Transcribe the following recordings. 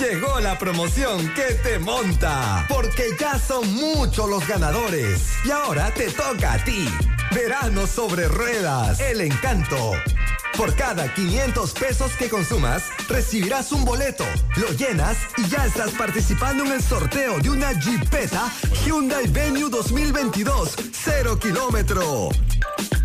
Llegó la promoción que te monta, porque ya son muchos los ganadores. Y ahora te toca a ti. Verano sobre ruedas, el encanto. Por cada 500 pesos que consumas, recibirás un boleto, lo llenas y ya estás participando en el sorteo de una Jeepeta Hyundai Venue 2022, 0 kilómetro.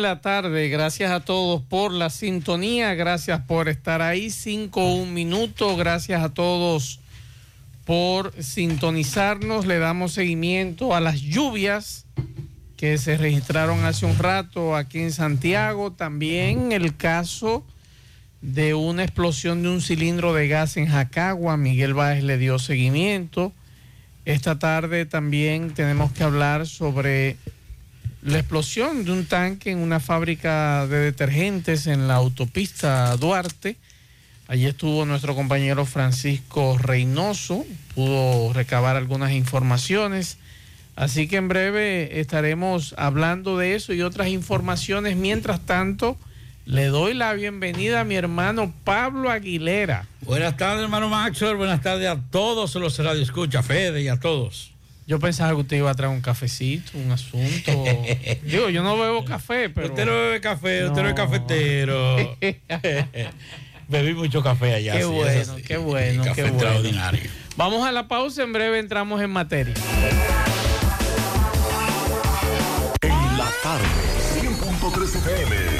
La tarde. Gracias a todos por la sintonía. Gracias por estar ahí. Cinco, un minuto. Gracias a todos por sintonizarnos. Le damos seguimiento a las lluvias que se registraron hace un rato aquí en Santiago. También el caso de una explosión de un cilindro de gas en Jacagua. Miguel Báez le dio seguimiento. Esta tarde también tenemos que hablar sobre la explosión de un tanque en una fábrica de detergentes en la autopista Duarte. Allí estuvo nuestro compañero Francisco Reynoso, pudo recabar algunas informaciones Así que en breve estaremos hablando de eso y otras informaciones. Mientras tanto, le doy la bienvenida a mi hermano Pablo Aguilera. Buenas tardes, hermano Maxwell. Buenas tardes a todos los Escucha, Fede y a todos. Yo pensaba que usted iba a traer un cafecito, un asunto. Digo, yo no bebo café, pero. Usted no bebe café, usted no es cafetero. Bebí mucho café allá. Qué bueno, qué bueno, café qué extraordinario. Vamos a la pausa, en breve entramos en materia. En la tarde, 100.3 FM.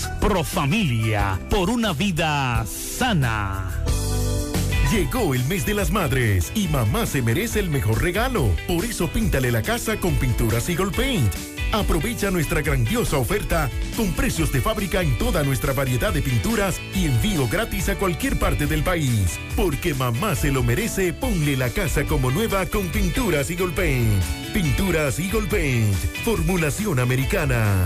Profamilia, por una vida sana. Llegó el mes de las madres y mamá se merece el mejor regalo. Por eso píntale la casa con pinturas Eagle Paint. Aprovecha nuestra grandiosa oferta con precios de fábrica en toda nuestra variedad de pinturas y envío gratis a cualquier parte del país. Porque mamá se lo merece, ponle la casa como nueva con pinturas Eagle Paint. Pinturas Eagle Paint, formulación americana.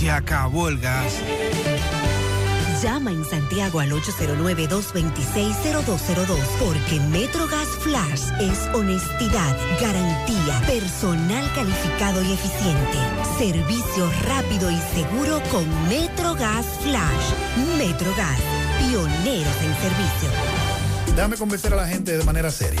Se acabó el gas. Llama en Santiago al 809-226-0202 porque MetroGas Flash es honestidad, garantía, personal calificado y eficiente, servicio rápido y seguro con MetroGas Flash. MetroGas, pioneros en servicio. Déjame convencer a la gente de manera seria.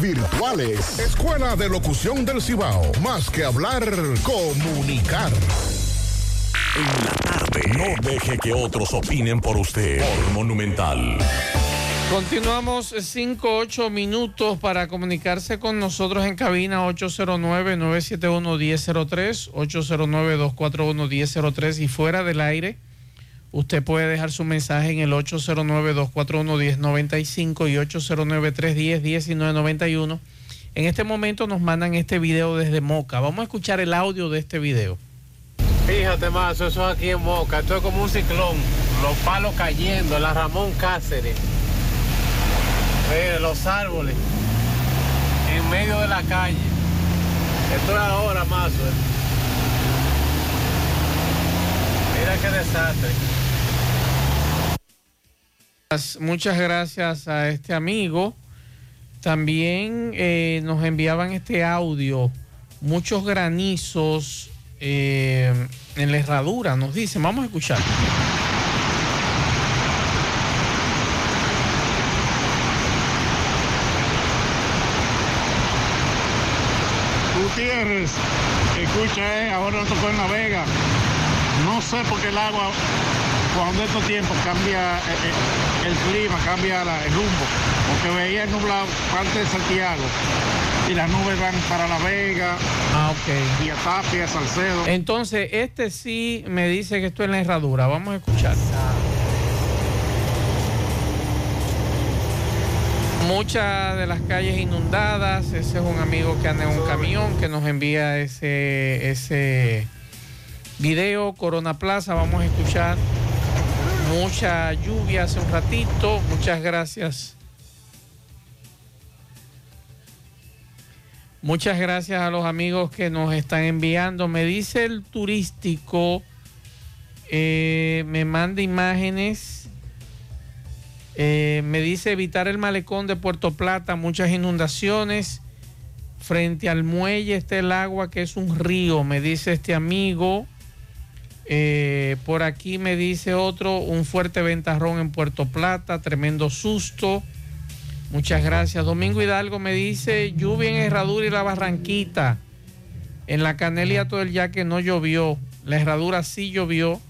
virtuales. Escuela de Locución del Cibao. Más que hablar, comunicar. En la tarde. No deje que otros opinen por usted. Por Monumental. Continuamos 5-8 minutos para comunicarse con nosotros en cabina 809-971-1003, 809-241-1003 y fuera del aire. Usted puede dejar su mensaje en el 809-241-1095 y 809-310-1991. En este momento nos mandan este video desde Moca. Vamos a escuchar el audio de este video. Fíjate más, eso es aquí en Moca. Esto es como un ciclón. Los palos cayendo, la Ramón Cáceres. Mire, los árboles. En medio de la calle. Esto es ahora más. Mira qué desastre. Muchas gracias a este amigo. También eh, nos enviaban este audio, muchos granizos eh, en la herradura, nos dicen, vamos a escuchar. Gutiérrez, escucha, eh, ahora tocó en La Vega. No sé por qué el agua, cuando estos tiempos cambia eh, eh, el clima, cambia la- el rumbo. Porque veía nublado parte de Santiago y las nubes van para La Vega. Ah, ok. Y a Tapia, Salcedo. Entonces, este sí me dice que esto es la herradura, vamos a escuchar. Muchas de las calles inundadas, ese es un amigo que anda en un camión que nos envía ese, ese video, Corona Plaza, vamos a escuchar. Mucha lluvia hace un ratito, muchas gracias. Muchas gracias a los amigos que nos están enviando. Me dice el turístico, eh, me manda imágenes. Eh, me dice evitar el malecón de Puerto Plata, muchas inundaciones. Frente al muelle está el agua que es un río, me dice este amigo. Eh, por aquí me dice otro, un fuerte ventarrón en Puerto Plata, tremendo susto. Muchas gracias. Domingo Hidalgo me dice lluvia en Herradura y la Barranquita. En la Canelia todo el ya que no llovió. La Herradura sí llovió.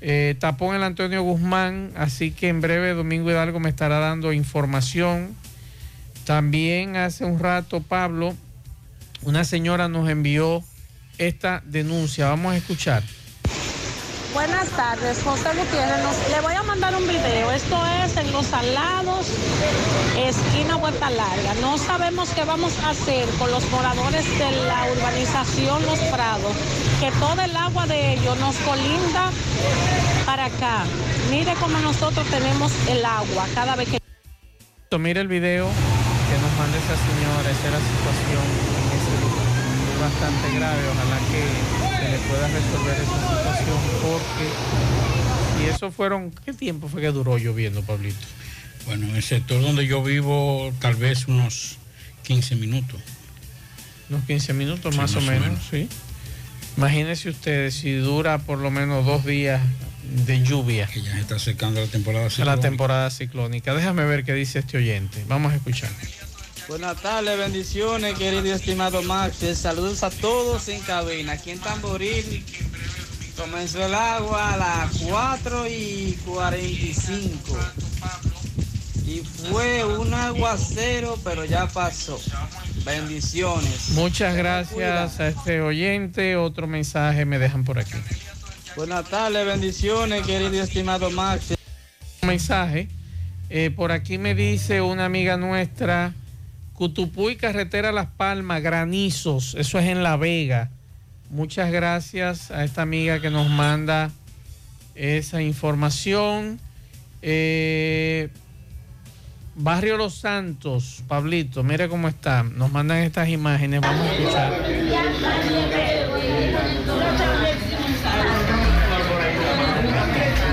Eh, tapón el Antonio Guzmán. Así que en breve Domingo Hidalgo me estará dando información. También hace un rato Pablo, una señora nos envió esta denuncia. Vamos a escuchar. Buenas tardes, José Gutiérrez. Le voy a mandar un video. Esto es en Los Alados, esquina Puerta Larga. No sabemos qué vamos a hacer con los moradores de la urbanización Los Prados, que todo el agua de ellos nos colinda para acá. Mire cómo nosotros tenemos el agua cada vez que... Mira el video que nos manda esa señora. Esa es la situación en ese lugar. Bastante grave. Ojalá que le pueda resolver esa situación porque... Y eso fueron... ¿Qué tiempo fue que duró lloviendo, Pablito? Bueno, en el sector donde yo vivo, tal vez unos 15 minutos. Unos 15 minutos Sí, más, o más o menos, menos. sí. Imagínense ustedes si dura por lo menos dos días de lluvia. Que ya se está secando la temporada La ciclónica. temporada ciclónica. Déjame ver qué dice este oyente. Vamos a escuchar. Buenas tardes, bendiciones, querido y estimado Max. Saludos a todos en cabina. Aquí en Tamboril comenzó el agua a las 4 y 45. Y fue un aguacero, pero ya pasó. Bendiciones. Muchas gracias a este oyente. Otro mensaje me dejan por aquí. Buenas tardes, bendiciones, querido y estimado Max. Un mensaje. Eh, por aquí me dice una amiga nuestra, Cutupuy, carretera Las Palmas, granizos, eso es en La Vega. Muchas gracias a esta amiga que nos manda esa información. Eh, Barrio Los Santos, Pablito, mire cómo está. Nos mandan estas imágenes, vamos a escuchar.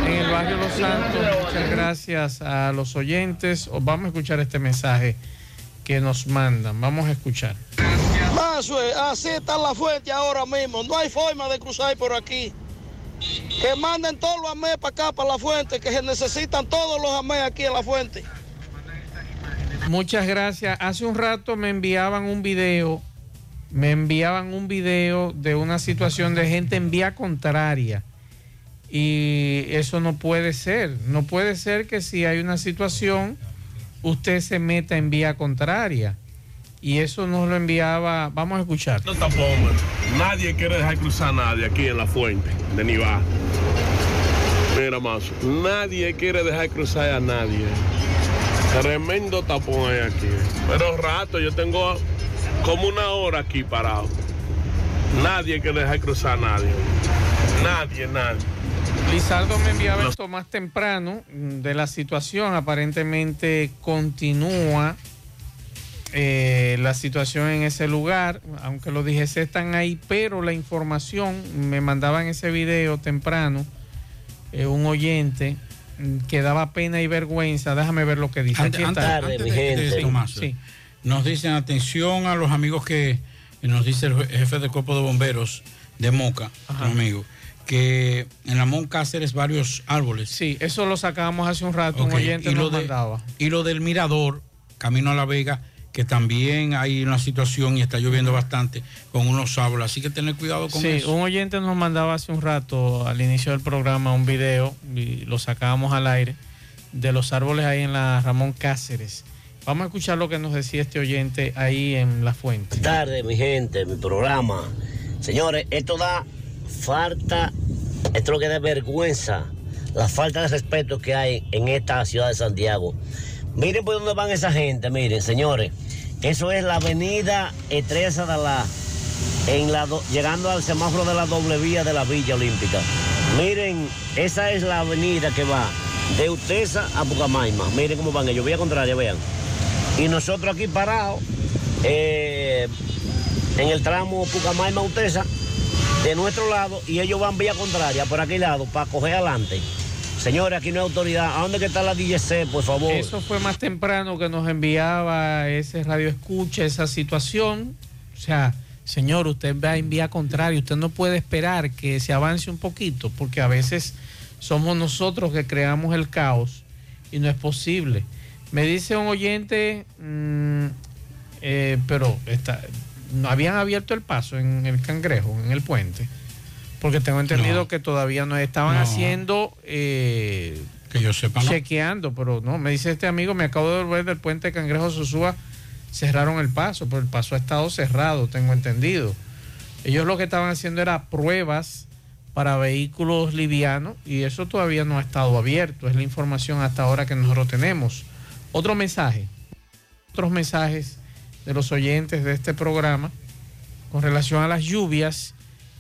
En el barrio Los Santos, muchas gracias a los oyentes. Os Vamos a escuchar este mensaje que nos mandan. Vamos a escuchar. Mazue, así está la fuente ahora mismo. No hay forma de cruzar por aquí. Que manden todos los AME para acá, para la fuente, que se necesitan todos los AME aquí en la fuente. Muchas gracias. Hace un rato me enviaban un video, me enviaban un video de una situación de gente en vía contraria. Y eso no puede ser. No puede ser que si hay una situación, usted se meta en vía contraria. Y eso nos lo enviaba, vamos a escuchar. No. Nadie quiere dejar cruzar a nadie aquí en la fuente de Nivá. Mira más, nadie quiere dejar cruzar a nadie. Tremendo tapón hay aquí. Pero rato, yo tengo como una hora aquí parado. Nadie quiere dejar cruzar a nadie. Nadie, nadie. Lizardo me enviaba esto más temprano mm, de la situación. Aparentemente continúa eh, la situación en ese lugar. Aunque los DGC están ahí, pero la información me mandaban ese video temprano. eh, un oyente mm, que daba pena y vergüenza. Déjame ver lo que dice. Aquí está. antes- antes de- de Sí, Tomás, sí. nos dicen atención a los amigos que nos dice el jefe del cuerpo de bomberos de Moca, amigo, que en la Mon Cáceres varios árboles. Sí, eso lo sacábamos hace un rato, un oyente y lo nos de- mandaba. Y lo del mirador, camino a La Vega, que también hay una situación y está lloviendo bastante con unos árboles. Así que tener cuidado con Sí, eso. un oyente nos mandaba hace un rato al inicio del programa un video y lo sacábamos al aire de los árboles ahí en la Ramón Cáceres. Vamos a escuchar lo que nos decía este oyente ahí en la fuente. tarde, mi gente, mi programa. Señores, esto da falta, esto es lo que da vergüenza, la falta de respeto que hay en esta ciudad de Santiago. Miren por dónde van esa gente, miren, señores. Eso es la avenida Estrella Sadalá, en la do- llegando al semáforo de la doble vía de la Villa Olímpica. Miren, esa es la avenida que va de Utesa a Pucamaima. Miren cómo van ellos, vía contraria, vean. Y nosotros aquí parados, eh, en el tramo Pucamaima-Utesa, de nuestro lado, y ellos van vía contraria, por aquel lado, para coger adelante. Señores, aquí no hay autoridad. ¿A dónde que está la DGC, por favor? Eso fue más temprano que nos enviaba ese radio escucha esa situación. O sea, señor, usted va en vía contraria, usted no puede esperar que se avance un poquito, porque a veces somos nosotros que creamos el caos y no es posible. Me dice un oyente, mm, eh, pero está, no habían abierto el paso en el cangrejo, en el puente, porque tengo entendido No. que todavía no estaban No. haciendo... eh, que yo sepa, ¿no? chequeando, pero no, me dice este amigo, me acabo de volver del puente de Cangrejo Sosúa, cerraron el paso, pero el paso ha estado cerrado, tengo entendido. Ellos lo que estaban haciendo era pruebas para vehículos livianos y eso todavía no ha estado abierto, es la información hasta ahora que nosotros tenemos. Otro mensaje, otros mensajes de los oyentes de este programa con relación a las lluvias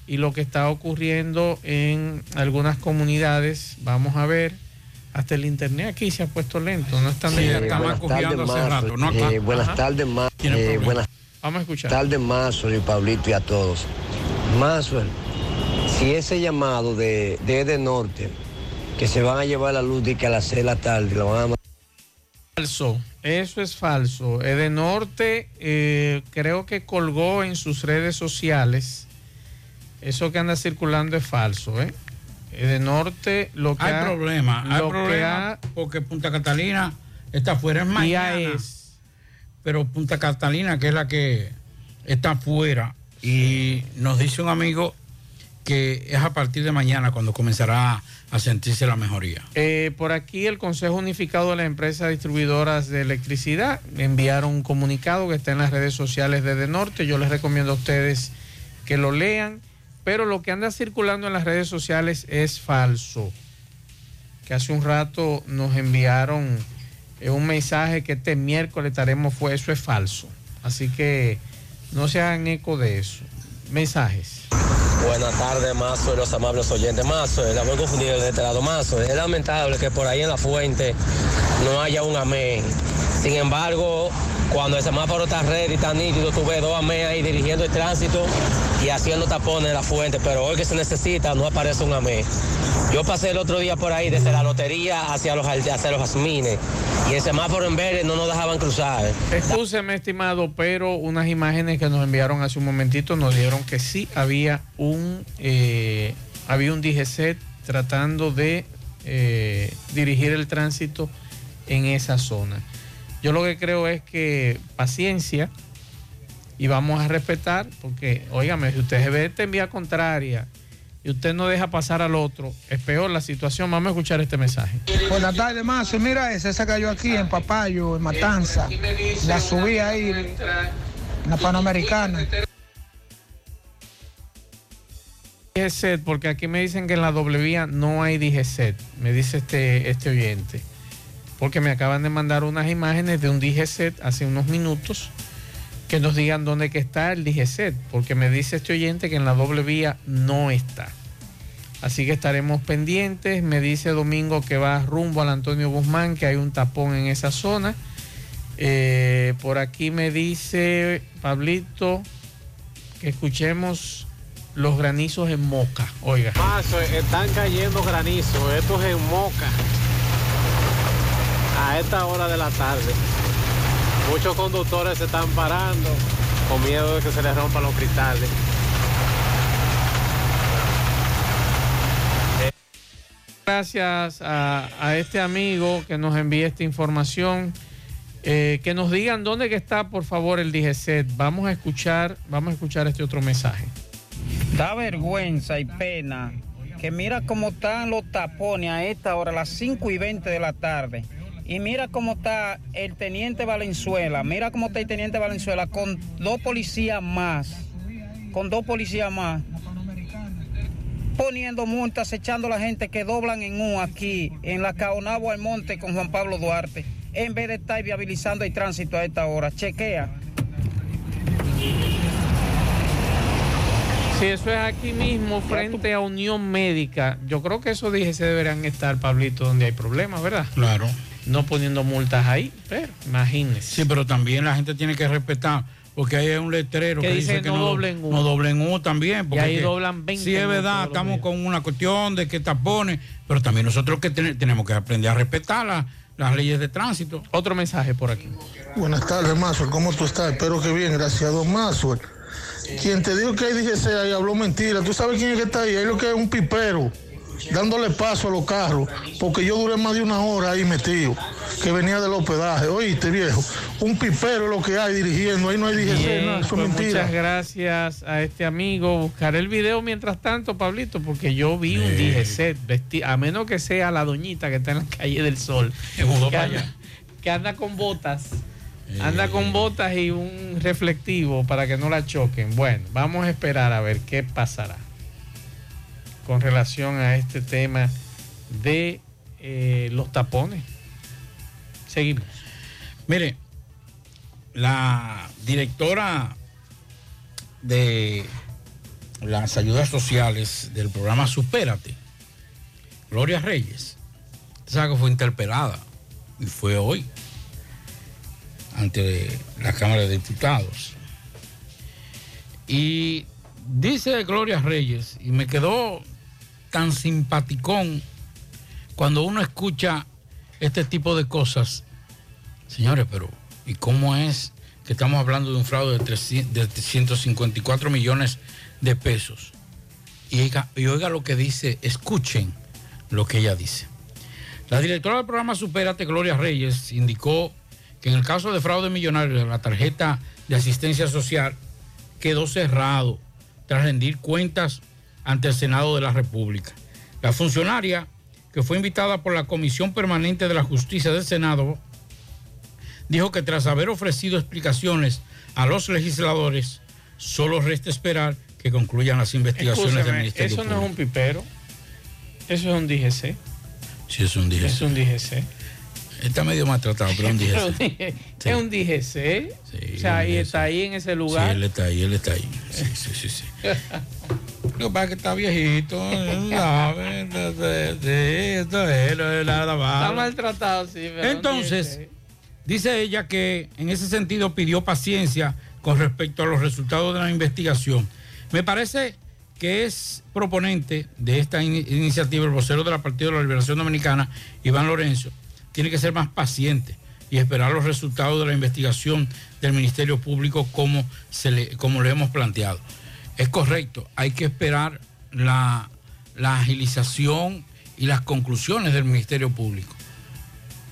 y lo que está ocurriendo en algunas comunidades. Vamos a ver. Hasta el internet aquí se ha puesto lento, no están Sí, buenas tardes, Mazo. Eh, buenas tardes, Mazo. Eh, buenas Vamos a escuchar. tardes, Mazo y Pablito y a todos. Mazo, si ese llamado de, de Ede Norte, que se van a llevar la luz de que a las 6 de la tarde, lo van a Falso, eso es falso. Edenorte eh, creo que colgó en sus redes sociales. Eso que anda circulando es falso, ¿eh? Edenorte lo que Hay ha- problema, hay lo que problema ha- porque Punta Catalina está fuera es mañana. Pero Punta Catalina, que es la que está fuera, y nos dice un amigo que es a partir de mañana cuando comenzará a sentirse la mejoría. Eh, por aquí el Consejo Unificado de las Empresas Distribuidoras de Electricidad enviaron un comunicado que está en las redes sociales de De Norte. Yo les recomiendo a ustedes que lo lean, pero lo que anda circulando en las redes sociales es falso. Que hace un rato nos enviaron eh, un mensaje que este miércoles estaremos fue, eso es falso. Así que no se hagan eco de eso. Mensajes. Buenas tardes, Mazo, y los amables oyentes. Mazo, el amor confundido de este lado. Mazo, es lamentable que por ahí en la fuente no haya un amén. Sin embargo, cuando el semáforo está red y está nítido, tú ves dos AME ahí dirigiendo el tránsito y haciendo tapones en la fuente, pero hoy que se necesita no aparece un AME. Yo pasé el otro día por ahí desde la lotería hacia los, hacia los jazmines y el semáforo en verde no nos dejaban cruzar. Escúcheme, estimado, pero unas imágenes que nos enviaron hace un momentito nos que sí había un, eh, había un DGC tratando de eh, dirigir el tránsito en esa zona. Yo lo que creo es que paciencia y vamos a respetar, porque, óigame, si usted se ve en vía contraria y usted no deja pasar al otro, es peor la situación. Vamos a escuchar este mensaje. Buenas tardes, Mazo. Mira esa, esa cayó aquí en Papayo, en Matanza. La subí ahí, en la Panamericana. DGCET, porque aquí me dicen que en la doble vía no hay DGCET, me dice este, este oyente. Porque me acaban de mandar unas imágenes de un DGCET hace unos minutos que nos digan dónde está el DGCET, porque me dice este oyente que en la doble vía no está. Así que estaremos pendientes. Me dice Domingo que va rumbo al Antonio Guzmán, que hay un tapón en esa zona. Eh, por aquí me dice Pablito que escuchemos los granizos en Moca. Oiga. Están cayendo granizos. Esto es en Moca. A esta hora de la tarde. Muchos conductores se están parando con miedo de que se les rompan los cristales. Gracias a, a este amigo que nos envía esta información. Eh, que nos digan dónde que está, por favor, el DGCET. Vamos a escuchar, vamos a escuchar este otro mensaje. Da vergüenza y pena que mira cómo están los tapones a esta hora, a las 5 y 20 de la tarde. Y mira cómo está el teniente Valenzuela, mira cómo está el teniente Valenzuela con dos policías más, con dos policías más, poniendo multas, echando a la gente que doblan en U aquí, en la Caonabo al Monte con Juan Pablo Duarte, en vez de estar viabilizando el tránsito a esta hora. Chequea. Si eso es aquí mismo, frente a Unión Médica, yo creo que eso dije se deberían estar, Pablito, donde hay problemas, ¿verdad? Claro. No poniendo multas ahí, pero imagínese. Sí, pero también la gente tiene que respetar, porque ahí hay un letrero Que dice dice que no no, doblen U. no doblen U también. Porque ahí que- doblan 20 Sí, es verdad, estamos días. con una cuestión de que tapones, pero también nosotros que ten- tenemos que aprender a respetar la- las leyes de tránsito. Otro mensaje por aquí. Buenas tardes, Mazuel. ¿Cómo tú estás? Espero que bien, gracias a Don Mazuel. Quien te dijo que ahí DGC ahí habló mentira. ¿Tú sabes quién es que está ahí? Ahí lo que es un pipero, dándole paso a los carros, porque yo duré más de una hora ahí metido, que venía del hospedaje. Oíste, viejo, un pipero es lo que hay dirigiendo, ahí no hay DGC, Bien, nada, eso pues es mentira. muchas gracias a este amigo. Buscaré el video mientras tanto, Pablito, porque yo vi un DGC, vesti- a menos que sea la doñita que está en la calle del Sol, anda, que anda con botas. Anda con botas y un reflectivo para que no la choquen. Bueno, vamos a esperar a ver qué pasará con relación a este tema de eh, los tapones. Seguimos. Mire, la directora de las ayudas sociales del programa Supérate, Gloria Reyes, sabe que fue interpelada y fue hoy ante la Cámara de Diputados. Y dice Gloria Reyes, y me quedó tan simpaticón cuando uno escucha este tipo de cosas, señores, pero ¿y cómo es que estamos hablando de un fraude de, 300 de 154 millones de pesos? Y oiga, y oiga lo que dice, escuchen lo que ella dice. La directora del programa Supérate, Gloria Reyes, indicó que en el caso de fraude millonario de la tarjeta de asistencia social quedó cerrado tras rendir cuentas ante el Senado de la República. La funcionaria, que fue invitada por la Comisión Permanente de la Justicia del Senado, dijo que tras haber ofrecido explicaciones a los legisladores, solo resta esperar que concluyan las investigaciones del Ministerio eso no es un pipero. Eso es un DGC. Sí, es un DGC. Es un DGC. Está medio maltratado, pero es un DGC. Es un DGC. o sea, ahí está ahí en ese Sí, lugar. él está ahí, él está ahí. Sí, sí, sí, sí. Lo que pasa es que está viejito. ¿sabes? Entonces, sí, esto es lo de la Está maltratado, sí. pero Entonces, Dice ella que en ese sentido pidió paciencia con respecto a los resultados de la investigación. Me parece que es proponente de esta iniciativa, el vocero de la Partido de la Liberación Dominicana, Iván Lorenzo, tiene que ser más paciente y esperar los resultados de la investigación del Ministerio Público como, se le, como le hemos planteado. Es correcto, hay que esperar la agilización y las conclusiones del Ministerio Público.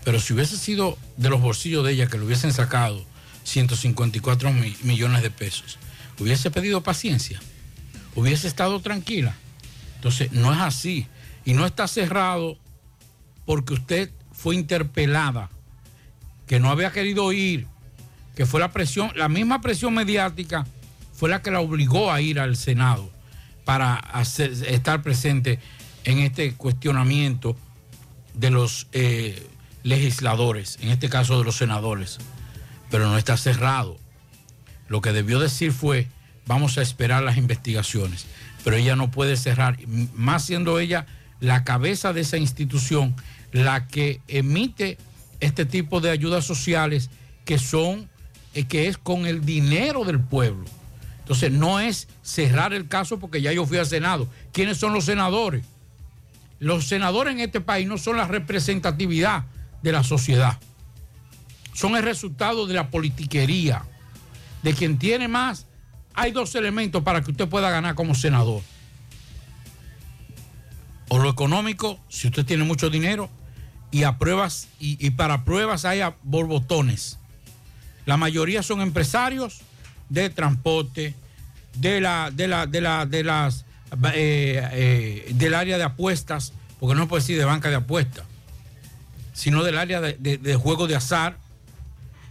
Pero si hubiese sido de los bolsillos de ella que le hubiesen sacado 154 millones de pesos, hubiese pedido paciencia, hubiese estado tranquila. Entonces, no es así. Y no está cerrado porque usted fue interpelada, que no había querido ir, que fue la presión, la misma presión mediática fue la que la obligó a ir al Senado para estar presente en este cuestionamiento de los eh, legisladores, en este caso de los senadores, pero no está cerrado. Lo que debió decir fue, vamos a esperar las investigaciones, pero ella no puede cerrar, más siendo ella la cabeza de esa institución, la que emite este tipo de ayudas sociales que son, eh, que es con el dinero del pueblo. Entonces no es cerrar el caso porque ya yo fui al Senado. ¿Quiénes son los senadores? Los senadores en este país no son la representatividad de la sociedad. Son el resultado de la politiquería. De quien tiene más, hay dos elementos para que usted pueda ganar como senador. O lo económico, si usted tiene mucho dinero, y a pruebas, y, para pruebas hay borbotones. La mayoría son empresarios de transporte, de la, de la, de la, de las eh, eh, del área de apuestas, porque no puede decir de banca de apuestas, sino del área de, juego de azar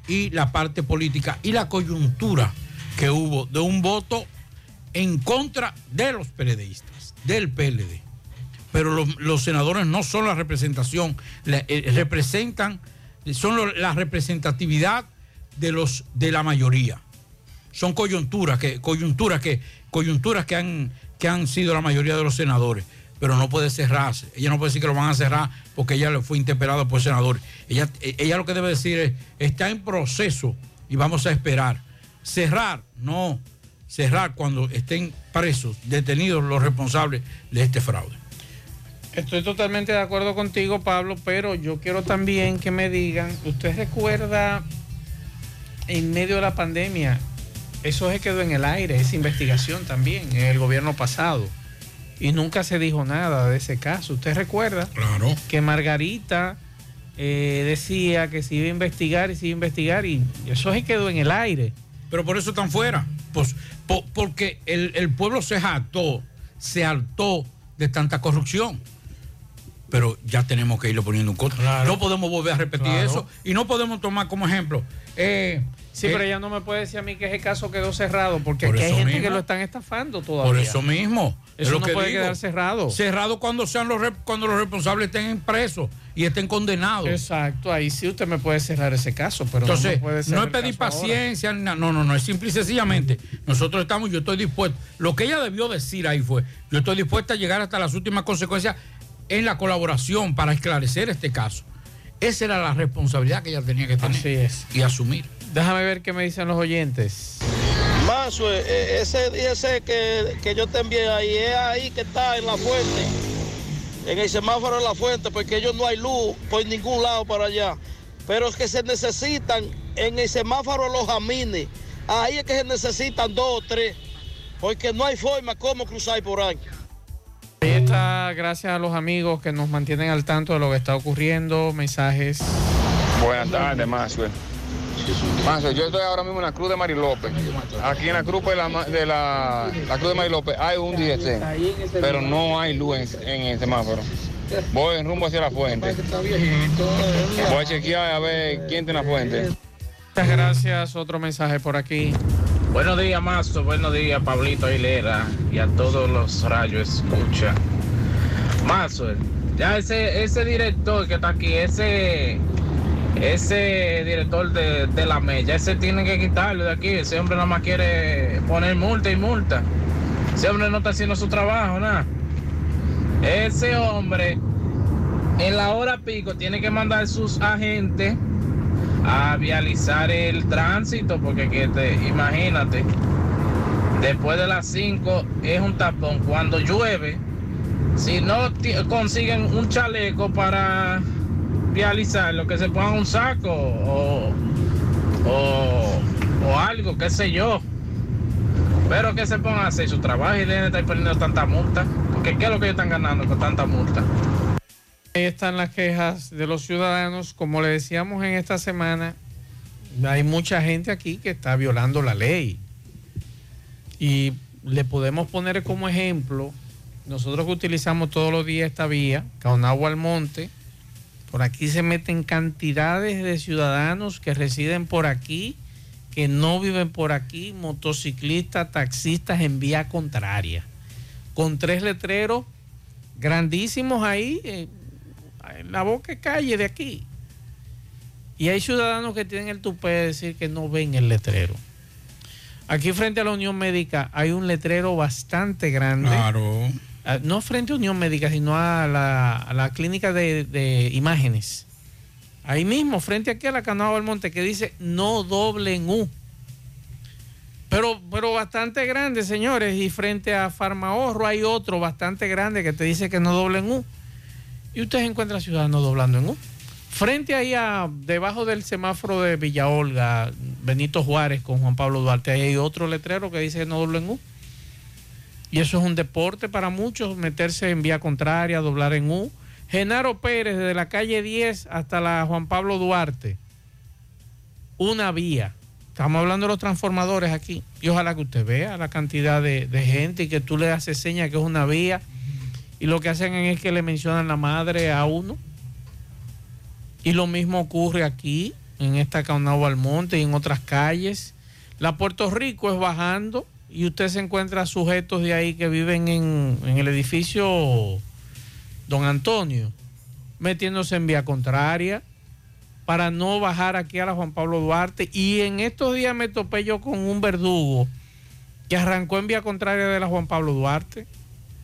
y la parte política y la coyuntura que hubo de un voto en contra de los PLDistas, del PLD. Pero los, senadores no son la representación, eh, representan, son la representatividad de los de la mayoría. Son coyunturas que, coyunturas que, coyunturas que han que han sido la mayoría de los senadores, pero no puede cerrarse. Ella no puede decir que lo van a cerrar porque ella fue interpelada por senadores. Ella, ella lo que debe decir es, está en proceso y vamos a esperar. Cerrar, no. Cerrar cuando estén presos, detenidos los responsables de este fraude. Estoy totalmente de acuerdo contigo, Pablo, pero yo quiero también que me digan, ¿usted recuerda en medio de la pandemia eso se quedó en el aire, esa investigación también, en el gobierno pasado. Y nunca se dijo nada de ese caso. ¿Usted recuerda? Claro. Que Margarita eh, decía que se iba a investigar y se iba a investigar y eso se quedó en el aire. Pero por eso están fuera. Pues, porque el, pueblo se hartó, se hartó de tanta corrupción pero ya tenemos que irlo poniendo un contra. No podemos volver a repetir eso y no podemos tomar como ejemplo eh, Sí, pero ella no me puede decir a mí que ese caso quedó cerrado, porque hay gente que lo están estafando todavía. Por eso mismo. Eso no puede quedar cerrado. Cerrado cuando sean los cuando los responsables estén presos y estén condenados. Exacto, ahí sí usted me puede cerrar ese caso, pero Entonces, no, puede no es pedir paciencia, no, no, no, es simple y sencillamente. Nosotros estamos, yo estoy dispuesto. Lo que ella debió decir ahí fue, yo estoy dispuesta a llegar hasta las últimas consecuencias en la colaboración para esclarecer este caso. Esa era la responsabilidad que ella tenía que tener y asumir. Déjame ver qué me dicen los oyentes. Mazo, eh, eh, ese, ese que, que yo te envié ahí, es ahí que está en la fuente, en el semáforo de la fuente, porque ellos no hay luz por ningún lado para allá. Pero es que se necesitan en el semáforo los jamines. Ahí es que se necesitan dos o tres, porque no hay forma como cruzar por ahí. Ahí está, gracias a los amigos que nos mantienen al tanto de lo que está ocurriendo, mensajes. Buenas tardes, Mazo yo estoy ahora mismo en la Cruz de Marilópez. Aquí en la Cruz de la, de la, Cruz de Marilópez hay un DST, pero no hay luz en, el semáforo. Voy en rumbo hacia la fuente. Voy a chequear a ver quién tiene la fuente. Muchas gracias. Otro mensaje por aquí. Buenos días, Mazo. Buenos días, Pablito Aguilera. Y a todos los rayos escucha. Mazo, ya ese, ese director que está aquí, ese ese director de, la mella, ese tiene que quitarlo de aquí. Ese hombre nada más quiere poner multa y multa. Ese hombre no está haciendo su trabajo, nada. Ese hombre en la hora pico tiene que mandar sus agentes a vializar el tránsito, porque que te, imagínate, después de las 5 es un tapón. Cuando llueve, si no consiguen un chaleco para vializar, lo que se pongan un saco o, o, o algo, qué sé yo. Pero que se pongan a hacer su trabajo y deben de estar poniendo tanta multa. Porque ¿qué es lo que ellos están ganando con tanta multa? Ahí están las quejas de los ciudadanos. Como le decíamos en esta semana, hay mucha gente aquí que está violando la ley. Y le podemos poner como ejemplo, nosotros que utilizamos todos los días esta vía, Caonagua al Monte, por aquí se meten cantidades de ciudadanos que residen por aquí, que no viven por aquí, motociclistas, taxistas en vía contraria, con tres letreros grandísimos ahí, eh, en la boca calle de aquí. Y hay ciudadanos que tienen el tupé de decir que no ven el letrero. Aquí frente a la Unión Médica hay un letrero bastante grande. Claro. Ah, No frente a Unión Médica, sino a la, a la clínica de, de imágenes. Ahí mismo, frente aquí a la Canal del Monte, que dice no doble en U. Pero, pero bastante grande, señores. Y frente a Farmahorro hay otro bastante grande que te dice que no doble en U. Y ustedes encuentran ciudadanos doblando en U. Frente ahí a, debajo del semáforo de Villa Olga, Benito Juárez con Juan Pablo Duarte, ahí hay otro letrero que dice no doble en U. Y eso es un deporte para muchos, meterse en vía contraria, doblar en U. Genaro Pérez, desde la calle 10 hasta la Juan Pablo Duarte. Una vía. Estamos hablando de los transformadores aquí. Y ojalá que usted vea la cantidad de, de gente y que tú le haces seña que es una vía. Y lo que hacen es que le mencionan la madre a uno. Y lo mismo ocurre aquí, en esta Caunabo Almonte y en otras calles. La Puerto Rico es bajando y usted se encuentra sujetos de ahí que viven en, en el edificio Don Antonio, metiéndose en vía contraria para no bajar aquí a la Juan Pablo Duarte. Y en estos días me topé yo con un verdugo que arrancó en vía contraria de la Juan Pablo Duarte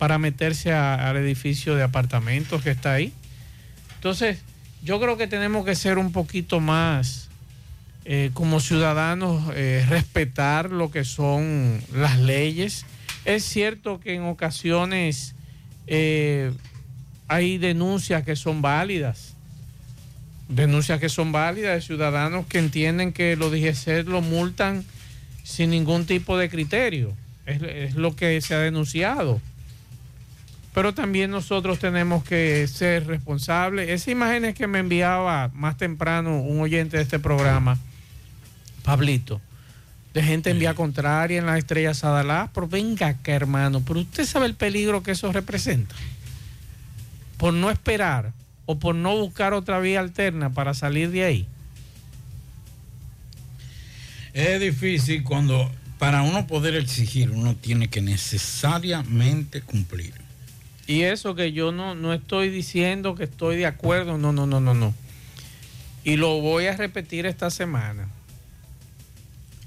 para meterse a- al edificio de apartamentos que está ahí. Entonces, yo creo que tenemos que ser un poquito más, eh, como ciudadanos, eh, respetar lo que son las leyes. Es cierto que en ocasiones eh, hay denuncias que son válidas, denuncias que son válidas de ciudadanos que entienden que los DGC lo multan sin ningún tipo de criterio. Es, es lo que se ha denunciado pero también nosotros tenemos que ser responsables. Esas imágenes que me enviaba más temprano un oyente de este programa, Pablito, de gente en vía contraria en la estrella Sadalá, pero venga acá, hermano, pero usted sabe el peligro que eso representa. Por no esperar o por no buscar otra vía alterna para salir de ahí. Es difícil cuando para uno poder exigir, uno tiene que necesariamente cumplir. Y eso que yo no, no estoy diciendo que estoy de acuerdo, no, no, no, no, no. Y lo voy a repetir esta semana.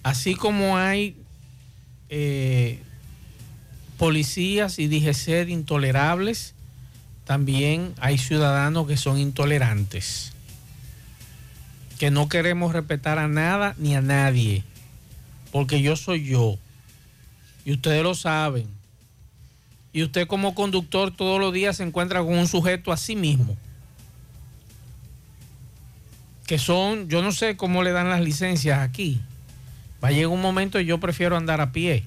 Así como hay eh, policías y DGC intolerables, también hay ciudadanos que son intolerantes. Que no queremos respetar a nada ni a nadie. Porque yo soy yo. Y ustedes lo saben. Y usted como conductor todos los días se encuentra con un sujeto a sí mismo. Que son, yo no sé cómo le dan las licencias aquí. Va a llegar un momento y yo prefiero andar a pie.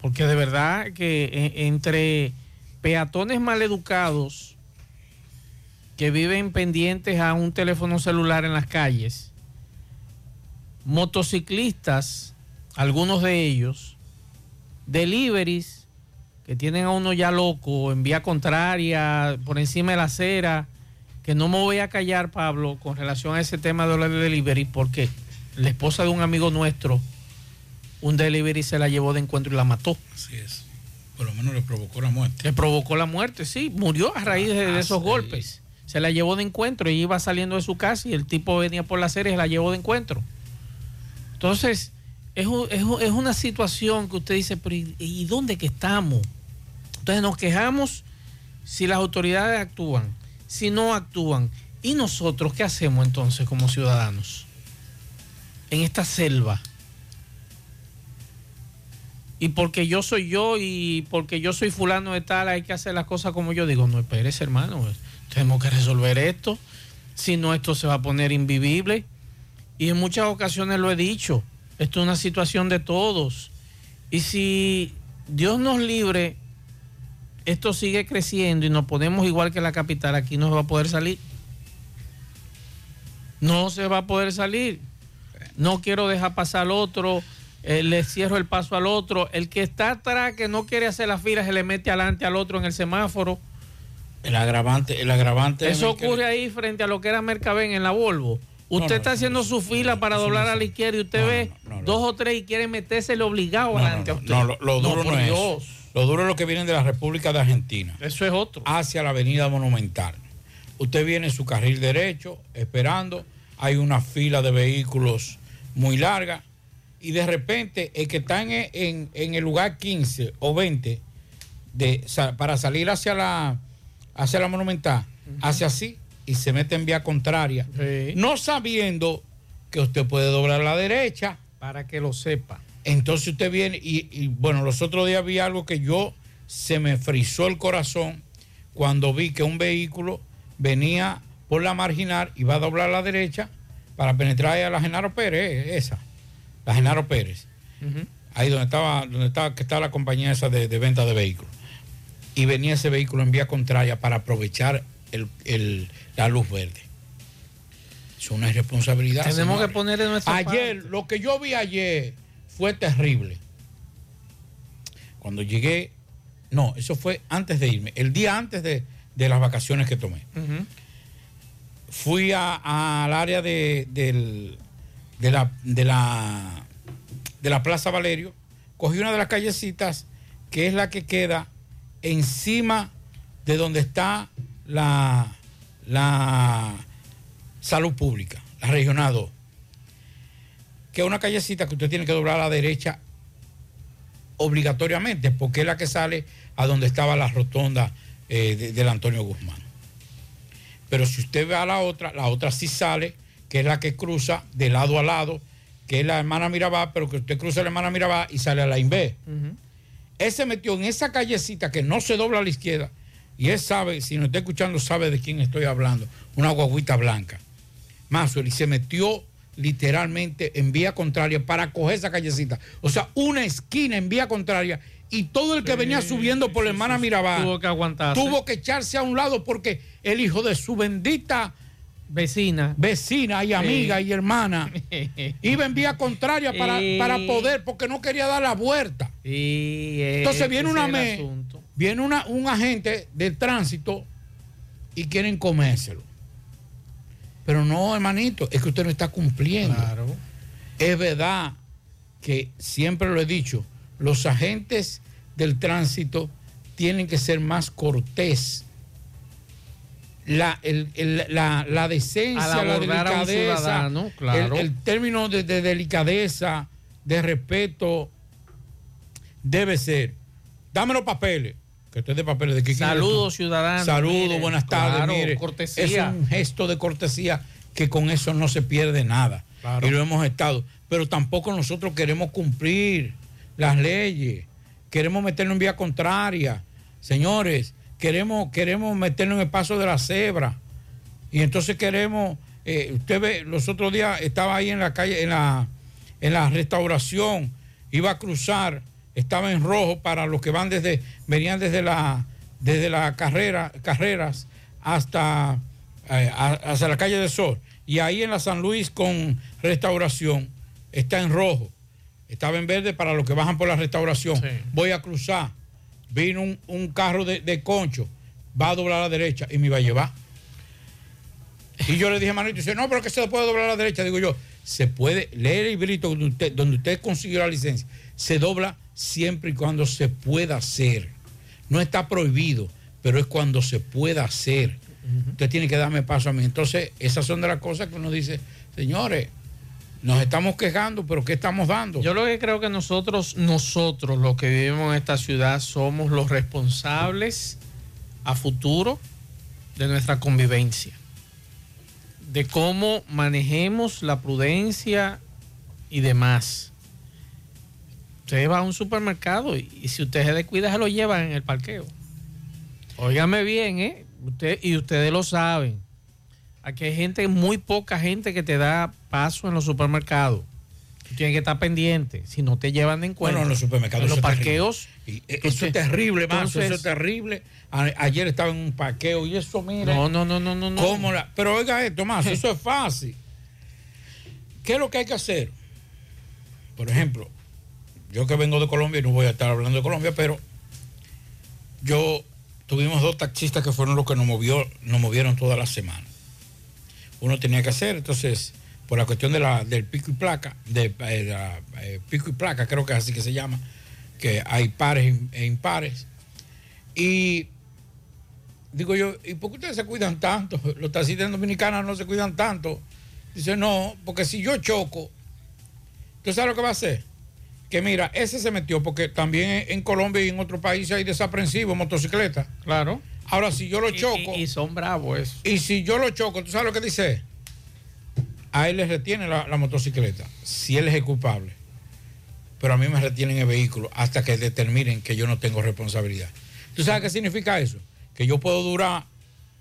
Porque de verdad que e- entre peatones maleducados que viven pendientes a un teléfono celular en las calles, motociclistas, algunos de ellos, deliveries que tienen a uno ya loco en vía contraria, por encima de la acera, que no me voy a callar, Pablo, con relación a ese tema de los delivery, porque la esposa de un amigo nuestro, un delivery se la llevó de encuentro y la mató. Así es. Por lo menos le provocó la muerte. Le provocó la muerte, sí, murió a raíz de, de esos golpes. Se la llevó de encuentro y iba saliendo de su casa y el tipo venía por la acera y se la llevó de encuentro. Entonces, es, es es una situación que usted dice, pero ¿y, dónde que estamos? Entonces nos quejamos si las autoridades actúan, si no actúan. ¿Y nosotros qué hacemos entonces como ciudadanos? En esta selva. Y porque yo soy yo y porque yo soy fulano de tal, hay que hacer las cosas como yo digo. No esperes, hermano. Tenemos que resolver esto. Si no, esto se va a poner invivible. Y en muchas ocasiones lo he dicho. Esto es una situación de todos. Y si Dios nos libre, esto sigue creciendo y nos ponemos igual que la capital, aquí no se va a poder salir. No se va a poder salir. No quiero dejar pasar al otro, eh, le cierro el paso al otro. El que está atrás, que no quiere hacer la fila, se le mete adelante al otro en el semáforo. El agravante, el agravante. Eso ocurre ahí frente a lo que era Mercabén en la Volvo. Usted está haciendo su fila para doblar a la izquierda y usted ve dos o tres y quiere metérsele obligado adelante a usted. No, lo, lo duro no, es eso. Lo duro es lo que viene de la República de Argentina. Eso es otro. Hacia la Avenida Monumental. Usted viene en su carril derecho, esperando. Hay una fila de vehículos muy larga. Y de repente, el que está en, en, el lugar 15 o 20 de, para salir hacia la, hacia la Monumental, hace así y se mete en vía contraria, no sabiendo que usted puede doblar a la derecha. Para que lo sepa. Entonces usted viene y, bueno, los otros días vi algo que yo se me frizó el corazón cuando vi que un vehículo venía por la marginal y va a doblar a la derecha para penetrar a la Genaro Pérez, esa, la Genaro Pérez. Ahí donde estaba, donde estaba, que estaba la compañía esa de, de venta de vehículos. Y venía ese vehículo en vía contraria para aprovechar el, la luz verde. Es una irresponsabilidad. Tenemos que poner en nuestra Ayer, lo que yo vi ayer fue terrible. Cuando llegué, no, eso fue antes de irme, el día antes de, las vacaciones que tomé. Fui al área de, de, la, de, la, de la Plaza Valerio, cogí una de las callecitas que es la que queda encima de donde está la, la salud pública, la regional 2, que es una callecita que usted tiene que doblar a la derecha obligatoriamente, porque es la que sale a donde estaba la rotonda eh, del Antonio Guzmán. Pero si usted ve a la otra, la otra sí sale, que es la que cruza de lado a lado, que es la hermana Mirabá, pero que usted cruza la hermana Mirabá y sale a la INVE. Él se metió en esa callecita que no se dobla a la izquierda y él sabe, si nos está escuchando, sabe de quién estoy hablando. Una guaguita blanca. Mazuel, y se metió literalmente en vía contraria para coger esa callecita. O sea, una esquina en vía contraria y todo el que venía subiendo por la hermana Mirabal tuvo que aguantarse. Tuvo que echarse a un lado porque el hijo de su bendita vecina, vecina y amiga y hermana iba en vía contraria para, para, poder porque no quería dar la vuelta. Entonces viene una me, viene una, un agente del tránsito y quieren comérselo. Pero no, hermanito, es que usted no está cumpliendo. Es verdad que siempre lo he dicho, los agentes del tránsito tienen que ser más cortés. La, la, decencia, la delicadeza, el, término de delicadeza, de respeto, debe ser, dame los papeles que usted de papeles de Saludos, ciudadanos. Saludos, buenas tardes. mire, Es un gesto de cortesía que con eso no se pierde nada. Y lo hemos estado. Pero tampoco nosotros queremos cumplir las leyes. Queremos meternos en vía contraria. Señores, queremos, queremos meternos en el paso de la cebra. Y entonces queremos. Eh, usted ve, los otros días estaba ahí en la calle, en la, en la restauración, iba a cruzar estaba en rojo para los que van desde, venían desde la, desde la carrera, carreras hasta, eh, hasta la calle del Sol. Y ahí en la San Luis con restauración está en rojo. Estaba en verde para los que bajan por la restauración. Voy a cruzar. Vino un, carro de, concho. Va a doblar a la derecha y me va a llevar. Y yo le dije a Manito, dice, no, pero que se puede doblar a la derecha. Digo yo, se puede leer el librito donde usted, donde usted consiguió la licencia. Se dobla siempre y cuando se pueda hacer. No está prohibido, pero es cuando se pueda hacer. Usted tiene que darme paso a mí. Entonces, esas son de las cosas que uno dice, señores, nos estamos quejando, pero ¿qué estamos dando? Yo lo que creo que nosotros, nosotros, los que vivimos en esta ciudad, somos los responsables a futuro de nuestra convivencia. de cómo manejemos la prudencia y demás. Usted va a un supermercado y, y si usted se descuida se lo llevan en el parqueo. Óigame bien, ¿eh? Usted, y ustedes lo saben. Aquí hay gente, muy poca gente que te da paso en los supermercados. Tú tienes que estar pendiente. Si no te llevan en cuenta. Bueno, en los supermercados En los parqueos. Y, eh, eso es terrible, Mazo, eso es terrible. A- ayer estaba en un parqueo y eso, mire. No, no, no, no, no. no. ¿Cómo la- Pero oiga esto, más, eso es fácil. ¿Qué es lo que hay que hacer? Por ejemplo, yo que vengo de Colombia y no voy a estar hablando de Colombia, pero yo tuvimos dos taxistas que fueron los que nos movió, nos movieron toda la semana. Uno tenía que hacer, entonces, por la cuestión de la, del pico y placa, de, eh, eh, pico y placa, creo que es así que se llama, que hay pares e impares. Y digo yo, ¿y por qué ustedes se cuidan tanto? Los taxistas dominicanos no se cuidan tanto. Dice, no, porque si yo choco, ¿tú sabes lo que va a hacer? Que mira, ese se metió porque también en- Colombia y en otros países hay desaprensivos, motocicletas. Claro. Ahora, si yo lo choco. Y, y son bravos eso. Y si yo lo choco, ¿tú sabes lo que dice? A él le retiene la, la motocicleta, si él es el culpable. Pero a mí me retienen el vehículo hasta que determinen que yo no tengo responsabilidad. ¿Tú sabes qué significa eso? Que yo puedo durar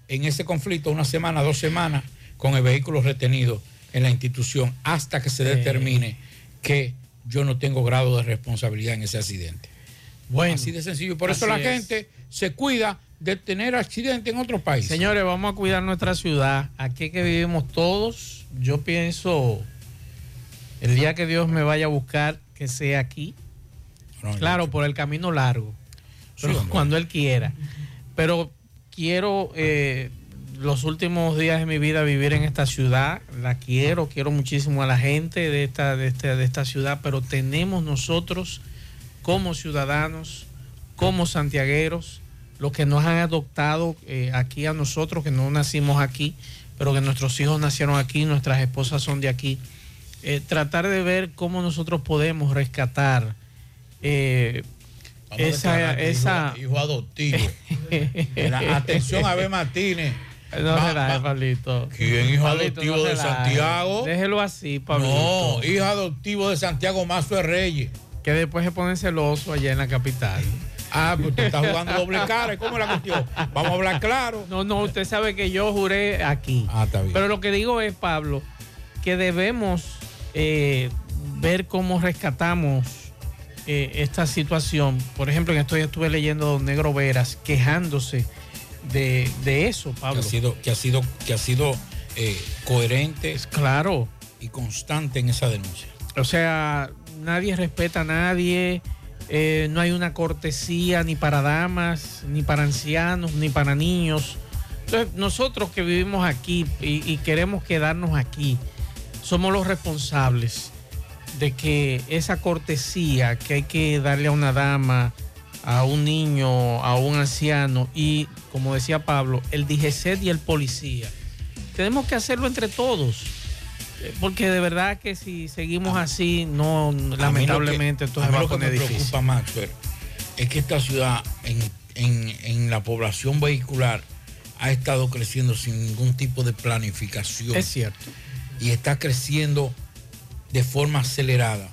en ese conflicto una semana, dos semanas con el vehículo retenido en la institución hasta que se determine que yo no tengo grado de responsabilidad en ese accidente. Bueno, así de sencillo. Por eso la es. gente se cuida de tener accidentes en otros países. Señores, vamos a cuidar nuestra ciudad. Aquí que vivimos todos, yo pienso el día que Dios me vaya a buscar, que sea aquí. claro, por el camino largo. Pero cuando Él quiera. Pero quiero eh, los últimos días de mi vida vivir en esta ciudad. La quiero, quiero muchísimo a la gente de esta, de esta, de esta ciudad, pero tenemos nosotros como ciudadanos, como santiagueros, los que nos han adoptado eh, aquí a nosotros, que no nacimos aquí, pero que nuestros hijos nacieron aquí, nuestras esposas son de aquí, eh, tratar de ver cómo nosotros podemos rescatar eh, esa, declarar esa... hijo, hijo adoptivo. Atención a B. Martínez. No Va- relaje, va- Pablito. ¿Quién hijo Pablito, adoptivo no de relaje. Santiago? Déjelo así, Pablito. No, hijo adoptivo de Santiago Mazo de Reyes. Que después se pone celoso allá en la capital. Ah, pues usted está jugando doble cara. ¿Cómo la cuestión? Vamos a hablar claro. No, no, usted sabe que yo juré aquí. Ah, está bien. Pero lo que digo es, Pablo, que debemos eh, ver cómo rescatamos eh, esta situación. Por ejemplo, en estos días estuve leyendo a Don Negro Veras quejándose de, de eso, Que Pablo. ha sido, que ha sido, que ha sido eh, coherente Claro. y constante en esa denuncia. O sea, nadie respeta a nadie, eh, no hay una cortesía ni para damas, ni para ancianos, ni para niños. Entonces, nosotros que vivimos aquí y, y queremos quedarnos aquí, somos los responsables de que esa cortesía que hay que darle a una dama, a un niño, a un anciano y, como decía Pablo, el DGCET y el policía, tenemos que hacerlo entre todos. Eh, Porque de verdad que si seguimos así, no, lamentablemente, a mí va a lo que poner me difícil. preocupa, Maxwell, es que esta ciudad en, en- en la población vehicular ha estado creciendo sin ningún tipo de planificación. Es cierto. Y está creciendo de forma acelerada.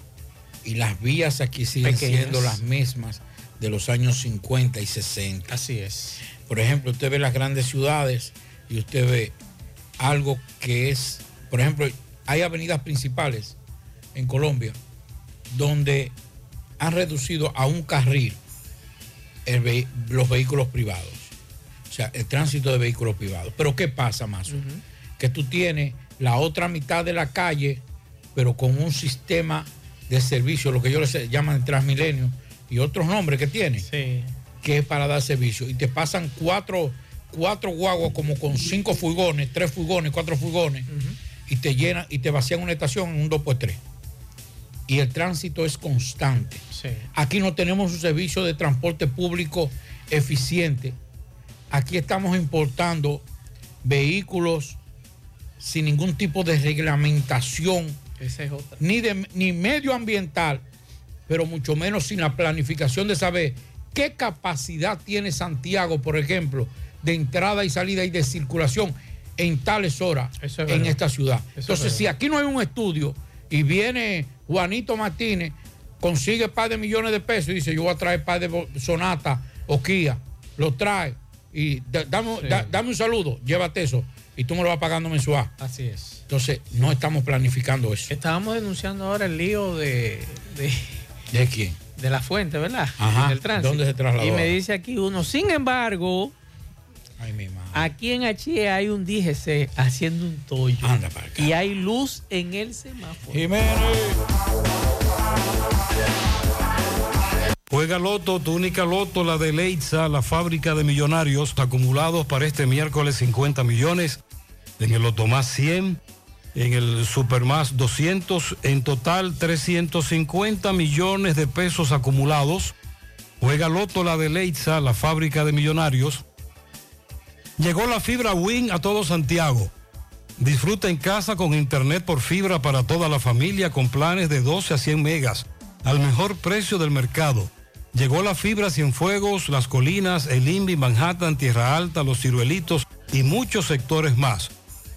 Y las vías aquí siguen Pequeñas. siendo las mismas de los años 50 y 60. Así es. Por ejemplo, usted ve las grandes ciudades y usted ve algo que es, por ejemplo, hay avenidas principales en Colombia donde han reducido a un carril el ve- los vehículos privados. O sea, el tránsito de vehículos privados. Pero ¿qué pasa, más Que tú tienes la otra mitad de la calle, pero con un sistema de servicio, lo que ellos les llaman el Transmilenio, y otros nombres que tiene, que es para dar servicio. Y te pasan cuatro, cuatro guaguas como con cinco furgones, tres furgones, cuatro furgones, y te llenan y te vacían una estación en un 2x3. Y el tránsito es constante. Aquí no tenemos un servicio de transporte público eficiente. Aquí estamos importando vehículos sin ningún tipo de reglamentación, Esa es otra. ni, de, ni medioambiental, pero mucho menos sin la planificación de saber qué capacidad tiene Santiago, por ejemplo, de entrada y salida y de circulación en tales horas en esta ciudad. Entonces, si aquí no hay un estudio y viene Juanito Martínez, consigue par de millones de pesos y dice, yo voy a traer par de Sonata o Kia, lo trae y dame, dame un saludo, llévate eso y tú me lo vas pagando mensual. Así es. Entonces, no estamos planificando eso. Estábamos denunciando ahora el lío de... ¿De, ¿De quién? De la fuente, ¿verdad? Ajá. ¿Dónde se trasladó? Y me dice aquí uno, sin embargo, Ay, mi madre. aquí en Achie hay un DGC haciendo un tollo. Anda para acá. Y hay luz en el semáforo. Jiménez. Juega Loto, tu única Loto, la de Leitza, la fábrica de millonarios, acumulados para este miércoles 50 millones, en el Loto más 100, en el Super más 200, en total 350 millones de pesos acumulados. Juega Loto, la de Leitza, la fábrica de millonarios. Llegó la fibra Win a todo Santiago. Disfruta en casa con internet por fibra para toda la familia con planes de 12 a 100 megas al mejor precio del mercado. Llegó la fibra Cienfuegos, Las Colinas, El Invi, Manhattan, Tierra Alta, Los Ciruelitos y muchos sectores más.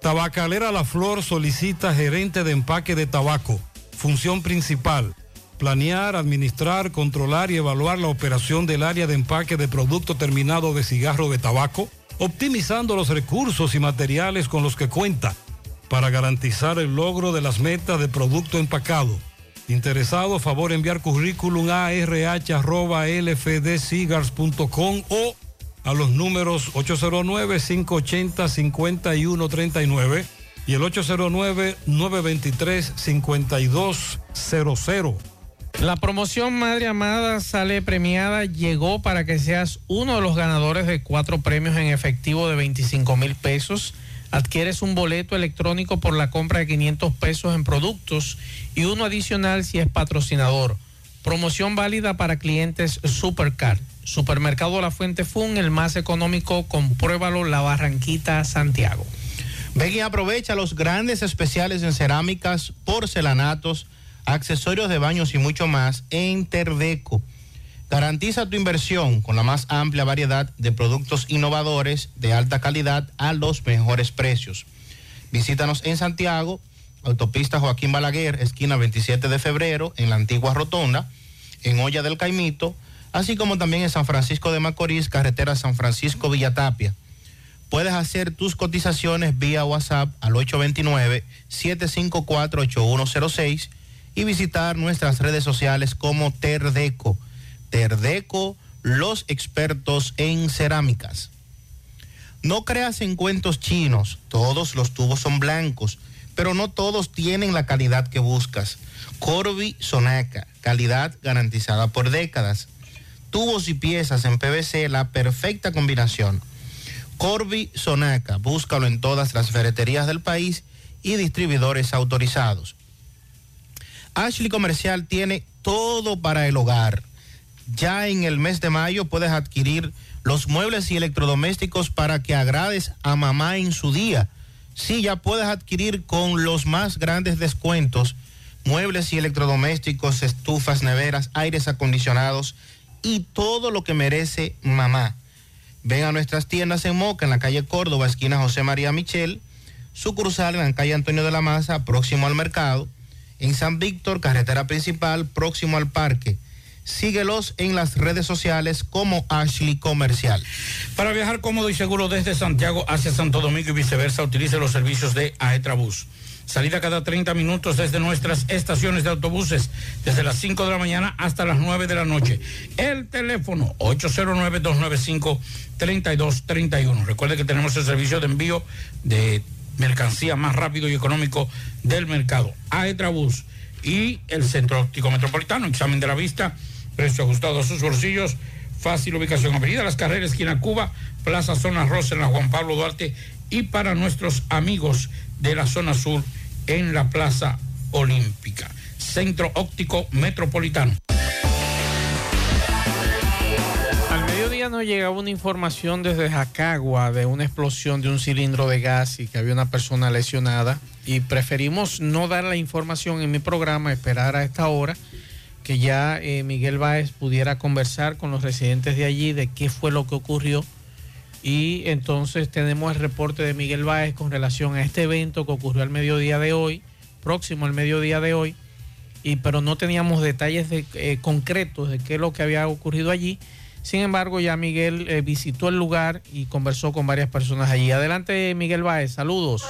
Tabacalera La Flor solicita gerente de empaque de tabaco. Función principal. Planear, administrar, controlar y evaluar la operación del área de empaque de producto terminado de cigarro de tabaco, optimizando los recursos y materiales con los que cuenta para garantizar el logro de las metas de producto empacado. Interesado, favor enviar currículum a rh.lfdcigars.com o a los números 809-580-5139 y el 809-923-5200. La promoción Madre Amada sale premiada, llegó para que seas uno de los ganadores de cuatro premios en efectivo de 25 mil pesos. Adquieres un boleto electrónico por la compra de 500 pesos en productos y uno adicional si es patrocinador. Promoción válida para clientes Supercar. Supermercado La Fuente Fun, el más económico, compruébalo, La Barranquita, Santiago. Ven y aprovecha los grandes especiales en cerámicas, porcelanatos, accesorios de baños y mucho más en Terdeco. Garantiza tu inversión con la más amplia variedad de productos innovadores de alta calidad a los mejores precios. Visítanos en Santiago, autopista Joaquín Balaguer, esquina 27 de febrero, en la antigua Rotonda, en Olla del Caimito, así como también en San Francisco de Macorís, carretera San Francisco Villatapia. Puedes hacer tus cotizaciones vía WhatsApp al 829-754-8106 y visitar nuestras redes sociales como Terdeco. Terdeco, los expertos en cerámicas. No creas en cuentos chinos, todos los tubos son blancos, pero no todos tienen la calidad que buscas. Corby Sonaca, calidad garantizada por décadas. Tubos y piezas en PVC, la perfecta combinación. Corby Sonaca, búscalo en todas las ferreterías del país y distribuidores autorizados. Ashley Comercial tiene todo para el hogar. Ya en el mes de mayo puedes adquirir los muebles y electrodomésticos para que agrades a mamá en su día. Sí, ya puedes adquirir con los más grandes descuentos muebles y electrodomésticos, estufas, neveras, aires acondicionados y todo lo que merece mamá. Ven a nuestras tiendas en Moca, en la calle Córdoba, esquina José María Michel, sucursal en la calle Antonio de la Maza, próximo al mercado, en San Víctor, carretera principal, próximo al parque. Síguelos en las redes sociales como Ashley Comercial. Para viajar cómodo y seguro desde Santiago hacia Santo Domingo y viceversa, utilice los servicios de Aetrabús. Salida cada 30 minutos desde nuestras estaciones de autobuses, desde las 5 de la mañana hasta las 9 de la noche. El teléfono 809-295-3231. Recuerde que tenemos el servicio de envío de mercancía más rápido y económico del mercado. Aetrabús y el Centro Óptico Metropolitano, examen de la vista, precio ajustado a sus bolsillos, fácil ubicación, Avenida Las Carreras, esquina Cuba, Plaza Zona Rosa en la Juan Pablo Duarte y para nuestros amigos de la zona sur en la Plaza Olímpica. Centro Óptico Metropolitano. Al mediodía nos llegaba una información desde Jacagua de una explosión de un cilindro de gas y que había una persona lesionada. Y preferimos no dar la información en mi programa, esperar a esta hora que ya eh, Miguel Báez pudiera conversar con los residentes de allí de qué fue lo que ocurrió. Y entonces tenemos el reporte de Miguel Báez con relación a este evento que ocurrió al mediodía de hoy, próximo al mediodía de hoy, y, pero no teníamos detalles de, eh, concretos de qué es lo que había ocurrido allí. Sin embargo, ya Miguel eh, visitó el lugar y conversó con varias personas allí. Adelante, Miguel Báez, saludos.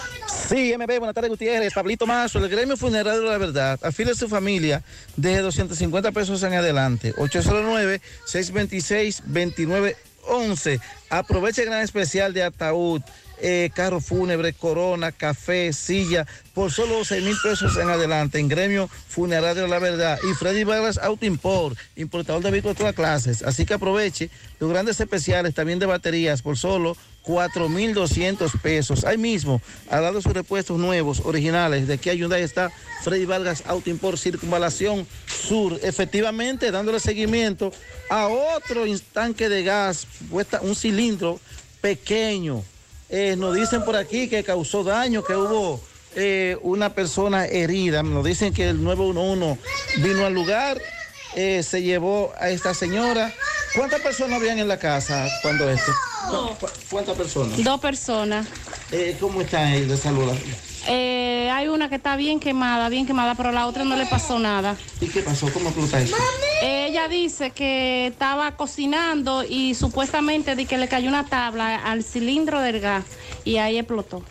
Sí, MB, buenas tardes, Gutiérrez. Pablito Mazo, el gremio funerario de la verdad. Afile a su familia desde 250 pesos en adelante. 809-626-2911. Aproveche el gran especial de ataúd. Eh, carro fúnebre, corona, café, silla, por solo 6 mil pesos en adelante en Gremio Funerario la Verdad. Y Freddy Vargas Auto Import, importador de vehículos de todas clases. Así que aproveche los grandes especiales también de baterías por solo 4.200 pesos. Ahí mismo, al lado de sus repuestos nuevos, originales, de aquí a Hyundai está Freddy Vargas Auto Import Circunvalación Sur. Efectivamente, dándole seguimiento a otro tanque de gas, puesta- un cilindro pequeño. Eh, nos dicen por aquí que causó daño, que hubo eh, una persona herida. Nos dicen que el 911 vino al lugar, eh, se llevó a esta señora. ¿Cuántas personas habían en la casa cuando esto? ¿Cu- cu- ¿Cuántas personas? Dos personas. ¿Cómo están ahí de salud? Eh, hay una que está bien quemada, bien quemada, pero a la otra no le pasó nada. ¿Y qué pasó? ¿Cómo explota eso? Ella dice que estaba cocinando y supuestamente de que le cayó una tabla al cilindro del gas y ahí explotó.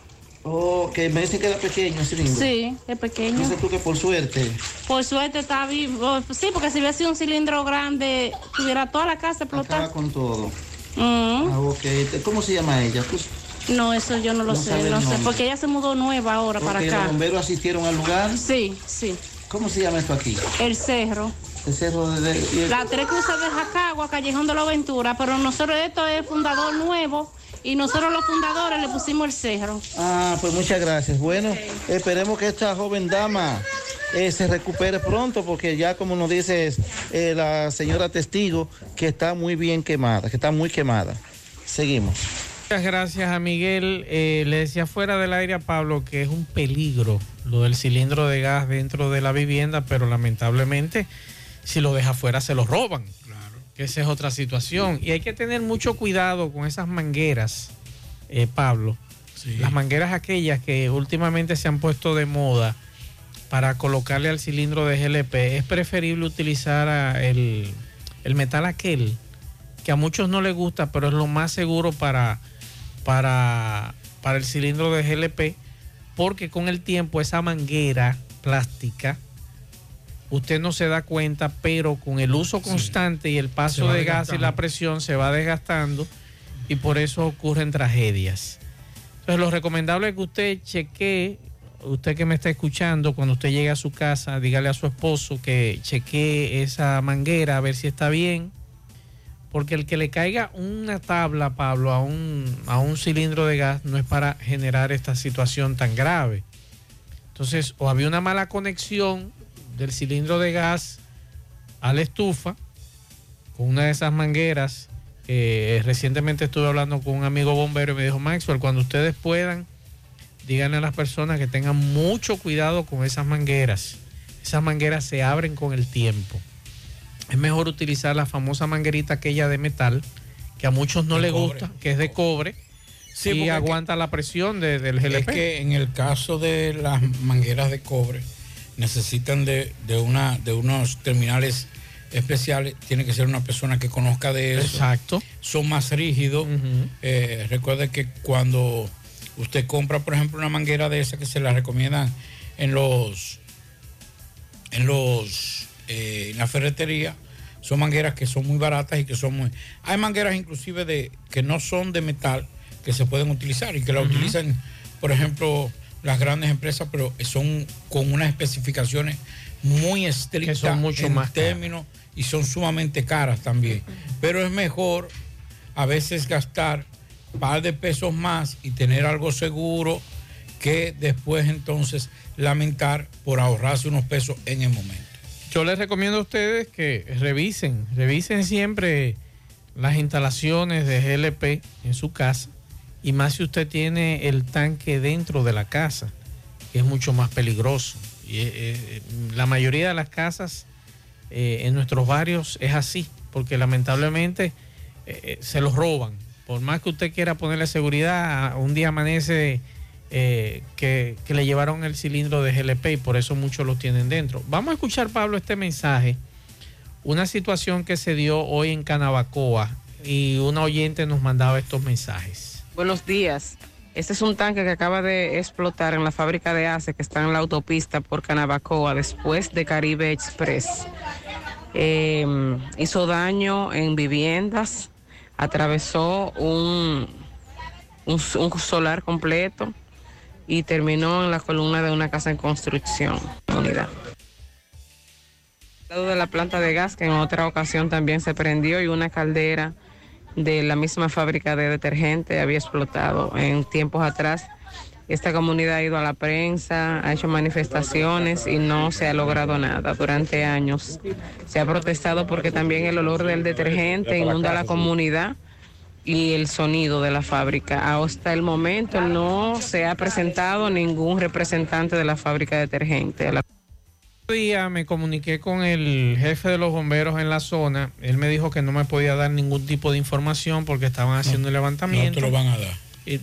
Oh, que me dicen que era pequeño el cilindro. Sí, es pequeño. Dices tú que por suerte. Por suerte está vivo. Sí, porque si hubiera sido un cilindro grande, tuviera toda la casa Acaba explotada. con todo. Mm. Ah, ok. ¿Cómo se llama ella? Tú- No, eso yo no lo No sé, no sé, porque ella se mudó nueva ahora para acá. ¿Los bomberos asistieron al lugar? Sí, sí. ¿Cómo se llama esto aquí? El cerro. El cerro de... de- el- La tres cruces de Jacagua, Callejón de la Aventura, pero nosotros esto es fundador nuevo y nosotros los fundadores le pusimos el cerro. Ah, pues muchas gracias. Bueno, esperemos que esta joven dama eh, se recupere pronto porque ya como nos dice eh, la señora testigo que está muy bien quemada, que está muy quemada. Seguimos. Muchas gracias a Miguel. Eh, le decía fuera del aire a Pablo que es un peligro lo del cilindro de gas dentro de la vivienda, pero lamentablemente si lo deja fuera se lo roban. Claro. Que esa es otra situación. Y hay que tener mucho cuidado con esas mangueras, eh, Pablo. Las mangueras aquellas que últimamente se han puesto de moda para colocarle al cilindro de GLP. Es preferible utilizar el, el metal aquel que a muchos no les gusta, pero es lo más seguro para, para, para el cilindro de GLP, porque con el tiempo esa manguera plástica, usted no se da cuenta, pero con el uso constante y el paso de gas y la presión se va desgastando y por eso ocurren tragedias. Entonces lo recomendable es que usted chequee, usted que me está escuchando, cuando usted llegue a su casa, dígale a su esposo que chequee esa manguera a ver si está bien porque el que le caiga una tabla, Pablo, a un, a un cilindro de gas no es para generar esta situación tan grave. Entonces, o había una mala conexión del cilindro de gas a la estufa con una de esas mangueras. eh, recientemente estuve hablando con un amigo bombero y me dijo, Maxwell, cuando ustedes puedan, díganle a las personas que tengan mucho cuidado con esas mangueras. Esas mangueras se abren con el tiempo es mejor utilizar la famosa manguerita aquella de metal, que a muchos no les gusta, que es de cobre, Sí, y aguanta la presión de- del GLP. Es que en el caso de las mangueras de cobre necesitan de, de una, de unos terminales especiales. Tiene que ser una persona que conozca de eso. Exacto. Son más rígidos. Eh, recuerde que cuando usted compra, por ejemplo, una manguera de esa que se la recomiendan en los en los eh, en la ferretería son mangueras que son muy baratas y que son muy hay mangueras inclusive de que no son de metal que se pueden utilizar y que la utilizan por ejemplo las grandes empresas pero son con unas especificaciones muy estrictas son mucho en más términos y son sumamente caras también. Pero es mejor a veces gastar un par de pesos más y tener algo seguro que después entonces lamentar por ahorrarse unos pesos en el momento. Yo les recomiendo a ustedes que revisen, revisen siempre las instalaciones de GLP en su casa y más si usted tiene el tanque dentro de la casa, que es mucho más peligroso. Y eh, eh, la mayoría de las casas eh, en nuestros barrios es así, porque lamentablemente se los roban. Por más que usted quiera ponerle seguridad, un día amanece que, que, le llevaron el cilindro de GLP y por eso muchos lo tienen dentro. Vamos a escuchar, Pablo, este mensaje. Una situación que se dio hoy en Canabacoa y una oyente nos mandaba estos mensajes. Buenos días. Este es un tanque que acaba de explotar en la fábrica de ACE que está en la autopista por Canabacoa después de Caribe Express. Em, hizo daño en viviendas, atravesó un, un, solar completo y terminó en la columna de una casa en construcción. Unidad. Lado de la planta de gas que en otra ocasión también se prendió y una caldera de la misma fábrica de detergente había explotado en tiempos atrás. Esta comunidad ha ido a la prensa, ha hecho manifestaciones y no se ha logrado nada durante años. Se ha protestado porque también el olor del detergente inunda la comunidad y el sonido de la fábrica. Hasta el momento no se ha presentado ningún representante de la fábrica de detergente día me comuniqué con el jefe de los bomberos en la zona. Él me dijo que no me podía dar ningún tipo de información porque estaban haciendo el levantamiento. No te lo van a dar.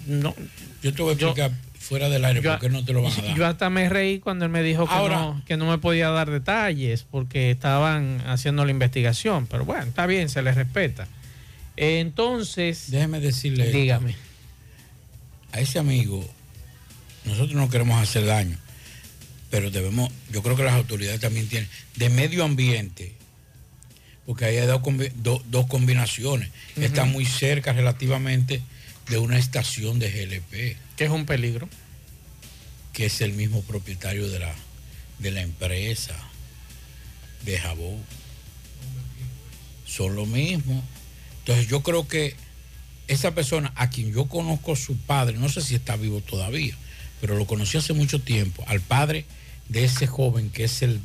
no, yo te voy a explicar fuera del aire por qué no te lo van a dar. Yo hasta me reí cuando él me dijo que, no, que no me podía dar detalles porque estaban haciendo la investigación. Pero bueno, está bien, se les respeta. Entonces. Déjeme decirle. Dígame. A ese amigo, nosotros no queremos hacer daño pero debemos, yo creo que las autoridades también tienen, de medio ambiente, porque ahí hay dos, combinaciones, está muy cerca relativamente de una estación de GLP. Que es un peligro. Que es el mismo propietario de la, de la empresa de jabón. Son lo mismo. Entonces yo creo que esa persona a quien yo conozco su padre, no sé si está vivo todavía, pero lo conocí hace mucho tiempo, al padre de ese joven que es el,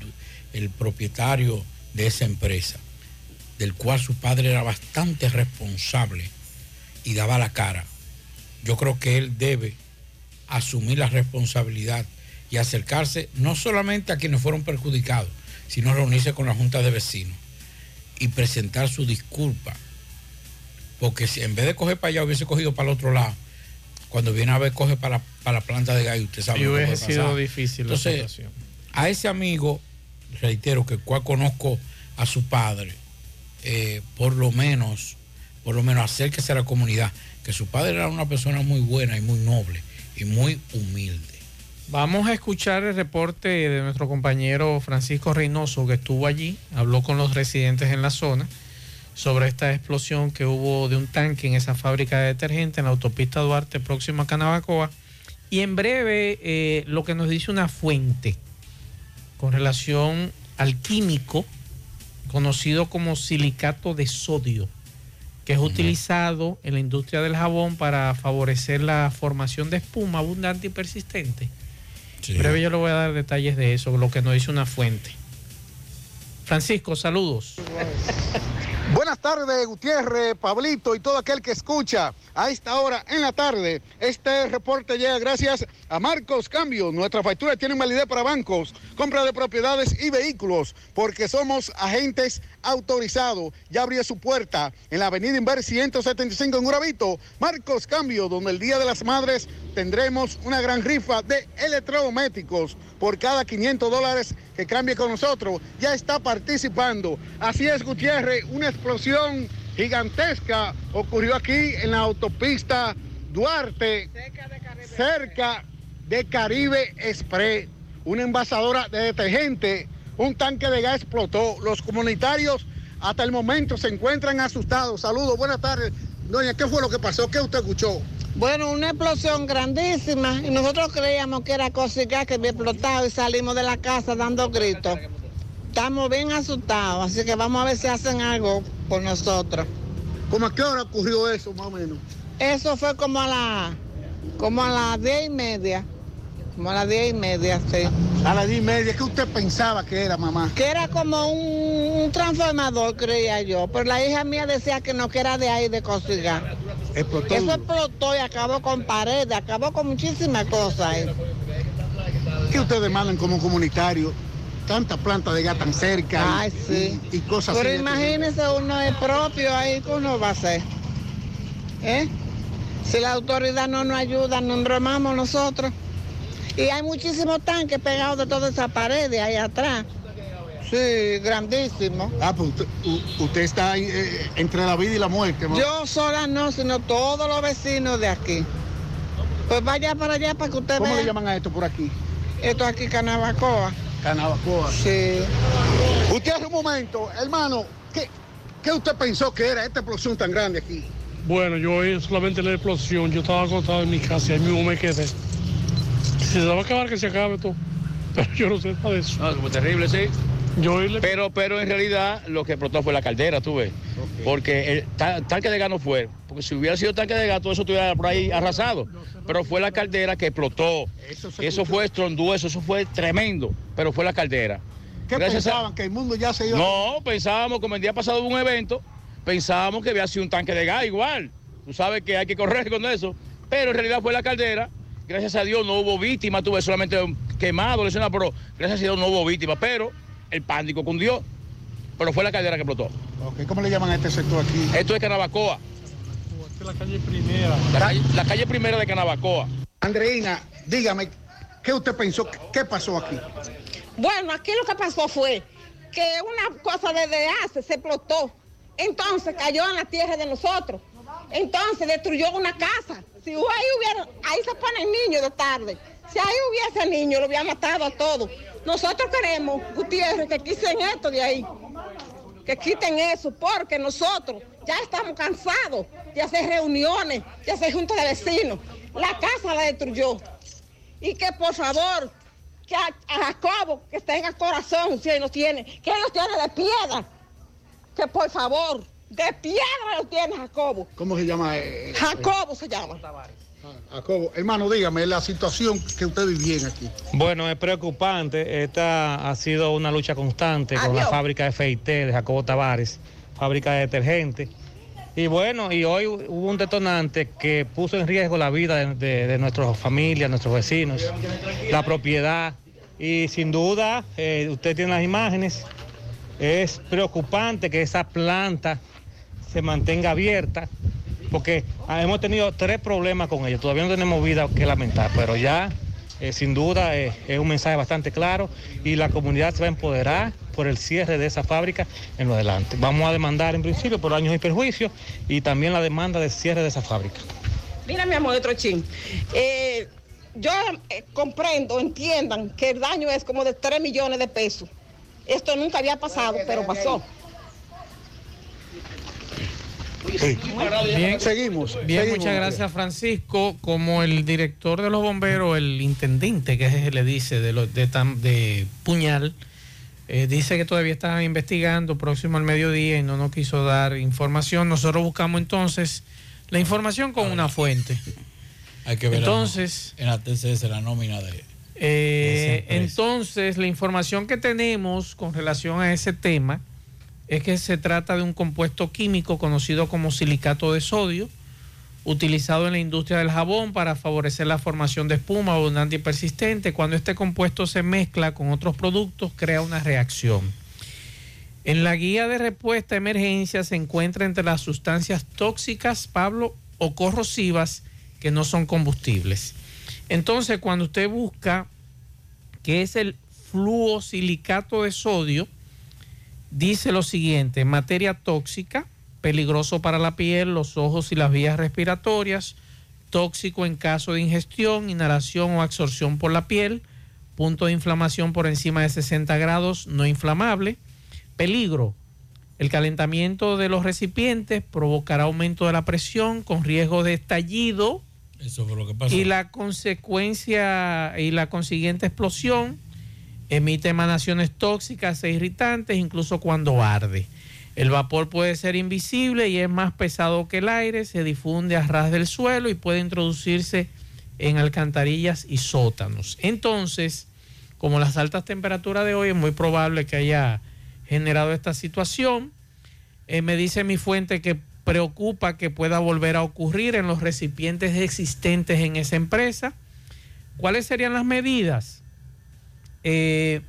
propietario de esa empresa, del cual su padre era bastante responsable y daba la cara, yo creo que él debe asumir la responsabilidad y acercarse no solamente a quienes fueron perjudicados, sino reunirse con la Junta de Vecinos y presentar su disculpa. Porque si en vez de coger para allá hubiese cogido para el otro lado, cuando viene a ver coge para, la planta de gallo, usted sabe. Y hubiese sido difícil Entonces, a ese amigo, reitero que cual conozco a su padre, eh, por lo menos, por lo menos acérquese a la comunidad, que su padre era una persona muy buena y muy noble y muy humilde. Vamos a escuchar el reporte de nuestro compañero Francisco Reynoso, que estuvo allí, habló con los residentes en la zona sobre esta explosión que hubo de un tanque en esa fábrica de detergente en la autopista Duarte próximo a Canabacoa. Y en breve eh, lo que nos dice una fuente con relación al químico conocido como silicato de sodio, que es utilizado en la industria del jabón para favorecer la formación de espuma abundante y persistente. En breve yo le voy a dar detalles de eso, lo que nos dice una fuente. Francisco, saludos. Buenas tardes, Gutiérrez, Pablito y todo aquel que escucha a esta hora en la tarde. Este reporte llega gracias a Marcos Cambio. Nuestra factura tiene validez para bancos, compra de propiedades y vehículos, porque somos agentes autorizados. Ya abrió su puerta en la avenida Inver 175 en Urabito. Marcos Cambio, donde el Día de las Madres tendremos una gran rifa de electrodomésticos por cada 500 dólares que cambie con nosotros. Ya está participando. Así es, Gutiérrez, una explosión gigantesca ocurrió aquí en la autopista Duarte, cerca de Caribe, Express. Una envasadora de detergente, un tanque de gas explotó. Los comunitarios hasta el momento se encuentran asustados. Saludos, buenas tardes. Doña, ¿qué fue lo que pasó? ¿Qué usted escuchó? Bueno, una explosión grandísima y nosotros creíamos que era cosica que había explotado y salimos de la casa dando gritos estamos bien asustados, así que vamos a ver si hacen algo por nosotros. ¿Cómo a qué hora ocurrió eso, más o menos? Eso fue como a la como a las diez y media. como a las diez y media, sí. A las diez y media, ¿qué usted pensaba que era, mamá? Que era como un, un transformador, creía yo. Pero la hija mía decía que no, que era de ahí, de Cosigar. Explotó. Eso explotó y acabó con paredes, acabó con muchísimas cosas. ¿Qué ustedes demandan como comunitario? Tantas plantas de gas tan cerca Ay, y, sí. y- y cosas Pero así. imagínese uno es propio ahí, ¿qué uno va a hacer? ¿Eh? Si la autoridad no nos ayuda, nos embromamos nosotros. Y hay muchísimos tanques pegados de todas esas paredes ahí atrás. Sí, grandísimo. Ah, pues usted, está ahí, eh, entre la vida y la muerte. Yo sola no, sino todos los vecinos de aquí. Pues vaya para allá para que usted ¿Cómo vea. le llaman a esto por aquí? Esto aquí, Canabacoa. Canabacoa. Sí. Usted hace un momento, hermano, ¿qué, qué usted pensó que era esta explosión tan grande aquí? Bueno, yo oí solamente la explosión, yo estaba acostado en mi casa y ahí mismo me quedé. Si se va a acabar, que se acabe todo. Pero yo no sé nada de eso. No, como terrible, sí. Pero, pero en realidad lo que explotó fue la caldera, tú ves. Porque el ta- tanque de gas no fue. Porque si hubiera sido tanque de gas, todo eso estuviera por ahí arrasado. Pero fue la caldera que explotó. Eso, fue estronduoso, eso fue tremendo. Pero fue la caldera. ¿Qué Gracias a- pensaban? ¿Que el mundo ya se iba No, pensábamos, como el día pasado hubo un evento, pensábamos que había sido un tanque de gas igual. Tú sabes que hay que correr con eso. Pero en realidad fue la caldera. Gracias a Dios no hubo víctimas, tuve solamente quemado, lesionado, pero gracias a Dios no hubo víctimas. Pero el pánico cundió. Pero fue la caldera que explotó. Ok, ¿Cómo le llaman a este sector aquí? Esto es Canabacoa. Esta es la calle primera. La calle, la calle primera de Canabacoa. Andreina, dígame, ¿qué usted pensó? ¿Qué pasó aquí? Bueno, aquí lo que pasó fue que una cosa desde hace se explotó. Entonces cayó en la tierra de nosotros. Entonces destruyó una casa. Si ahí hubiera, ahí se ponen niños de tarde. Si ahí hubiese niños, lo hubiera matado a todos. Nosotros queremos, Gutiérrez, que quiten esto de ahí. Que quiten eso, porque nosotros ya estamos cansados de hacer reuniones, de hacer juntas de vecinos. La casa la destruyó. Y que por favor, que a, a Jacobo, que tenga corazón, si él no tiene, que él lo tiene de piedra. Que por favor, de piedra lo tiene Jacobo. ¿Cómo se llama? eh, eh, Jacobo se llama. Jacobo, hermano, dígame la situación que usted vivía aquí. Bueno, es preocupante. Esta ha sido una lucha constante con la fábrica de FIT de Jacobo Tavares, fábrica de detergente. Y bueno, y hoy hubo un detonante que puso en riesgo la vida de, de- de nuestras familias, nuestros vecinos, la propiedad. Y sin duda, eh, usted tiene las imágenes, es preocupante que esa planta se mantenga abierta, porque ah, hemos tenido tres problemas con ella. Todavía no tenemos vida que lamentar, pero ya eh, sin duda eh, es un mensaje bastante claro y la comunidad se va a empoderar por el cierre de esa fábrica en lo adelante. Vamos a demandar en principio por daños y perjuicios y también la demanda de cierre de esa fábrica. Mira, mi amor, otro chin. Eh, yo eh, comprendo, entiendan que el daño es como de 3 millones de pesos. Esto nunca había pasado, pero pasó. Bien, seguimos. Bien, seguimos. muchas gracias Francisco. Como el director de los bomberos, el intendente que se le dice de, los de, Tam- de Puñal, eh, dice que todavía están investigando próximo al mediodía y no nos quiso dar información. Nosotros buscamos entonces la información con una fuente. Hay que ver Entonces, en la TCS la nómina de... Eh, entonces, la información que tenemos con relación a ese tema es que se trata de un compuesto químico conocido como silicato de sodio, utilizado en la industria del jabón para favorecer la formación de espuma abundante y persistente. Cuando este compuesto se mezcla con otros productos, crea una reacción. En la guía de respuesta a emergencia se encuentra entre las sustancias tóxicas, Pablo, o corrosivas que no son combustibles. Entonces, cuando usted busca qué es el fluosilicato de sodio, dice lo siguiente, materia tóxica, peligroso para la piel, los ojos y las vías respiratorias, tóxico en caso de ingestión, inhalación o absorción por la piel, punto de inflamación por encima de 60 grados, no inflamable, peligro. El calentamiento de los recipientes provocará aumento de la presión con riesgo de estallido Eso fue lo que pasó. y la consecuencia y la consiguiente explosión emite emanaciones tóxicas e irritantes incluso cuando arde. El vapor puede ser invisible y es más pesado que el aire, se difunde a ras del suelo y puede introducirse en alcantarillas y sótanos. Entonces, como las altas temperaturas de hoy, es muy probable que haya generado esta situación. Eh, me dice mi fuente que preocupa que pueda volver a ocurrir en los recipientes existentes en esa empresa. ¿Cuáles serían las medidas? Eh,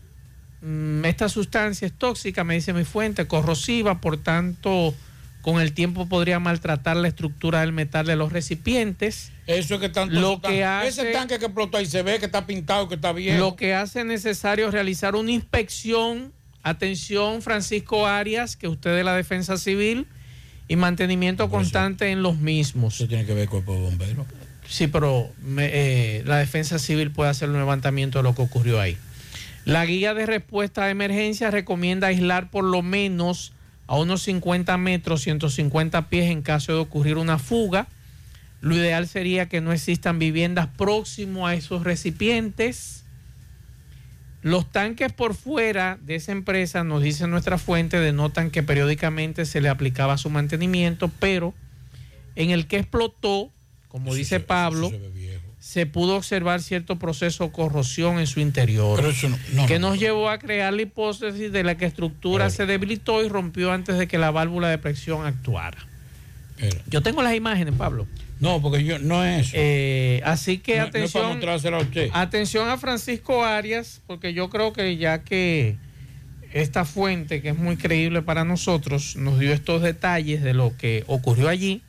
mm, esta sustancia es tóxica, me dice mi fuente, corrosiva, por tanto, con el tiempo podría maltratar la estructura del metal de los recipientes. Eso es que tanto Lo que hace- ese tanque que explotó ahí se ve que está pintado, que está bien. Lo que hace necesario realizar una inspección, atención Francisco Arias, que usted de la Defensa Civil, y mantenimiento constante en los mismos. Eso tiene que ver con el cuerpo de bomberos. Sí, pero me- eh, la Defensa Civil puede hacer un levantamiento de lo que ocurrió ahí. La guía de respuesta a emergencia recomienda aislar por lo menos a unos 50 metros, 150 pies en caso de ocurrir una fuga. Lo ideal sería que no existan viviendas próximo a esos recipientes. Los tanques por fuera de esa empresa, nos dice nuestra fuente, denotan que periódicamente se le aplicaba su mantenimiento, pero en el que explotó, como dice Pablo, se pudo observar cierto proceso de corrosión en su interior, Pero eso no- no, que no, nos llevó a crear la hipótesis de la que estructura se debilitó y rompió antes de que la válvula de presión actuara. Yo tengo las imágenes, Pablo. No, porque yo no es eso. Eh, así que No- atención. a usted. Atención a Francisco Arias, porque yo creo que ya que esta fuente, que es muy creíble para nosotros, nos dio estos detalles de lo que ocurrió allí.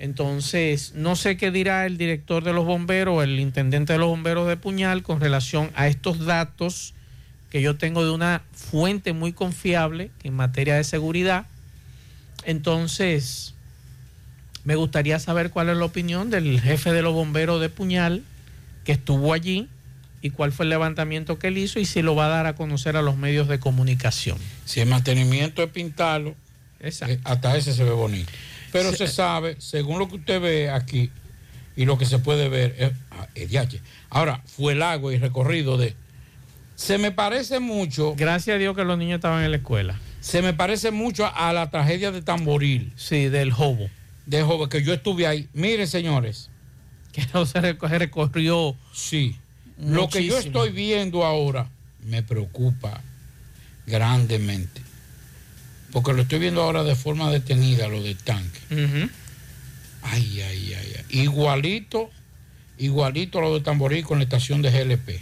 Entonces, no sé qué dirá el director de los bomberos el intendente de los bomberos de Puñal con relación a estos datos que yo tengo de una fuente muy confiable en materia de seguridad. Entonces, me gustaría saber cuál es la opinión del jefe de los bomberos de Puñal que estuvo allí y cuál fue el levantamiento que él hizo y si lo va a dar a conocer a los medios de comunicación. Si el mantenimiento es pintarlo, eh, hasta ese se ve bonito. Pero se sabe, según lo que usted ve aquí y lo que se puede ver, es, es diache. Ahora, fue el agua y recorrido de... Se me parece mucho... Gracias a Dios que los niños estaban en la escuela. Se me parece mucho a la tragedia de Tamboril. Sí, del Jobo. De Jobo, que yo estuve ahí. Miren, señores. Que no se reco- recorrió. Sí. Lo que yo estoy viendo ahora me preocupa grandemente. Porque lo estoy viendo ahora de forma detenida, lo del tanque. Ay, ay, ay, ay. Igualito, igualito a lo de Tamboril con la estación de GLP.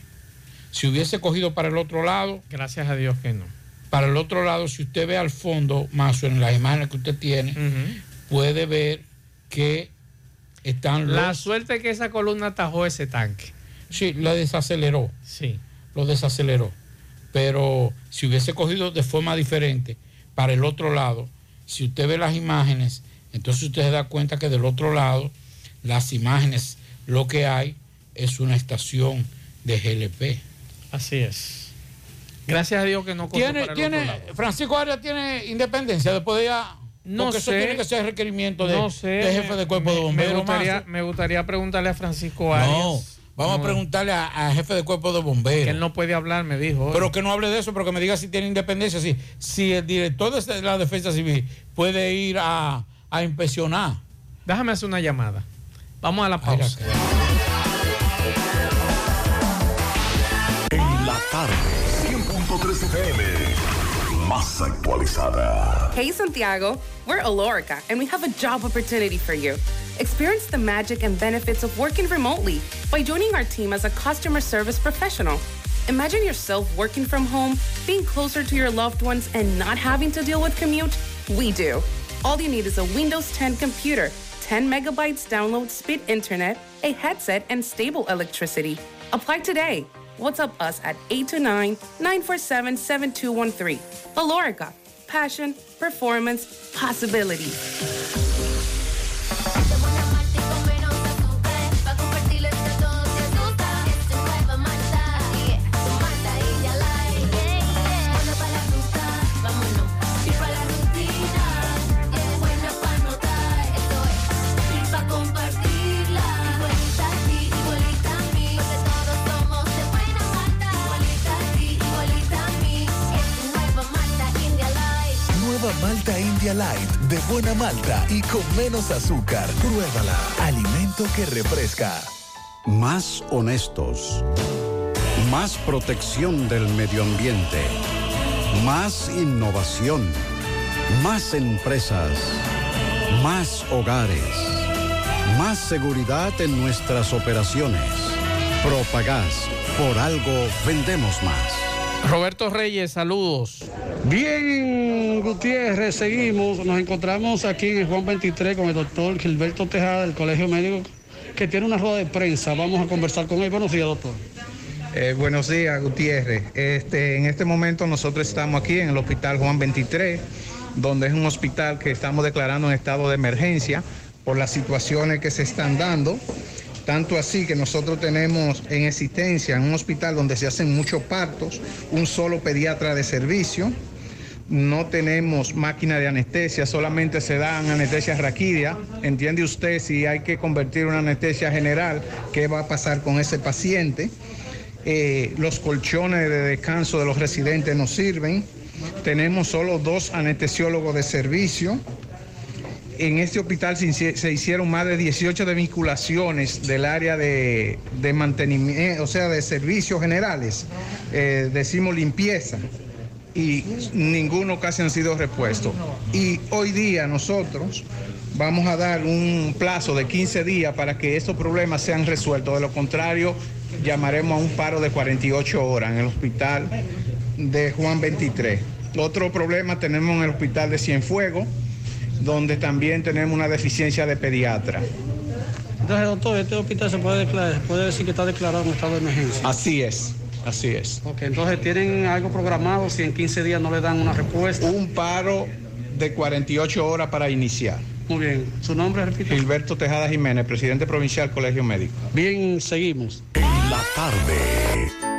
Si hubiese cogido para el otro lado. Gracias a Dios que no. Para el otro lado, si usted ve al fondo, más en las imágenes que usted tiene, puede ver que están los. La suerte es que esa columna atajó ese tanque. Sí, lo desaceleró. Sí. Lo desaceleró. Pero si hubiese cogido de forma diferente para el otro lado, si usted ve las imágenes, entonces usted se da cuenta que del otro lado, las imágenes, lo que hay es una estación de GLP. Así es. Gracias a Dios que no ¿Tiene, para el tiene, otro lado. Francisco Arias tiene independencia después de ya. No porque eso sé. tiene que ser requerimiento de, no sé. de jefe de cuerpo me, de bomberos. Me gustaría, me gustaría preguntarle a Francisco Arias. No, vamos a preguntarle a- a jefe de cuerpo de bomberos. Que él no puede hablar, me dijo. Pero que no hable de eso, pero que me diga si tiene independencia. Si, si el director de la defensa civil puede ir a, a inspeccionar. Déjame hacer una llamada. Vamos a la pausa. En la tarde, 100.3 FM, más actualizada. Hey Santiago, we're Alorica and we have a job opportunity for you. Experience the magic and benefits of working remotely by joining our team as a customer service professional. Imagine yourself working from home, being closer to your loved ones, and not having to deal with commute. We do. All you need is a Windows 10 computer, 10 megabytes download speed internet, a headset, and stable electricity. Apply today. WhatsApp us at 829 947 7213. Valorica. Passion, performance, possibility. Malta India Light, de buena malta y con menos azúcar. Pruébala. Alimento que refresca. más honestos, más protección del medio ambiente, más innovación, más empresas, más hogares, más seguridad en nuestras operaciones. Propagás, por algo vendemos más. Roberto Reyes, saludos. Bien, Gutiérrez, seguimos. Nos encontramos aquí en el Juan 23 con el doctor Gilberto Tejada del Colegio Médico, que tiene una rueda de prensa. Vamos a conversar con él. Buenos días, doctor. Eh, buenos días, Gutiérrez. Este, en este momento nosotros estamos aquí en el Hospital Juan 23, donde es un hospital que estamos declarando en estado de emergencia por las situaciones que se están dando. Tanto así que nosotros tenemos en existencia en un hospital donde se hacen muchos partos, un solo pediatra de servicio. No tenemos máquina de anestesia, solamente se dan anestesia raquídea. ¿Entiende usted si hay que convertir una anestesia general? ¿Qué va a pasar con ese paciente? Eh, los colchones de descanso de los residentes no sirven. Tenemos solo dos anestesiólogos de servicio. En este hospital se, hici- se hicieron más de 18 desvinculaciones del área de, de mantenimiento, o sea, de servicios generales. Eh, decimos limpieza. Y ninguno casi han sido repuestos. Y hoy día nosotros vamos a dar un plazo de 15 días para que estos problemas sean resueltos. De lo contrario, llamaremos a un paro de 48 horas en el hospital de Juan 23. Otro problema tenemos en el hospital de Cienfuegos, donde también tenemos una deficiencia de pediatra. Entonces, doctor, este hospital se puede, declarar, se puede decir que está declarado en estado de emergencia. Así es, así es. Ok, entonces tienen algo programado si en 15 días no le dan una respuesta. Un paro de 48 horas para iniciar. Muy bien. ¿Su nombre, repito? Gilberto Tejada Jiménez, presidente provincial Colegio Médico. Bien, seguimos. La tarde.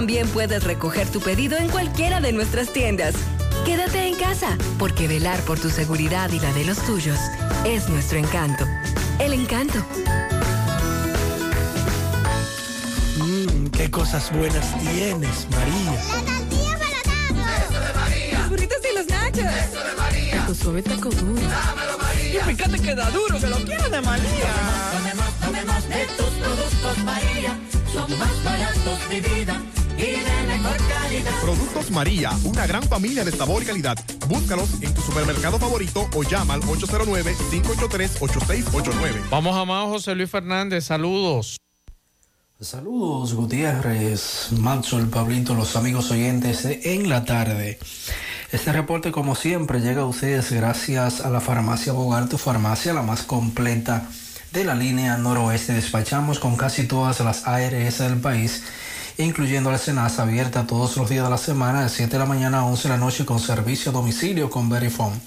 también puedes recoger tu pedido en cualquiera de nuestras tiendas. Quédate en casa, porque velar por tu seguridad y la de los tuyos es nuestro encanto. El encanto. Mmm, qué cosas buenas tienes, María. Los burritos y los nachos. Eso de María. Tu suave taco duro. Dámelo, María. Y fíjate que da duro, que lo quiero de María. Tomemos, tomemos de tus productos, María. Son más baratos de vida y de mejor calidad. Productos María, una gran familia de sabor y calidad. Búscalos en tu supermercado favorito o llama al 809-583-8689. Vamos a más, José Luis Fernández, saludos. Saludos Gutiérrez, Macho, el Pablito, los amigos oyentes de En la Tarde. Este reporte, como siempre, llega a ustedes gracias a la farmacia Bogar, tu farmacia, la más completa de la línea noroeste. Despachamos con casi todas las ARS del país, incluyendo la Senasa, abierta todos los días de la semana, de 7 de la mañana a 11 de la noche, con servicio a domicilio con Verifone.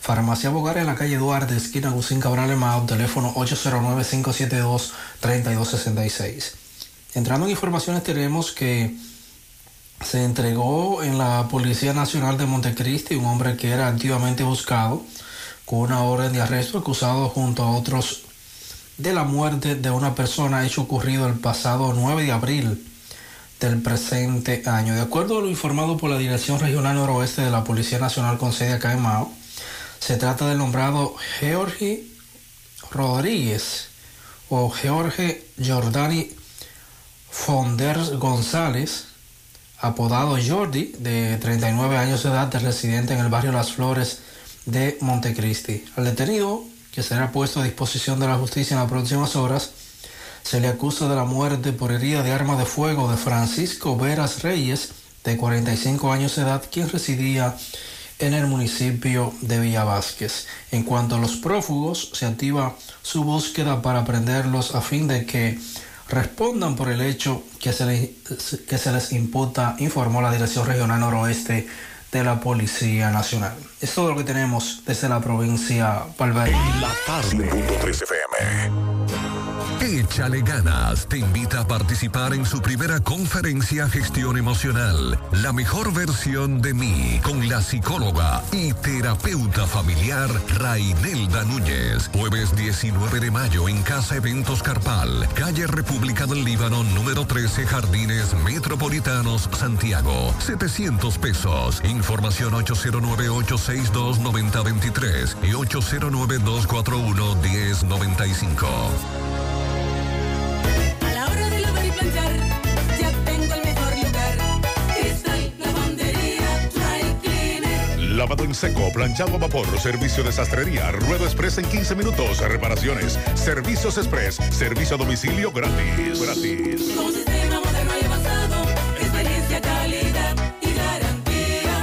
Farmacia Bogar en la calle Duarte, esquina Agustín Cabral Emao, teléfono 809-572-3266. Entrando en informaciones, tenemos que se entregó en la Policía Nacional de Montecristi un hombre que era antiguamente buscado con una orden de arresto acusado junto a otros de la muerte de una persona hecho ocurrido el pasado 9 de abril del presente año. De acuerdo a lo informado por la Dirección Regional Noroeste de la Policía Nacional con sede acá en Mao, se trata del nombrado George Rodríguez o George Jordani Fonders González, apodado Jordi, de 39 años de edad, residente en el barrio Las Flores de Montecristi. Al detenido, que será puesto a disposición de la justicia en las próximas horas, se le acusa de la muerte por herida de arma de fuego de Francisco Veras Reyes, de 45 años de edad, quien residía en el municipio de Villa Vázquez. En cuanto a los prófugos, se activa su búsqueda para prenderlos a fin de que respondan por el hecho que se, les, que se les imputa, informó la Dirección Regional Noroeste de la Policía Nacional. Es todo lo que tenemos desde la provincia Valverde. La tarde. 5.3 FM. Échale ganas te invita a participar en su primera conferencia Gestión Emocional, la mejor versión de mí, con la psicóloga y terapeuta familiar Rainelda Núñez. Jueves 19 de mayo en Casa Eventos Carpal, calle República del Líbano, número 13, Jardines Metropolitanos, Santiago. 700 pesos. Información 809-862-9023 y 809-241-1095. A la hora de lavar y planchar, ya tengo el mejor lugar. Cristal Lavandería Dry Cleaner. Lavado en seco, planchado a vapor, servicio de sastrería, ruedo express en 15 minutos, reparaciones, servicios express, servicio a domicilio gratis. Gratis.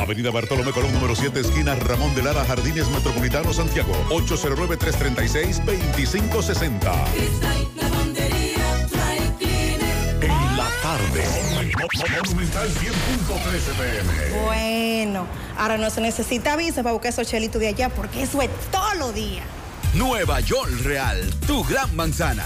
Avenida Bartolomé Colón, número 7, esquina Ramón de Lara, Jardines Metropolitano, Santiago. 809-336-2560. Cristal Lavandería Dry Cleaner. En la tarde. Monumental 100.13 pm. Bueno, ahora no se necesita visa para buscar esos chelitos de allá porque eso es todo los días. Nueva York Real, tu gran manzana.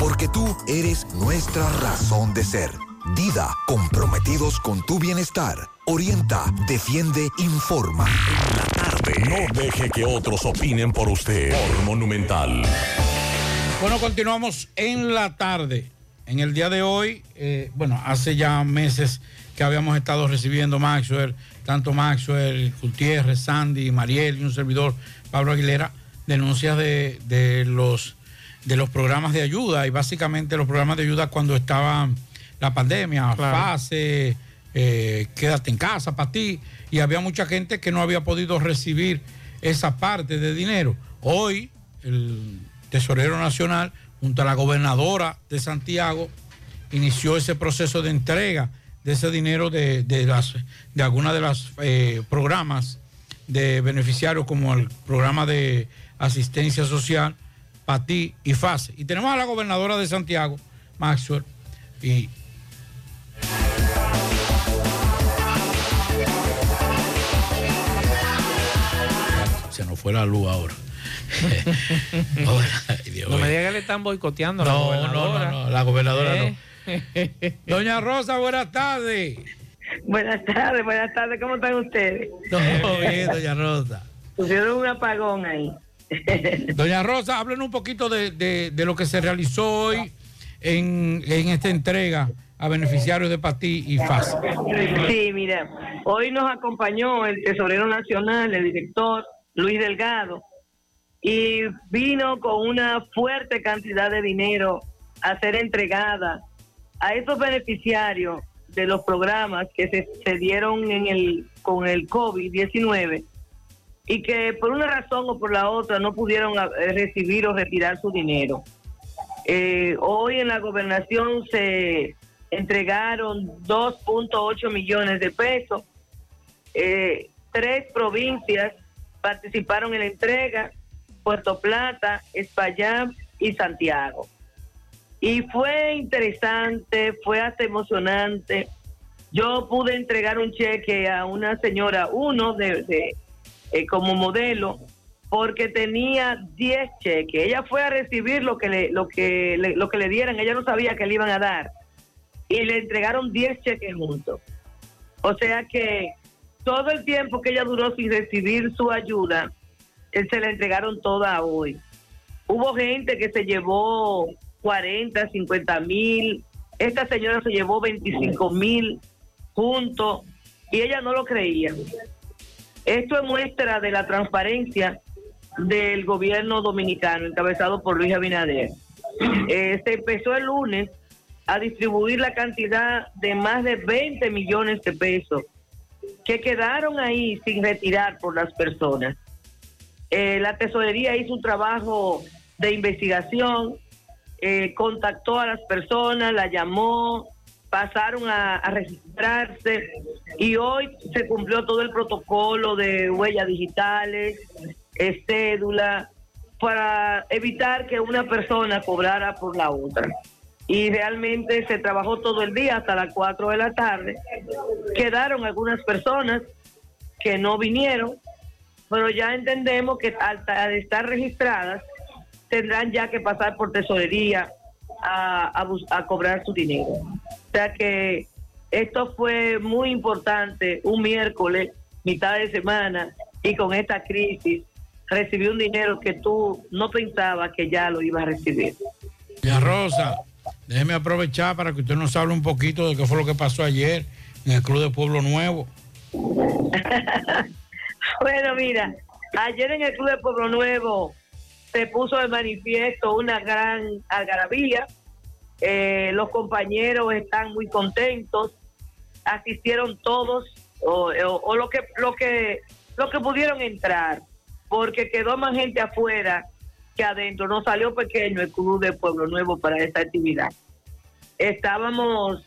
porque tú eres nuestra razón de ser. Dida, comprometidos con tu bienestar. Orienta, defiende, informa. No deje que otros opinen por usted. Por Monumental. Bueno, continuamos en la tarde. En el día de hoy, eh, bueno, hace ya meses que habíamos estado recibiendo Maxwell, tanto Maxwell, Gutiérrez, Sandy, Mariel y un servidor, Pablo Aguilera, denuncias de, de los, de los programas de ayuda y básicamente los programas de ayuda cuando estaba la pandemia, Claro. fase, eh, quédate en casa para ti, y había mucha gente que no había podido recibir esa parte de dinero. Hoy, el Tesorero Nacional, junto a la gobernadora de Santiago, inició ese proceso de entrega de ese dinero de, de las, de algunas de los programas de beneficiarios como el programa de asistencia social, PATI y FASE. Y tenemos a la gobernadora de Santiago, Maxwell, y se nos fue la luz ahora. Dios No me diga que le están boicoteando a la No, gobernadora. no, no, no, la gobernadora ¿Eh? no. Doña Rosa, buenas tardes. Buenas tardes, buenas tardes, ¿cómo están ustedes? Todo bien, doña Rosa. Tuvieron un apagón ahí. Doña Rosa, háblenos un poquito de, de- de lo que se realizó hoy en, en esta entrega a beneficiarios de PATI y FAS. Sí, mira, hoy nos acompañó el tesorero nacional, el director Luis Delgado, y vino con una fuerte cantidad de dinero a ser entregada a esos beneficiarios de los programas que se, se dieron en el con el COVID-19 y que por una razón o por la otra no pudieron eh, recibir o retirar su dinero. Eh, hoy en la gobernación se entregaron 2.8 millones de pesos. Eh, tres provincias participaron en la entrega, Puerto Plata, Espaillat y Santiago. Y fue interesante, fue hasta emocionante. Yo pude entregar un cheque a una señora, uno de, eh, como modelo, porque tenía 10 cheques. Ella fue a recibir lo que le, lo que le, lo que le dieran, ella no sabía que le iban a dar. Y le entregaron 10 cheques juntos. O sea que todo el tiempo que ella duró sin recibir su ayuda, eh, se la entregaron toda hoy. Hubo gente que se llevó 40, 50 mil. Esta señora se llevó 25 mil juntos y ella no lo creía. Esto es muestra de la transparencia del gobierno dominicano, encabezado por Luis Abinader. Eh, se empezó el lunes a distribuir la cantidad de más de 20 millones de pesos que quedaron ahí sin retirar por las personas. Eh, la tesorería hizo un trabajo de investigación, eh, contactó a las personas, la llamó, pasaron a, registrarse y hoy se cumplió todo el protocolo de huellas digitales, cédula, para evitar que una persona cobrara por la otra. Y realmente se trabajó todo el día hasta las 4 de la tarde. Quedaron algunas personas que no vinieron, pero ya entendemos que al, al estar registradas tendrán ya que pasar por tesorería a, a bus- a cobrar su dinero. O sea que esto fue muy importante un miércoles, mitad de semana, y con esta crisis recibí un dinero que tú no pensabas que ya lo ibas a recibir. Doña Rosa, déjeme aprovechar para que usted nos hable un poquito de qué fue lo que pasó ayer en el Club de Pueblo Nuevo. Bueno, mira, ayer en el Club de Pueblo Nuevo se puso de manifiesto una gran algarabía. Eh, los compañeros están muy contentos, asistieron todos o, lo que lo que lo que pudieron entrar, porque quedó más gente afuera que adentro. No salió pequeño el Club de Pueblo Nuevo para esta actividad. Estábamos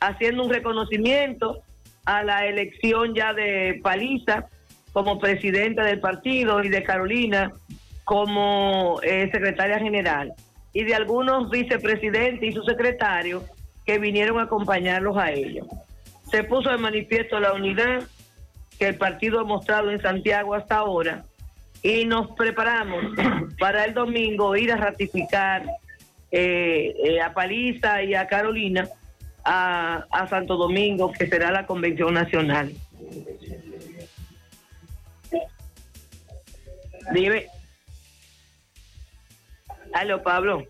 haciendo un reconocimiento a la elección ya de Paliza como presidenta del partido y de Carolina como eh, secretaria general y de algunos vicepresidentes y sus secretarios que vinieron a acompañarlos a ellos. Se puso de manifiesto la unidad que el partido ha mostrado en Santiago hasta ahora y nos preparamos para el domingo ir a ratificar eh, eh, a Paliza y a Carolina a, a Santo Domingo, que será la convención nacional. Dime. Aló, Pablo.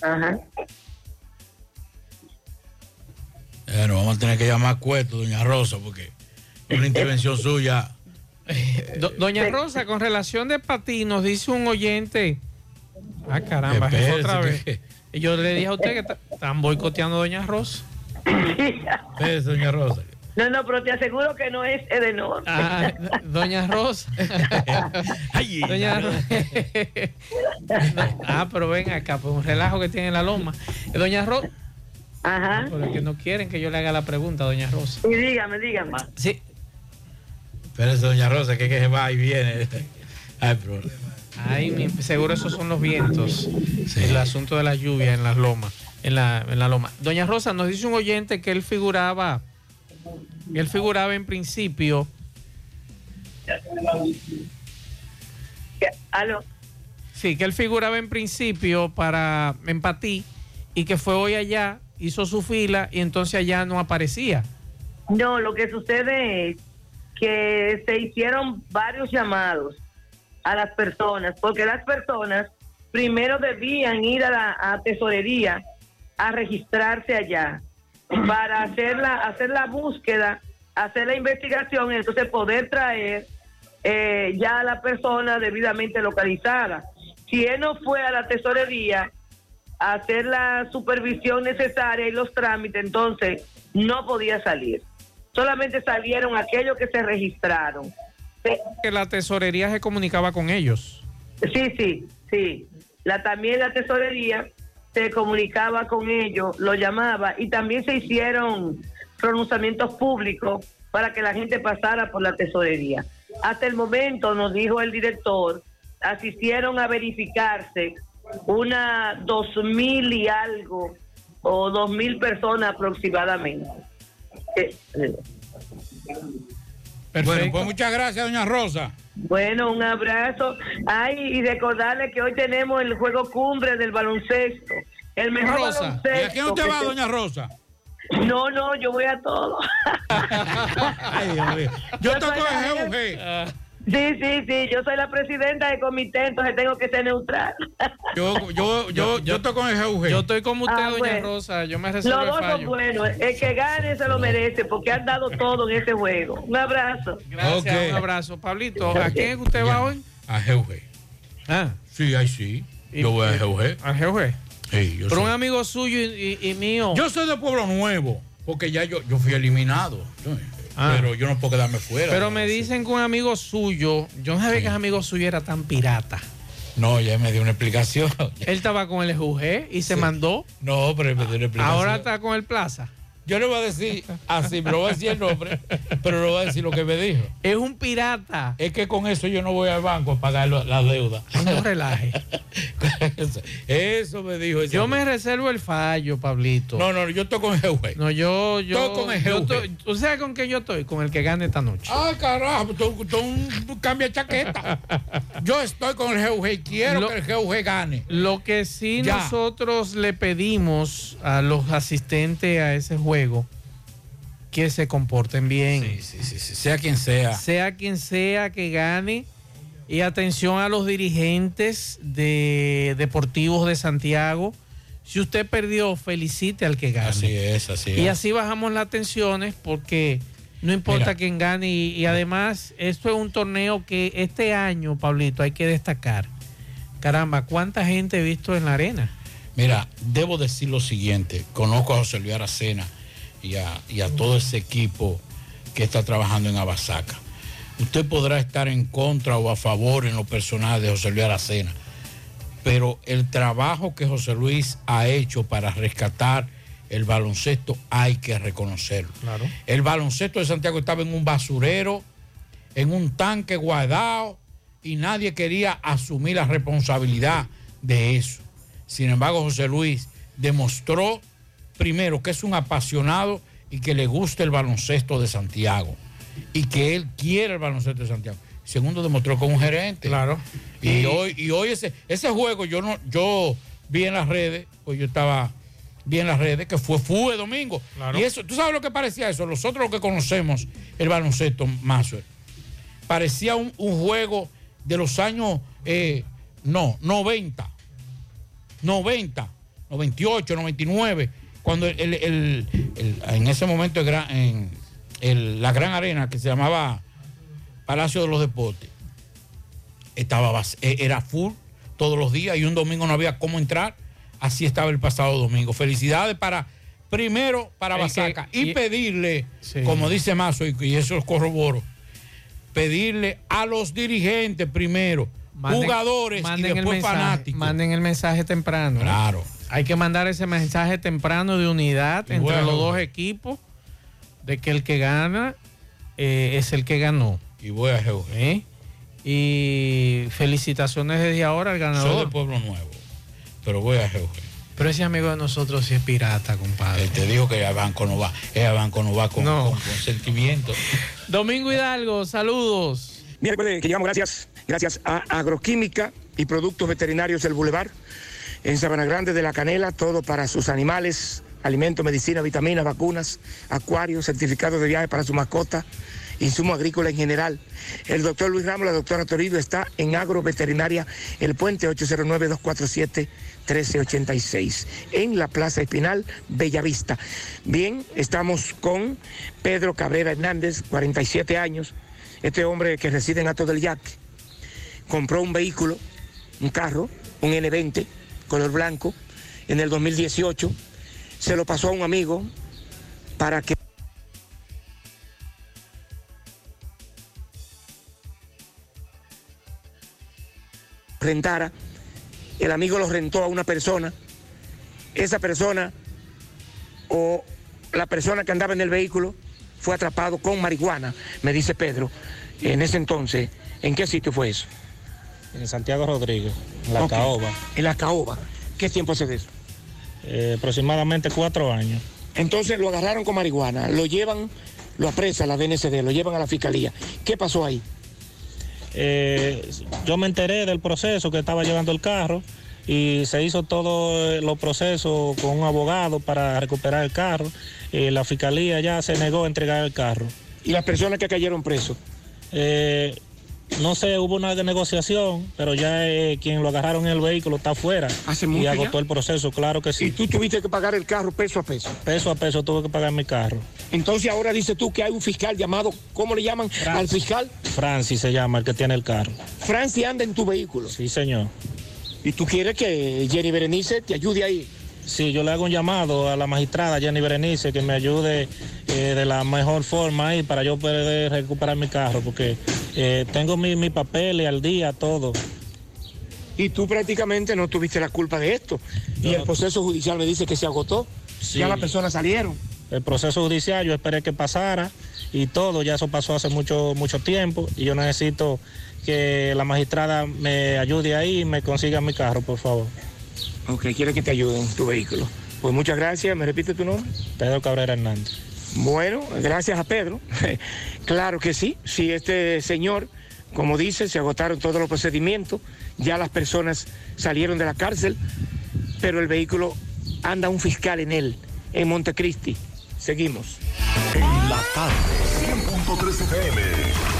Ajá. Bueno, vamos a tener que llamar a Cueto, doña Rosa, porque una intervención suya. Do- Doña Rosa, con relación de Patí, nos dice un oyente. Ah, caramba, es otra vez. que- Y yo le dije a usted que están boicoteando a Doña Rosa. Espérese, doña Rosa. No, no, pero te aseguro que no es Edenor. Ah, Doña Rosa. Doña Ro- ah, pero ven acá, pues un relajo que tiene la loma. Eh, Doña Rosa. Ajá. Pero es que no quieren que yo le haga la pregunta, Doña Rosa. Y dígame, dígame. Sí. Espérese, doña Rosa, que, que se va y viene. Ay, pero. Ay, mi- seguro esos son los vientos. El asunto de la lluvia en las lomas. En la, en la loma. Doña Rosa, nos dice un oyente que él figuraba. Él figuraba en principio. Aló. Sí, que él figuraba en principio para Empatí y que fue hoy allá, hizo su fila y entonces allá no aparecía. No, lo que sucede es que se hicieron varios llamados a las personas, porque las personas primero debían ir a la a tesorería a registrarse allá para hacer la, hacer la búsqueda, hacer la investigación y entonces poder traer eh, ya a la persona debidamente localizada. Si él no fue a la tesorería a hacer la supervisión necesaria y los trámites, entonces no podía salir. Solamente salieron aquellos que se registraron. Que la tesorería se comunicaba con ellos. Sí, sí, sí. La, también la tesorería se comunicaba con ellos, lo llamaba y también se hicieron pronunciamientos públicos para que la gente pasara por la tesorería. Hasta el momento, nos dijo el director, asistieron a verificarse una dos mil y algo o dos mil personas aproximadamente. Eh, eh. Bueno, pues muchas gracias, doña Rosa. Bueno, un abrazo. Ay, y recordarle que hoy tenemos el juego cumbre del baloncesto. El mejor Rosa, baloncesto. ¿y a quién usted va, se- doña Rosa? No, no, yo voy a todo. Ay, Dios mío. Yo Yo toco el. GUG. Sí, sí, sí, yo soy la presidenta del comité, entonces tengo que ser neutral. Yo, yo, yo, yo estoy con el GUG. Yo estoy como usted, Ah, doña. Rosa. Yo me Los reservo el dos son buenos, el que gane se lo merece porque han dado todo en ese juego. Un abrazo. Gracias, Ok. un abrazo. Pablito, ¿a quién es que usted va hoy? A GUG. Ah. Sí, ahí sí. Yo voy a GUG. ¿A GUG? Sí, yo Pero un amigo suyo y, y- y mío. Yo soy de Pueblo Nuevo, porque ya yo, yo fui eliminado. Ah. Pero yo no puedo quedarme fuera. Pero me dicen que un amigo suyo, yo no sabía que ese amigo suyo era tan pirata. No, ya me dio una explicación. Él estaba con el EJUG y se mandó. No, pero me dio una explicación. Ahora está con el Plaza. Yo le voy a decir así, me lo voy a decir el nombre, pero le voy a decir lo que me dijo. Es un pirata. Es que con eso yo no voy al banco a pagar lo- la deuda. No relaje. Eso, eso me dijo Yo me reservo el fallo, Pablito. No, no, yo estoy con el GUG. No, yo, yo. Estoy con el yo estoy- ¿Tú sabes con qué yo estoy? Con el que gane esta noche. Ay, carajo, tú, tú un cambia de chaqueta. Yo estoy con el GUG y quiero Lo- que el GUG gane. Lo que sí Ya. nosotros le pedimos a los asistentes a ese juego que se comporten bien. Sí, sí, sí, sea quien sea. Sea quien sea que gane. Y atención a los dirigentes de Deportivos de Santiago. Si usted perdió, felicite al que gane. Así es, así Y es. así bajamos las tensiones porque no importa Mira. quién gane y, y además esto es un torneo que este año, Pablito, hay que destacar. Caramba, ¿cuánta gente he visto en la arena? Mira, debo decir lo siguiente. Conozco a José Luis Aracena y a, y a todo ese equipo que está trabajando en Abasaca. Usted podrá estar en contra o a favor en lo personal de José Luis Aracena, pero el trabajo que José Luis ha hecho para rescatar el baloncesto hay que reconocerlo. Claro. El baloncesto de Santiago estaba en un basurero, en un tanque guardado y nadie quería asumir la responsabilidad de eso. Sin embargo, José Luis demostró primero que es un apasionado y que le gusta el baloncesto de Santiago y que él quiere el baloncesto de Santiago. Segundo, demostró con un gerente. Claro. Y, hoy, y hoy ese, ese juego yo no, yo vi en las redes, pues yo estaba vi en las redes que fue fue domingo. Claro. Y eso, ¿tú sabes lo que parecía eso? Nosotros lo que conocemos el baloncesto más parecía un, un juego de los años eh, no, 90. 90, 98, 99, cuando el, el- en ese momento en la gran arena que se llamaba Palacio de los Deportes estaba eh, era full todos los días y un domingo no había cómo entrar. Así estaba el pasado domingo. Felicidades para primero para que- Basaca y, y- pedirle, Sí. como dice Mazo y, y eso lo corroboro, pedirle a los dirigentes primero, Manden- jugadores y manden después fanáticos. Manden el mensaje temprano. ¿eh? Claro. Hay que mandar ese mensaje temprano de unidad Y entre bueno. los dos equipos de que el que gana eh, es el que ganó. Y voy a. ¿eh? Y felicitaciones desde ahora al Soy de ganador. Pueblo Nuevo, pero voy a GUG. Pero ese amigo de nosotros sí es pirata, compadre. Eh, te dijo que el banco no va, el banco no va con, No. con- con sentimiento. Domingo Hidalgo, saludos. Miércoles que llegamos gracias, gracias a Agroquímica y Productos Veterinarios del Boulevard. En Sabana Grande de la Canela, todo para sus animales, alimentos, medicina, vitaminas, vacunas, acuarios, certificados de viaje para su mascota, insumo agrícola en general. El doctor Luis Ramos, la doctora Toribio está en Agroveterinaria El Puente 809-247-1386, en la Plaza Espinal, Bellavista. Bien, estamos con Pedro Cabrera Hernández, 47 años, este hombre que reside en Ato del Yaque, compró un vehículo, un carro, un N20, color blanco, en el 2018, se lo pasó a un amigo para que rentara, el amigo lo rentó a una persona, esa persona o la persona que andaba en el vehículo fue atrapado con marihuana, me dice Pedro. En ese entonces, ¿en qué sitio fue eso? En Santiago Rodríguez, en la. Caoba. En la caoba. ¿Qué tiempo hace de eso? Eh, aproximadamente cuatro años. Entonces lo agarraron con marihuana, lo llevan, lo apresa la DNCD, lo llevan a la fiscalía. ¿Qué pasó ahí? Eh, yo me enteré del proceso que estaba llevando el carro y se hizo todos los procesos con un abogado para recuperar el carro. Eh, la fiscalía ya se negó a entregar el carro. ¿Y las personas que cayeron presos? Eh, No sé, hubo una negociación, pero ya eh, quien lo agarraron en el vehículo está afuera. ¿Hace Y mucho agotó ya? el proceso, claro que sí. Y tú tuviste que pagar el carro peso a peso. Peso a peso tuve que pagar mi carro. Entonces ahora dices tú que hay un fiscal llamado, ¿cómo le llaman al fiscal? Francis se llama, el que tiene el carro. Francis anda en tu vehículo. Sí, señor. ¿Y tú quieres que Jenny Berenice te ayude ahí? Sí, yo le hago un llamado a la magistrada Jenny Berenice que me ayude eh, de la mejor forma ahí para yo poder recuperar mi carro, porque eh, tengo mi, mi papeles al día, todo. Y tú prácticamente no tuviste la culpa de esto. Y el proceso judicial me dice que se agotó. Ya las personas salieron. El proceso judicial yo esperé que pasara y todo, ya eso pasó hace mucho, mucho tiempo y yo necesito que la magistrada me ayude ahí y me consiga mi carro, por favor. Ok, quiere que te ayuden tu vehículo. Pues muchas gracias. ¿Me repite tu nombre? Pedro Cabrera Hernández. Bueno, gracias a Pedro. claro que sí. Si este señor, como dice, se agotaron todos los procedimientos, ya las personas salieron de la cárcel, pero el vehículo anda un fiscal en él, en Montecristi. Seguimos. En la tarde, 100.3 FM.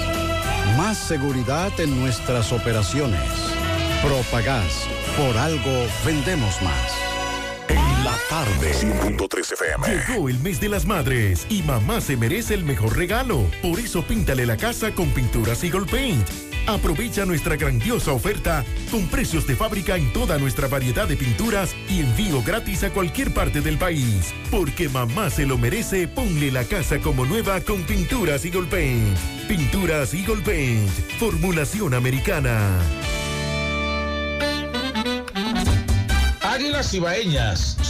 Más seguridad en nuestras operaciones. Propagás. Por algo vendemos más. En la tarde, 100.3 FM. Llegó el mes de las madres y mamá se merece el mejor regalo. Por eso píntale la casa con pinturas Eagle Paint. Aprovecha nuestra grandiosa oferta con precios de fábrica en toda nuestra variedad de pinturas y envío gratis a cualquier parte del país. Porque mamá se lo merece, ponle la casa como nueva con pinturas Eagle Paint. Pinturas Eagle Paint, formulación americana. Águilas Ibaeñas,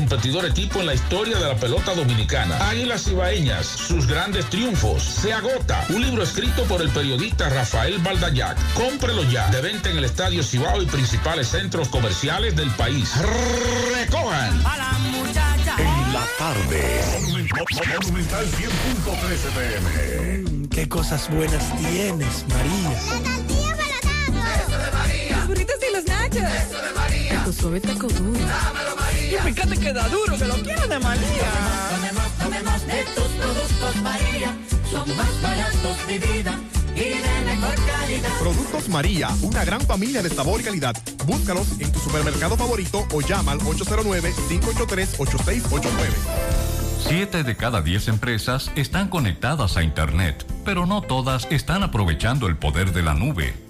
competidor equipo en la historia de la pelota dominicana. Águilas Ibaeñas, sus grandes triunfos. Se agota. Un libro escrito por el periodista Rafael Baldayac. Cómprelo ya. De venta en el Estadio Cibao y principales centros comerciales del país. Recojan. En la tarde, Monumental 100.3 FM. Qué cosas buenas tienes, María. Los burritos y los nachos. Eso de María. Tu suave taco duro. Dámelo, María. Y fíjate que da duro, que lo quiero de María. Tomemos, tomemos de tus productos, María. Son más baratos de vida y de mejor calidad. Productos María, una gran familia de sabor y calidad. Búscalos en tu supermercado favorito o llama al 809-583-8689. Siete de cada diez empresas están conectadas a Internet, pero no todas están aprovechando el poder de la nube.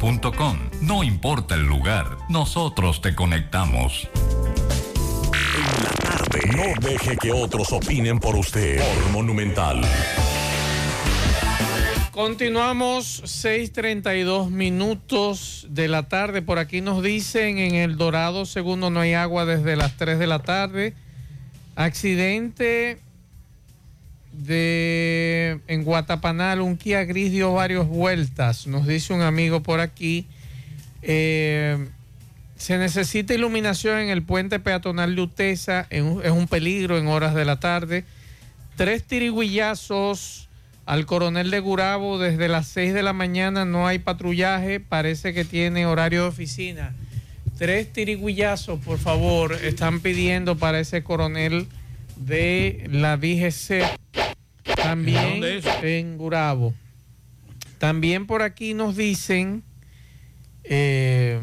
No importa el lugar, nosotros te conectamos. No deje que otros opinen por usted. Por Monumental. Continuamos 6:32 minutos de la tarde. Por aquí nos dicen en El Dorado, segundo, no hay agua desde las 3 de la tarde. Accidente de en Guatapanal, un Kia gris dio varias vueltas. Nos dice un amigo por aquí. Eh, se necesita iluminación en el puente peatonal de Utesa. Es un peligro en horas de la tarde. Tres tiriguillazos al coronel de Gurabo desde las 6 de la mañana. No hay patrullaje. Parece que tiene horario de oficina. Tres tiriguillazos, por favor, están pidiendo para ese coronel de la DGC. También en Gurabo. También por aquí nos dicen, eh,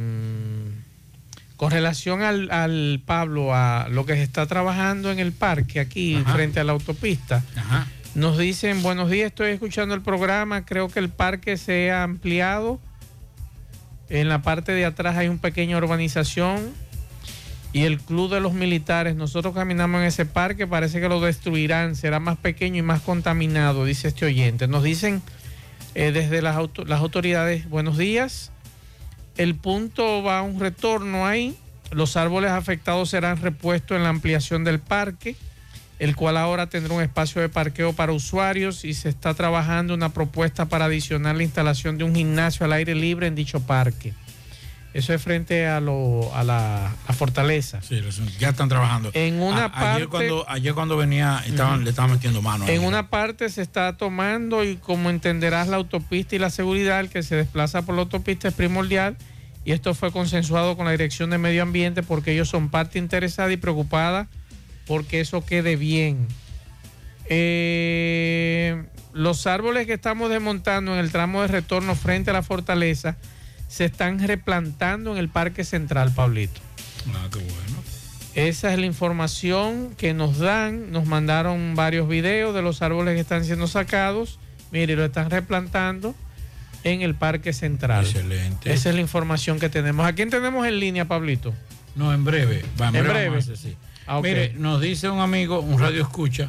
con relación al, Pablo, a lo que se está trabajando en el parque aquí frente a la autopista. Nos dicen, buenos días, estoy escuchando el programa, creo que el parque se ha ampliado. En la parte de atrás hay una pequeña urbanización y el club de los militares. Nosotros caminamos en ese parque, parece que lo destruirán, será más pequeño y más contaminado, dice este oyente. Nos dicen eh, desde las, las autoridades, buenos días. El punto va a un retorno ahí. Los árboles afectados serán repuestos en la ampliación del parque, el cual ahora tendrá un espacio de parqueo para usuarios y se está trabajando una propuesta para adicionar la instalación de un gimnasio al aire libre en dicho parque. Eso es frente a, lo, a, la, fortaleza. Sí, ya están trabajando. En una parte, ayer, cuando, ayer cuando venía estaban, le estaban metiendo mano. En una parte se está tomando y como entenderás la autopista y la seguridad, el que se desplaza por la autopista es primordial y esto fue consensuado con la Dirección de Medio Ambiente porque ellos son parte interesada y preocupada porque eso quede bien. Eh, los árboles que estamos desmontando en el tramo de retorno frente a la fortaleza se están replantando en el Parque Central, Pablito. Ah, qué bueno. Esa es la información que nos dan. Nos mandaron varios videos de los árboles que están siendo sacados. Mire, lo están replantando en el Parque Central. Excelente. Esa es la información que tenemos. ¿A quién tenemos en línea, Pablito? No, en breve. en, breve. Ah, Mire, nos dice un amigo, un radio escucha,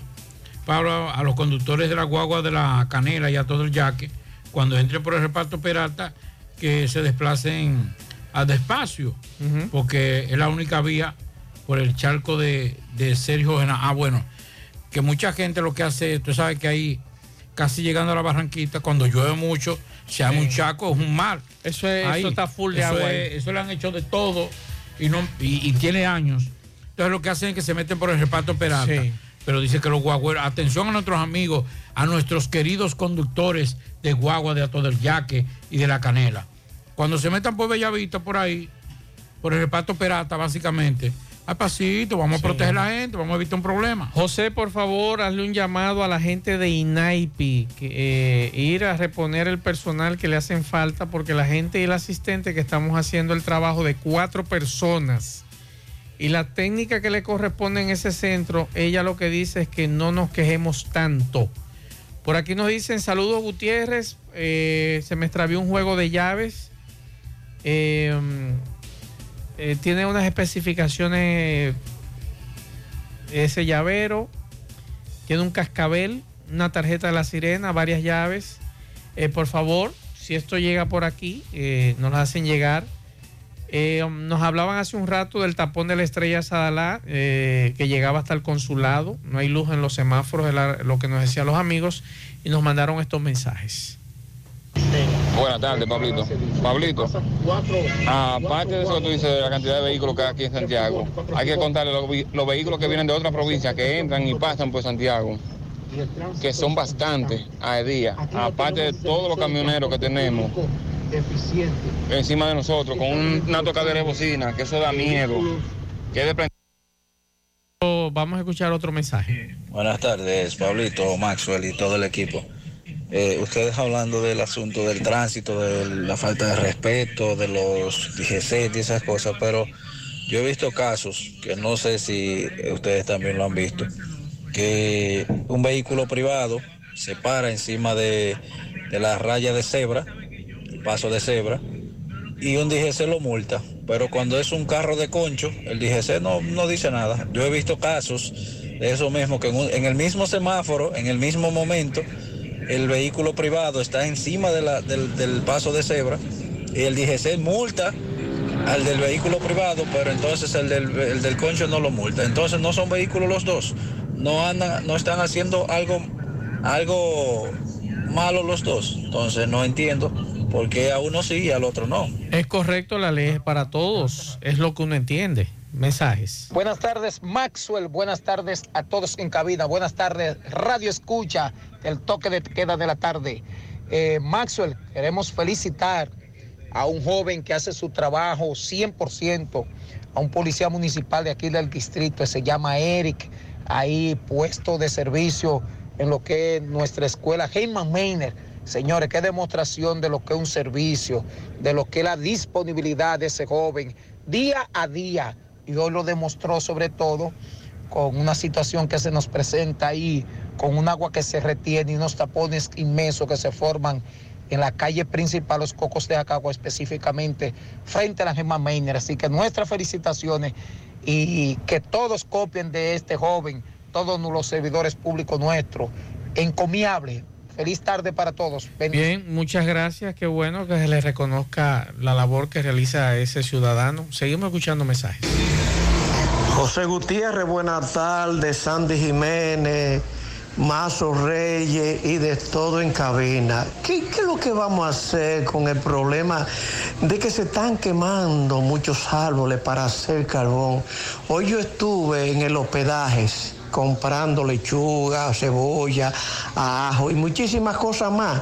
Pablo, a los conductores de la guagua de la canela y a todo el yaque, cuando entre por el reparto Peralta, que se desplacen a despacio, porque es la única vía por el charco de, Sergio Ah, bueno, que mucha gente lo que hace, tú sabes que ahí, casi llegando a la Barranquita, cuando llueve mucho, se llama un chaco, es un mar. Eso, está full de agua. eso le han hecho de todo y, no, y, tiene años. Entonces lo que hacen es que se meten por el reparto Peralta. Pero dice que los guagüeros, atención a nuestros amigos, a nuestros queridos conductores de guagua de Ato del Yaque y de la Canela. Cuando se metan por Bellavista, por ahí, por el reparto Peralta, básicamente, al pasito, vamos a proteger a la gente, vamos a evitar un problema. José, por favor, hazle un llamado a la gente de INAIPI, que, eh, ir a reponer el personal que le hacen falta, porque la gente y el asistente que estamos haciendo el trabajo de cuatro personas y la técnica que le corresponde en ese centro, ella lo que dice es que no nos quejemos tanto. Por aquí nos dicen saludos Gutiérrez, eh, se me extravió un juego de llaves. Eh, eh, tiene unas especificaciones ese llavero, tiene un cascabel, una tarjeta de la sirena, varias llaves. Eh, por favor, si esto llega por aquí, nos las hacen llegar. Nos hablaban hace un rato del tapón de la estrella Sadalá, que llegaba hasta el consulado. No hay luz en los semáforos, lo que nos decían los amigos, y nos mandaron estos mensajes. Buenas tardes, Pablito. Pablito, aparte de eso que tú dices, de la cantidad de vehículos que hay aquí en Santiago, hay que contarle los, vehículos que vienen de otra provincia, que entran y pasan por Santiago, que son bastantes a día, aparte de todos los camioneros que tenemos encima de nosotros, con una tocadera de bocina, que eso da miedo. Que Vamos a escuchar otro mensaje. Buenas tardes, Pablito, Maxwell y todo el equipo. Eh, ustedes hablando del asunto del tránsito, de la falta de respeto, de los DGC y esas cosas, pero yo he visto casos, que no sé si ustedes también lo han visto, que un vehículo privado se para encima de, la raya de cebra, paso de cebra, y un DGC lo multa. Pero cuando es un carro de concho, el DGC no, no dice nada. Yo he visto casos de eso mismo, que en el mismo semáforo, en el mismo momento, el vehículo privado está encima de la- del, del paso de cebra y el DGC multa al del vehículo privado, pero entonces el del, el del concho no lo multa. Entonces no son vehículos los dos. No andan, no están haciendo algo, algo malo los dos. Entonces no entiendo por qué a uno sí y al otro no. Es correcto, la ley es para todos, es lo que uno entiende. Mensajes. Buenas tardes, Maxwell. Buenas tardes a todos en cabina. Buenas tardes, Radio Escucha, el toque de queda de la tarde. Eh, Maxwell, queremos felicitar a un joven que hace su trabajo 100%, a un policía municipal de aquí del distrito, se llama Eric, ahí puesto de servicio en lo que es nuestra escuela, Heyman Mainer. Señores, qué demostración de lo que es un servicio, de lo que es la disponibilidad de ese joven día a día. Y hoy lo demostró sobre todo con una situación que se nos presenta ahí, con un agua que se retiene y unos tapones inmensos que se forman en la calle principal, los Cocos de Acagua específicamente, frente a la Gemma Meiner. Así que nuestras felicitaciones y que todos copien de este joven, todos los servidores públicos nuestros. Encomiable. Feliz tarde para todos. Bien, muchas gracias. Qué bueno que se le reconozca la labor que realiza ese ciudadano. Seguimos escuchando mensajes. José Gutiérrez, buenas tardes. Sandy Jiménez, Mazo Reyes y de todo en cabina. ¿Qué, qué es lo que vamos a hacer con el problema de que se están quemando muchos árboles para hacer carbón? Hoy yo estuve en el hospedajes comprando lechuga, cebolla, ajo y muchísimas cosas más.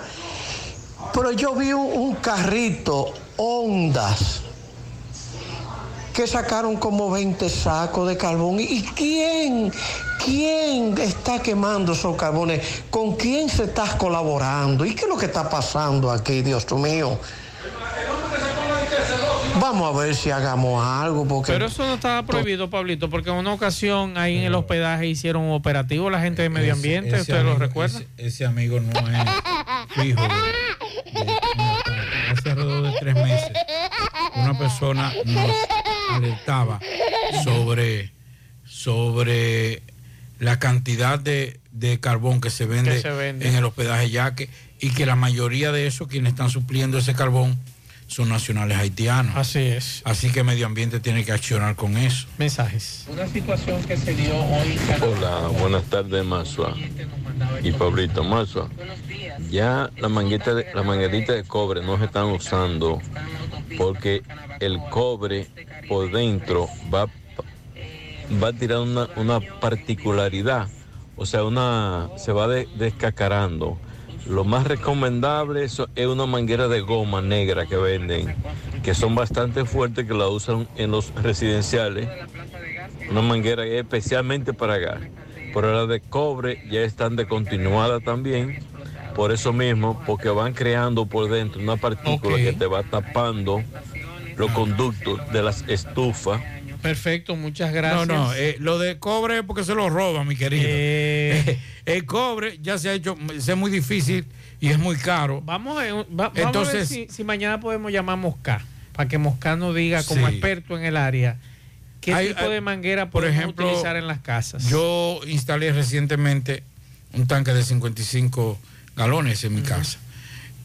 Pero yo vi un, carrito Ondas que sacaron como 20 sacos de carbón. ¿Y quién, quién está quemando esos carbones? ¿Con quién se está colaborando? ¿Y qué es lo que está pasando aquí, Dios mío? Vamos a ver si hagamos algo, porque... Pero eso no estaba prohibido, Pablito, porque en una ocasión ahí en el hospedaje hicieron un operativo la gente de medio ambiente, Ese ¿usted lo amigo- recuerda? Ese, ese amigo no es fijo. de- de- hace alrededor de tres meses, una persona nos alertaba sobre, sobre la cantidad de, de carbón que se vende, Que se vende. en el hospedaje Yaque y que la mayoría de esos quienes están supliendo ese carbón son nacionales haitianos. Así es. Así que medio ambiente tiene que accionar con eso. Mensajes. Una situación que se dio hoy. Hola, buenas tardes, Masua y Pablito. Masua, ya la manguita de, la manguerita de cobre no se están usando porque el cobre por dentro va, va a tirar una, una particularidad, o sea, una se va de- descacarando. Lo más recomendable es una manguera de goma negra que venden, que son bastante fuertes, que la usan en los residenciales. Una manguera especialmente para gas. Pero las de cobre ya están descontinuadas también. Por eso mismo, porque van creando por dentro una partícula que te va tapando los conductos de las estufas. Perfecto, muchas gracias. No, no, eh, lo de cobre es porque se lo roban, mi querido. Eh. el cobre ya se ha hecho, es muy difícil y es muy caro. Vamos a ver, va- vamos a ver Entonces- si, si mañana podemos llamar a Mosca, para que Mosca nos diga como Sí. experto en el área qué Hay- tipo hay- de manguera por podemos ejemplo, utilizar en las casas. Yo instalé recientemente un tanque de 55 galones en mi casa.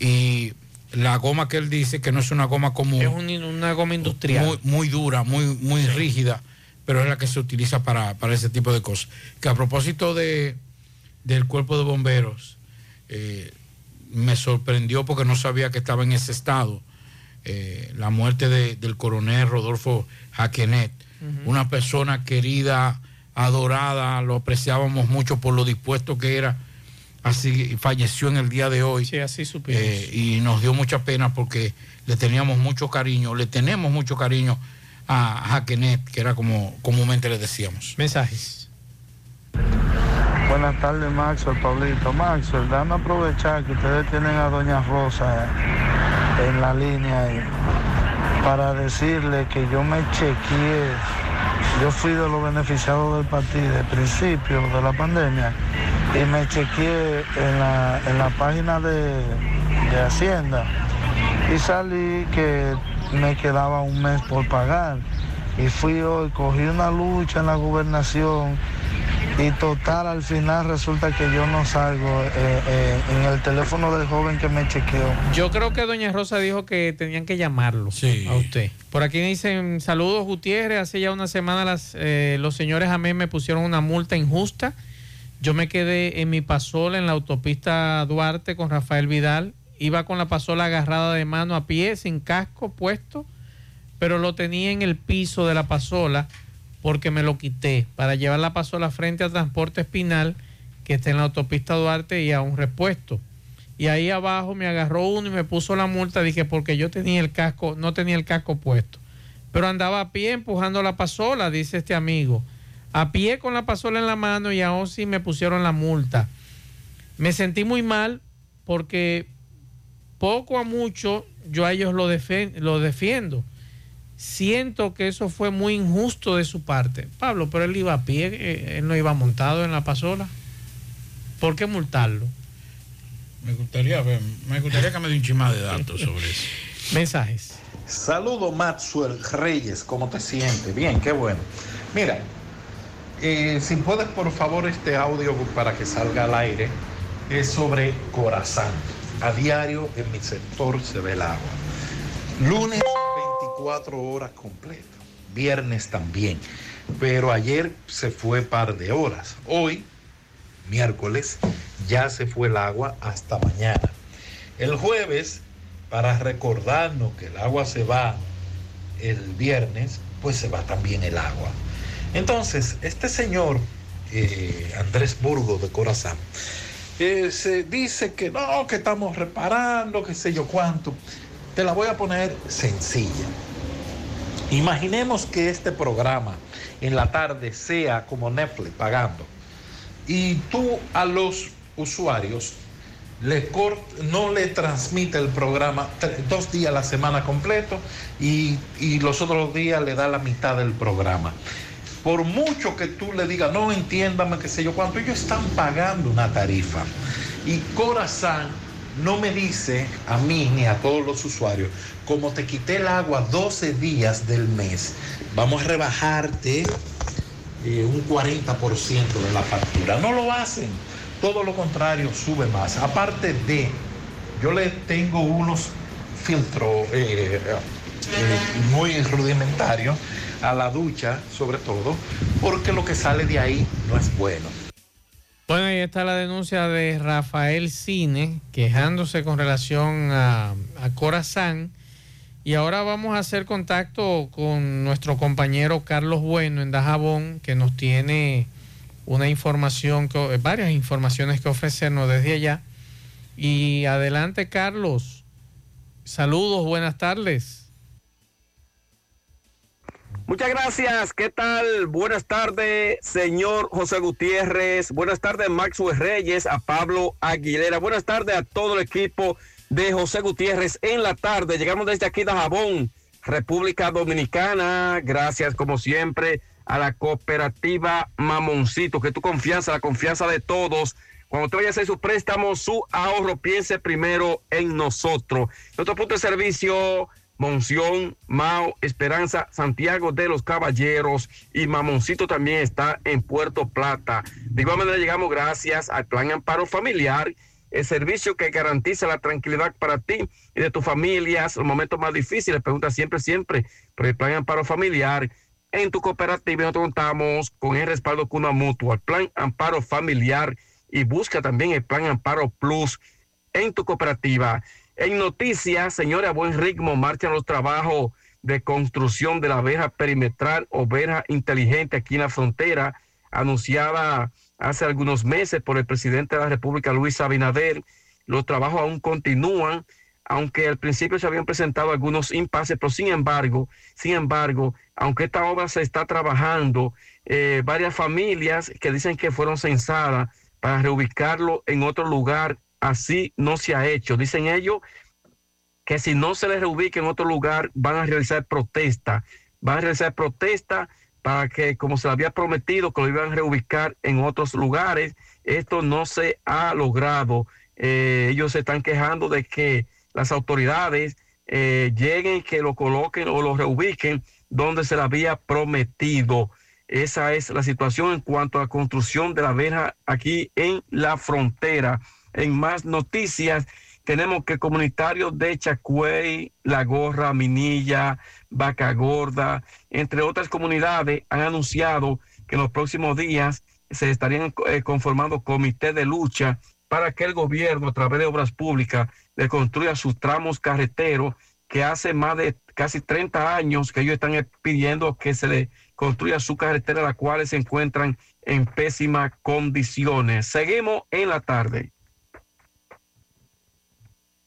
Y la goma que él dice que no es una goma común. Es un- una goma industrial. Muy, muy dura, muy, muy rígida, pero es la que se utiliza para, para ese tipo de cosas. Que a propósito de, del cuerpo de bomberos, eh, me sorprendió porque no sabía que estaba en ese estado. Eh, la muerte de- del coronel Rodolfo Jaquenet, una persona querida, adorada, lo apreciábamos mucho por lo dispuesto que era. Así falleció en el día de hoy. Sí, así supimos. Eh, y nos dio mucha pena porque le teníamos mucho cariño, le tenemos mucho cariño a Jaquenet, que era como comúnmente le decíamos. Mensajes. Buenas tardes, Maxwell, Pablito. Maxwell, dame aprovechar que ustedes tienen a Doña Rosa eh, en la línea ahí, para decirle que yo me chequeé. Yo fui de los beneficiados del partido de principio de la pandemia y me chequeé en la, en la página de, de Hacienda y salí que me quedaba un mes por pagar. Y fui hoy, cogí una lucha en la gobernación y total al final resulta que yo no salgo eh, eh, en el teléfono del joven que me chequeó. Yo creo que doña Rosa dijo que tenían que llamarlo a usted. Por aquí dicen saludos Gutiérrez, hace ya una semana las, eh, los señores a mí me pusieron una multa injusta. Yo me quedé en mi pasola en la autopista Duarte con Rafael Vidal. Iba con la pasola agarrada de mano a pie, sin casco puesto, pero lo tenía en el piso de la pasola porque me lo quité para llevar la pasola frente al transporte espinal que está en la autopista Duarte y a un repuesto. Y ahí abajo me agarró uno y me puso la multa, dije, porque yo tenía el casco, no tenía el casco puesto. Pero andaba a pie empujando la pasola, dice este amigo. A pie con la pasola en la mano y aún sí me pusieron la multa. Me sentí muy mal porque poco a mucho yo a ellos lo, lo defiendo siento que eso fue muy injusto de su parte. Pablo, pero él iba a pie, eh, él no iba montado en la pasola. ¿Por qué multarlo? Me gustaría ver, me gustaría que me dé un chima de datos sobre eso. Mensajes. Saludo Maxwell Reyes, ¿cómo te sientes? Bien, qué bueno. Mira, eh, si puedes por favor este audio para que salga al aire, es sobre Corazán. A diario en mi sector se ve el agua. Lunes cuatro horas completas. Viernes también. Pero ayer se fue par de horas. Hoy, miércoles, ya se fue el agua hasta mañana. El jueves, para recordarnos que el agua se va el viernes, pues se va también el agua. Entonces, este señor, eh, Andrés Burgo de Corazán, eh, se dice que no, que estamos reparando, que sé yo cuánto. Te la voy a poner sencilla. Imaginemos que este programa en la tarde sea como Netflix pagando y tú a los usuarios le no le transmite el programa dos días a la semana completo y, y, los otros días le da la mitad del programa. Por mucho que tú le digas, no entiéndame qué sé yo cuánto, ellos están pagando una tarifa. Y Corazán no me dice a mí ni a todos los usuarios, como te quité el agua 12 días del mes, vamos a rebajarte eh, un 40% de la factura. No lo hacen, todo lo contrario, sube más. Aparte de, yo le tengo unos filtros eh, eh, muy rudimentarios a la ducha, sobre todo, porque lo que sale de ahí no es bueno. Bueno, ahí está la denuncia de Rafael Cine, quejándose con relación a, a Corazán. Y ahora vamos a hacer contacto con nuestro compañero Carlos Bueno en Dajabón, que nos tiene una información, varias informaciones que ofrecernos desde allá. Y adelante, Carlos. Saludos, buenas tardes. Muchas gracias. ¿Qué tal? Buenas tardes, señor José Gutiérrez. Buenas tardes, Maxwell Reyes, a Pablo Aguilera. Buenas tardes a todo el equipo de José Gutiérrez en la tarde. Llegamos desde aquí de Jabón, República Dominicana. Gracias, como siempre, a la cooperativa Mamoncito, que tu confianza, la confianza de todos. Cuando te vaya a hacer su préstamo, su ahorro, piense primero en nosotros. Nuestro punto de servicio Monción, Mao, Esperanza, Santiago de los Caballeros y Mamoncito también está en Puerto Plata. De igual manera llegamos gracias al Plan Amparo Familiar, el servicio que garantiza la tranquilidad para ti y de tus familias, los momentos más difíciles, pregunta siempre, siempre por el Plan Amparo Familiar. En tu cooperativa nosotros contamos con el respaldo con una mutua, el Plan Amparo Familiar y busca también el Plan Amparo Plus en tu cooperativa. En noticias, señores, a buen ritmo marchan los trabajos de construcción de la verja perimetral o verja inteligente aquí en la frontera, anunciada hace algunos meses por el presidente de la República, Luis Abinader. Los trabajos aún continúan, aunque al principio se habían presentado algunos impases, pero sin embargo, sin embargo, aunque esta obra se está trabajando, eh, varias familias que dicen que fueron censadas para reubicarlo en otro lugar así no se ha hecho. Dicen ellos que si no se les reubica en otro lugar, van a realizar protesta. Van a realizar protesta para que, como se había prometido, que lo iban a reubicar en otros lugares. Esto no se ha logrado. Eh, ellos se están quejando de que las autoridades eh, lleguen, que lo coloquen o lo reubiquen donde se le había prometido. Esa es la situación en cuanto a construcción de la verja aquí en la frontera. En más noticias, tenemos que comunitarios de Chacuey, La Gorra, Minilla, Vaca Gorda, entre otras comunidades, han anunciado que en los próximos días se estarían eh, conformando comités de lucha para que el gobierno, a través de obras públicas, le construya sus tramos carreteros que hace más de casi 30 años que ellos están pidiendo que se le construya su carretera, las cuales se encuentran en pésimas condiciones. Seguimos en la tarde.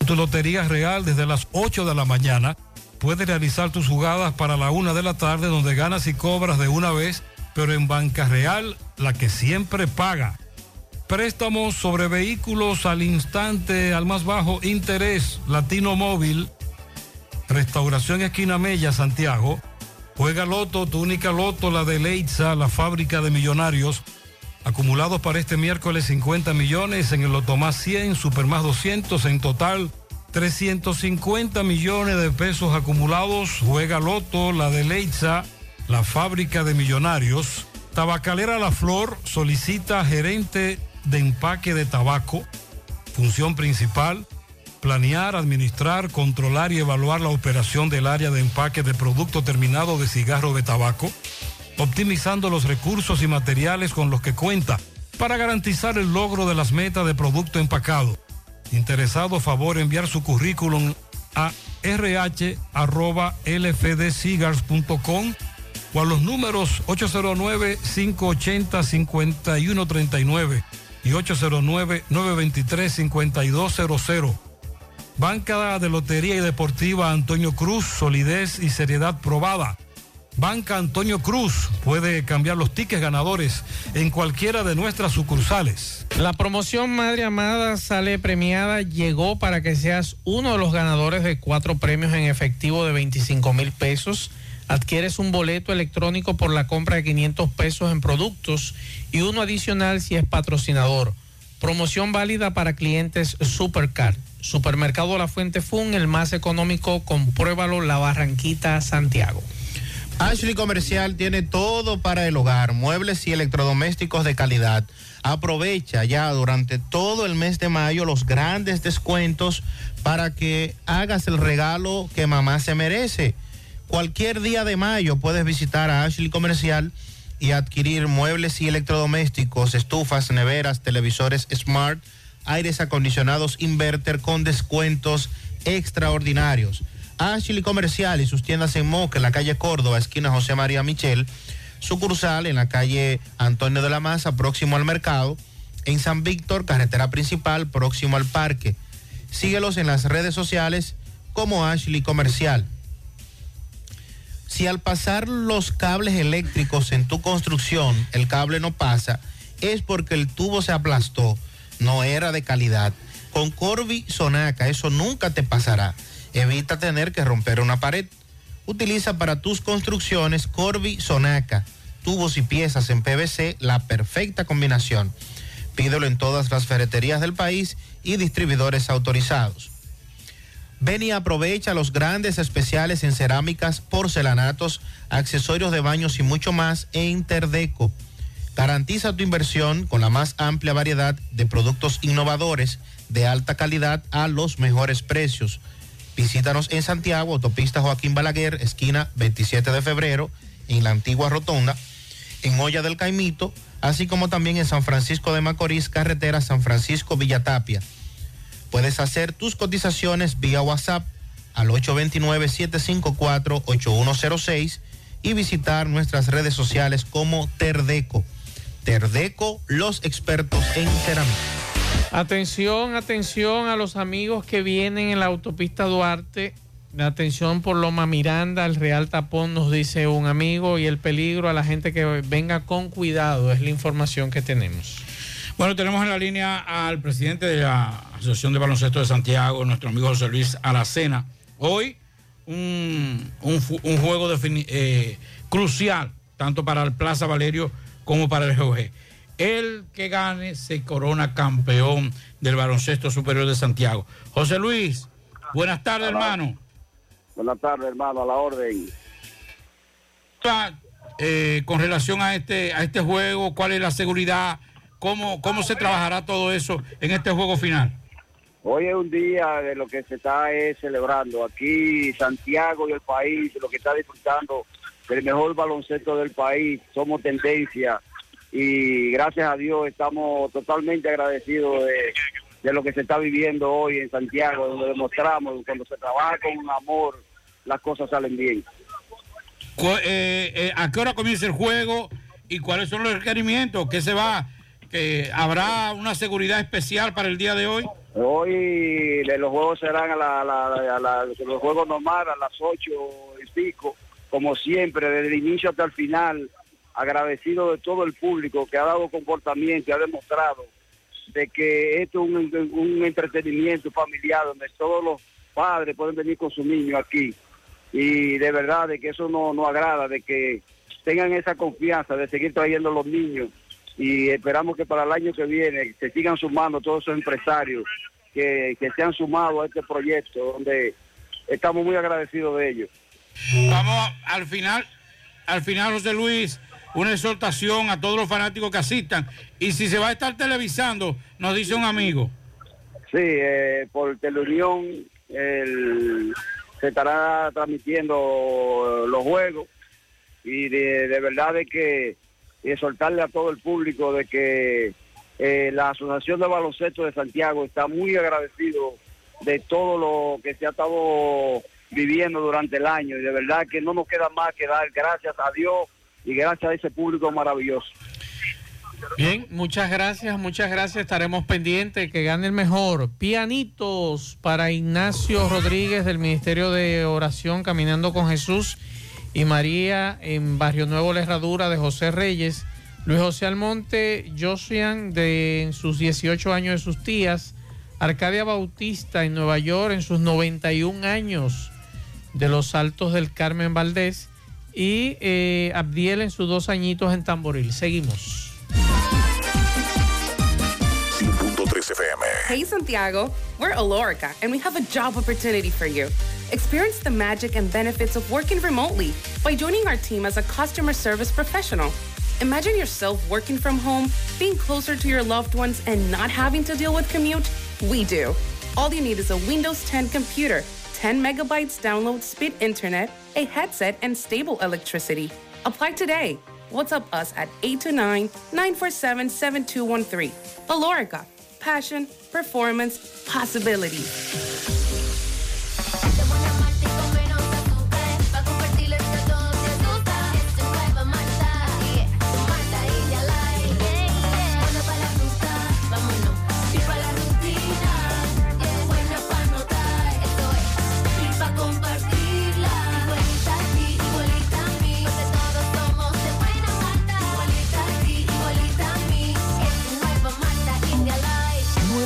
Tu Lotería Real desde las 8 de la mañana. Puedes realizar tus jugadas para la una de la tarde donde ganas y cobras de una vez, pero en Banca Real, la que siempre paga. Préstamos sobre vehículos al instante, al más bajo interés, Latino Móvil, Restauración Esquina Mella, Santiago. Juega Loto, tu única Loto, la de Leitza, la fábrica de millonarios. Acumulados para este miércoles 50 millones, en el Loto más 100, Super más 200, en total 350 millones de pesos acumulados. Juega Loto, la de Leitza, la fábrica de millonarios. Tabacalera La Flor solicita gerente de empaque de tabaco. Función principal, planear, administrar, controlar y evaluar la operación del área de empaque de producto terminado de cigarro de tabaco, optimizando los recursos y materiales con los que cuenta para garantizar el logro de las metas de producto empacado. Interesado, favor enviar su currículum a rh.lfdcigars.com o a los números 809-580-5139 y 809-923-5200. Banca de Lotería y Deportiva Antonio Cruz, solidez y seriedad probada. Banca Antonio Cruz puede cambiar los tickets ganadores en cualquiera de nuestras sucursales. La promoción Madre Amada sale premiada, llegó para que seas uno de los ganadores de cuatro premios en efectivo de 25 mil pesos. Adquieres un boleto electrónico por la compra de 500 pesos en productos y uno adicional si es patrocinador. Promoción válida para clientes Supercar. Supermercado La Fuente Fun, el más económico, compruébalo, La Barranquita, Santiago. Ashley Comercial tiene todo para el hogar, muebles y electrodomésticos de calidad. Aprovecha ya durante todo el mes de mayo los grandes descuentos para que hagas el regalo que mamá se merece. Cualquier día de mayo puedes visitar a Ashley Comercial y adquirir muebles y electrodomésticos, estufas, neveras, televisores smart, aires acondicionados inverter con descuentos extraordinarios. Ashley Comercial y sus tiendas en Moca, en la calle Córdoba, esquina José María Michel, sucursal en la calle Antonio de la Maza, próximo al mercado, en San Víctor, carretera principal, próximo al parque. Síguelos en las redes sociales como Ashley Comercial. Si al pasar los cables eléctricos en tu construcción el cable no pasa, es porque el tubo se aplastó, no era de calidad. Con Corby Sonaca eso nunca te pasará. Evita tener que romper una pared. Utiliza para tus construcciones Corby Sonaca, tubos y piezas en PVC, la perfecta combinación. Pídelo en todas las ferreterías del país y distribuidores autorizados. Ven y aprovecha los grandes especiales en cerámicas, porcelanatos, accesorios de baños y mucho más en Terdeco. Garantiza tu inversión con la más amplia variedad de productos innovadores de alta calidad a los mejores precios. Visítanos en Santiago, autopista Joaquín Balaguer, esquina 27 de febrero, en la antigua Rotonda, en Olla del Caimito, así como también en San Francisco de Macorís, carretera San Francisco Villatapia. Puedes hacer tus cotizaciones vía WhatsApp al 829-754-8106 y visitar nuestras redes sociales como Terdeco. Terdeco, los expertos en cerámica. Atención, atención a los amigos que vienen en la autopista Duarte. Atención por Loma Miranda, el Real Tapón, nos dice un amigo, y el peligro a la gente que venga con cuidado, es la información que tenemos. Bueno, tenemos en la línea al presidente de la Asociación de Baloncesto de Santiago, nuestro amigo José Luis Alacena. Hoy un, juego eh, crucial, tanto para el Plaza Valerio como para el GOG. El que gane se corona campeón del baloncesto superior de Santiago. José Luis, buenas tardes, hermano. Buenas tardes, hermano, a la orden. eh, con relación a este, a este juego? ¿Cuál es la seguridad? ¿Cómo, ¿Cómo se trabajará todo eso en este juego final? Hoy es un día de lo que se está eh, celebrando. Aquí Santiago y el país, lo que está disfrutando del mejor baloncesto del país, somos tendencia y gracias a Dios estamos totalmente agradecidos de, de lo que se está viviendo hoy en Santiago, donde demostramos cuando se trabaja con amor, las cosas salen bien. Eh, eh, ¿A qué hora comienza el juego y cuáles son los requerimientos? ¿Qué se va? que ¿Habrá una seguridad especial para el día de hoy? Hoy de los juegos serán a, la, a la- a la- los juegos normales a las ocho y pico, como siempre, desde el inicio hasta el final, agradecido de todo el público que ha dado comportamiento y ha demostrado de que esto es un, un entretenimiento familiar donde todos los padres pueden venir con su niño aquí. Y de verdad de que eso no nos agrada, de que tengan esa confianza de seguir trayendo los niños. Y esperamos que para el año que viene se sigan sumando todos esos empresarios que, que se han sumado a este proyecto donde estamos muy agradecidos de ellos. Vamos al final, al final, José Luis, una exhortación a todos los fanáticos que asistan. Y si se va a estar televisando, nos dice un amigo. Sí, eh, por Teleunión el- se estará transmitiendo los juegos y de, verdad de que exhortarle a todo el público de que eh, la Asociación de Baloncesto de Santiago está muy agradecido de todo lo que se ha estado viviendo durante el año y de verdad que no nos queda más que dar gracias a Dios y gracias a ese público maravilloso. Bien, muchas gracias, muchas gracias. Estaremos pendientes que gane el mejor. Pianitos para Ignacio Rodríguez del Ministerio de Oración Caminando con Jesús y María en Barrio Nuevo La Herradura de José Reyes. Luis José Almonte, Josian de en sus 18 años de sus tías. Arcadia Bautista en Nueva York en sus 91 años de los Altos del Carmen Valdés. Y eh, Abdiel en sus dos añitos en Tamboril. Seguimos. 100.3 FM. Hey Santiago, we're Alorica and we have a job opportunity for you. Experience the magic and benefits of working remotely by joining our team as a customer service professional. Imagine yourself working from home, being closer to your loved ones, and not having to deal with commute. We do. All you need is a Windows 10 computer, 10 megabytes download speed internet, a headset, and stable electricity. Apply today. WhatsApp us at 829 947 7213. Valorica. Passion, performance, possibility.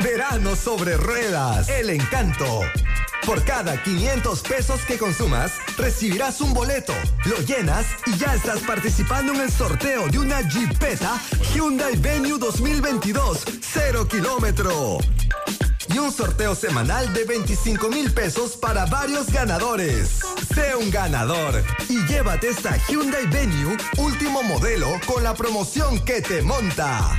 Verano sobre ruedas, el encanto. Por cada 500 pesos que consumas, recibirás un boleto, lo llenas y ya estás participando en el sorteo de una Jeepeta Hyundai Venue 2022, 0 kilómetro. Y un sorteo semanal de 25 mil pesos para varios ganadores. Sé un ganador y llévate esta Hyundai Venue último modelo con la promoción que te monta.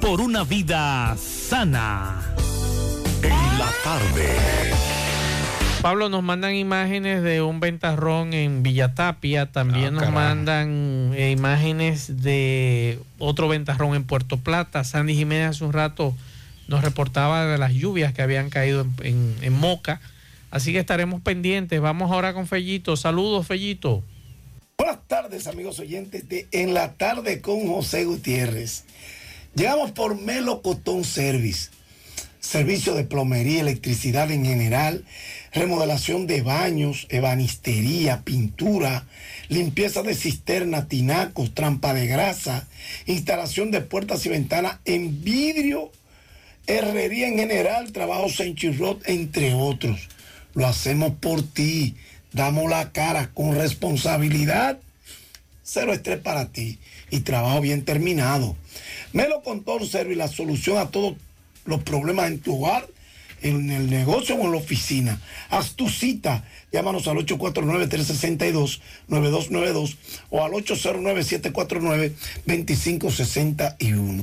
por una vida sana. En la tarde. Pablo, nos mandan imágenes de un ventarrón en Villatapia, también Ah, nos mandan eh, imágenes de otro ventarrón en Puerto Plata. Sandy Jiménez hace un rato nos reportaba de las lluvias que habían caído en, en- en Moca, así que estaremos pendientes. Vamos ahora con Fellito. Saludos, Fellito. Buenas tardes, amigos oyentes de En la tarde con José Gutiérrez. Llegamos por Melo Cotón Service. Servicio de plomería, electricidad en general, remodelación de baños, ebanistería, pintura, limpieza de cisterna, tinacos, trampa de grasa, instalación de puertas y ventanas en vidrio, herrería en general, trabajos en chirrot, entre otros. Lo hacemos por ti. Damos la cara con responsabilidad. Cero estrés para ti y trabajo bien terminado. Melo Contor Service, la solución a todos los problemas en tu hogar, en el negocio o en la oficina. Haz tu cita. Llámanos al 849-362-9292 o al 809-749-2561.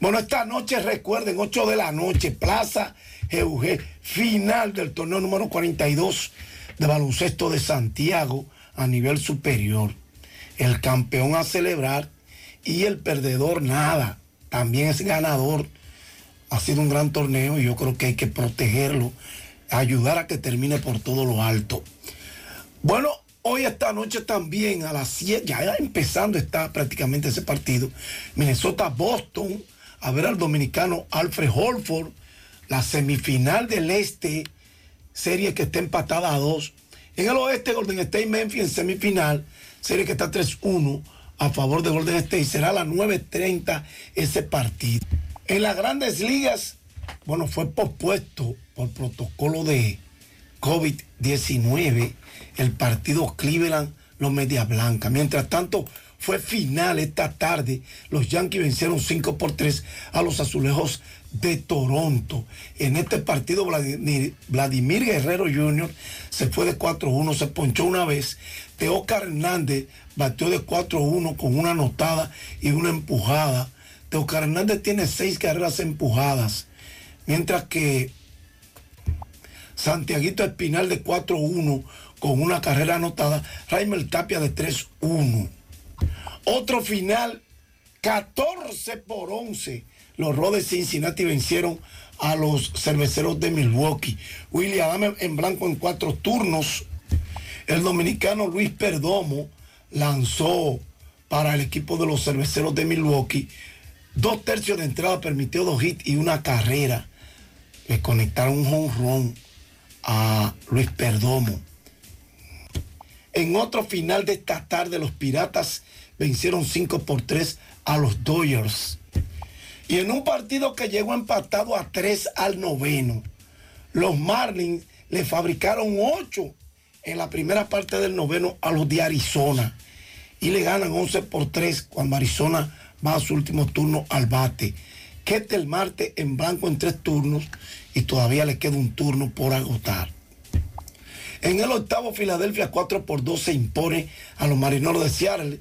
Bueno, esta noche recuerden, 8 de la noche, Plaza GUG, final del torneo número 42 de baloncesto de Santiago a nivel superior. El campeón a celebrar y el perdedor nada. También es ganador. Ha sido un gran torneo y yo creo que hay que protegerlo, ayudar a que termine por todo lo alto. Bueno, hoy esta noche también a las 7, ya empezando está prácticamente ese partido, Minnesota-Boston, a ver al dominicano Alfred Holford, la semifinal del este, serie que está empatada a dos. En el oeste, Golden State Memphis en semifinal, serie que está 3-1 a favor de Golden State. Será a las 9.30 ese partido. En las grandes ligas, bueno, fue pospuesto por protocolo de COVID-19 el partido Cleveland, los Media Blanca. Mientras tanto, fue final esta tarde. Los Yankees vencieron 5 por 3 a los azulejos de Toronto. En este partido, Vladimir, Guerrero Jr. se fue de 4-1, se ponchó una vez. Teócar Hernández batió de 4-1 con una anotada y una empujada. Teócar Hernández tiene seis carreras empujadas, mientras que Santiaguito Espinal de 4-1 con una carrera anotada, Raimel Tapia de 3-1. Otro final, 14 por 11. Los de Cincinnati vencieron a los cerveceros de Milwaukee. William Adams en blanco en cuatro turnos. El dominicano Luis Perdomo lanzó para el equipo de los cerveceros de Milwaukee. Dos tercios de entrada permitió dos hits y una carrera. Le conectaron un home run a Luis Perdomo. En otro final de esta tarde, los Piratas vencieron 5 por 3 a los Dodgers. Y en un partido que llegó empatado a 3 al noveno, los Marlins le fabricaron 8 en la primera parte del noveno a los de Arizona. Y le ganan 11 por 3 cuando Arizona va a su último turno al bate. Ketel Marte en blanco en tres turnos y todavía le queda un turno por agotar. En el octavo, Filadelfia 4 por 2 se impone a los marineros de Seattle.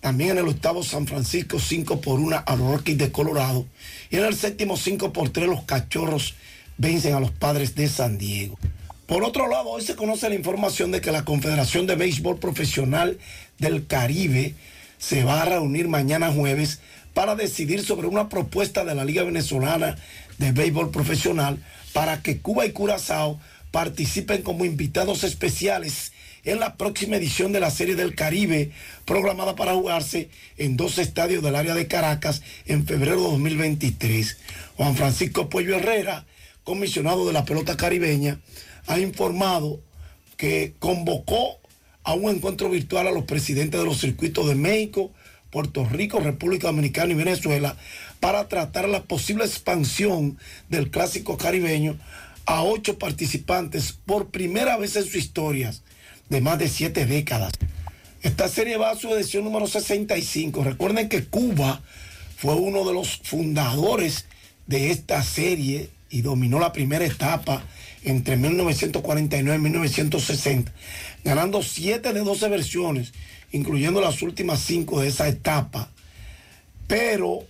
También en el octavo, San Francisco 5 por 1 a los Rockies de Colorado. Y en el séptimo, 5 por 3, los cachorros vencen a los padres de San Diego. Por otro lado, hoy se conoce la información de que la Confederación de Béisbol Profesional del Caribe se va a reunir mañana jueves para decidir sobre una propuesta de la Liga Venezolana de Béisbol Profesional para que Cuba y Curazao participen como invitados especiales en la próxima edición de la Serie del Caribe, programada para jugarse en dos estadios del área de Caracas en febrero de 2023. Juan Francisco Pollo Herrera, comisionado de la pelota caribeña, ha informado que convocó a un encuentro virtual a los presidentes de los circuitos de México, Puerto Rico, República Dominicana y Venezuela para tratar la posible expansión del clásico caribeño a ocho participantes por primera vez en su historia de más de siete décadas. Esta serie va a su edición número 65. Recuerden que Cuba fue uno de los fundadores de esta serie y dominó la primera etapa entre 1949 y 1960, ganando 7 de 12 versiones, incluyendo las últimas 5 de esa etapa. Pero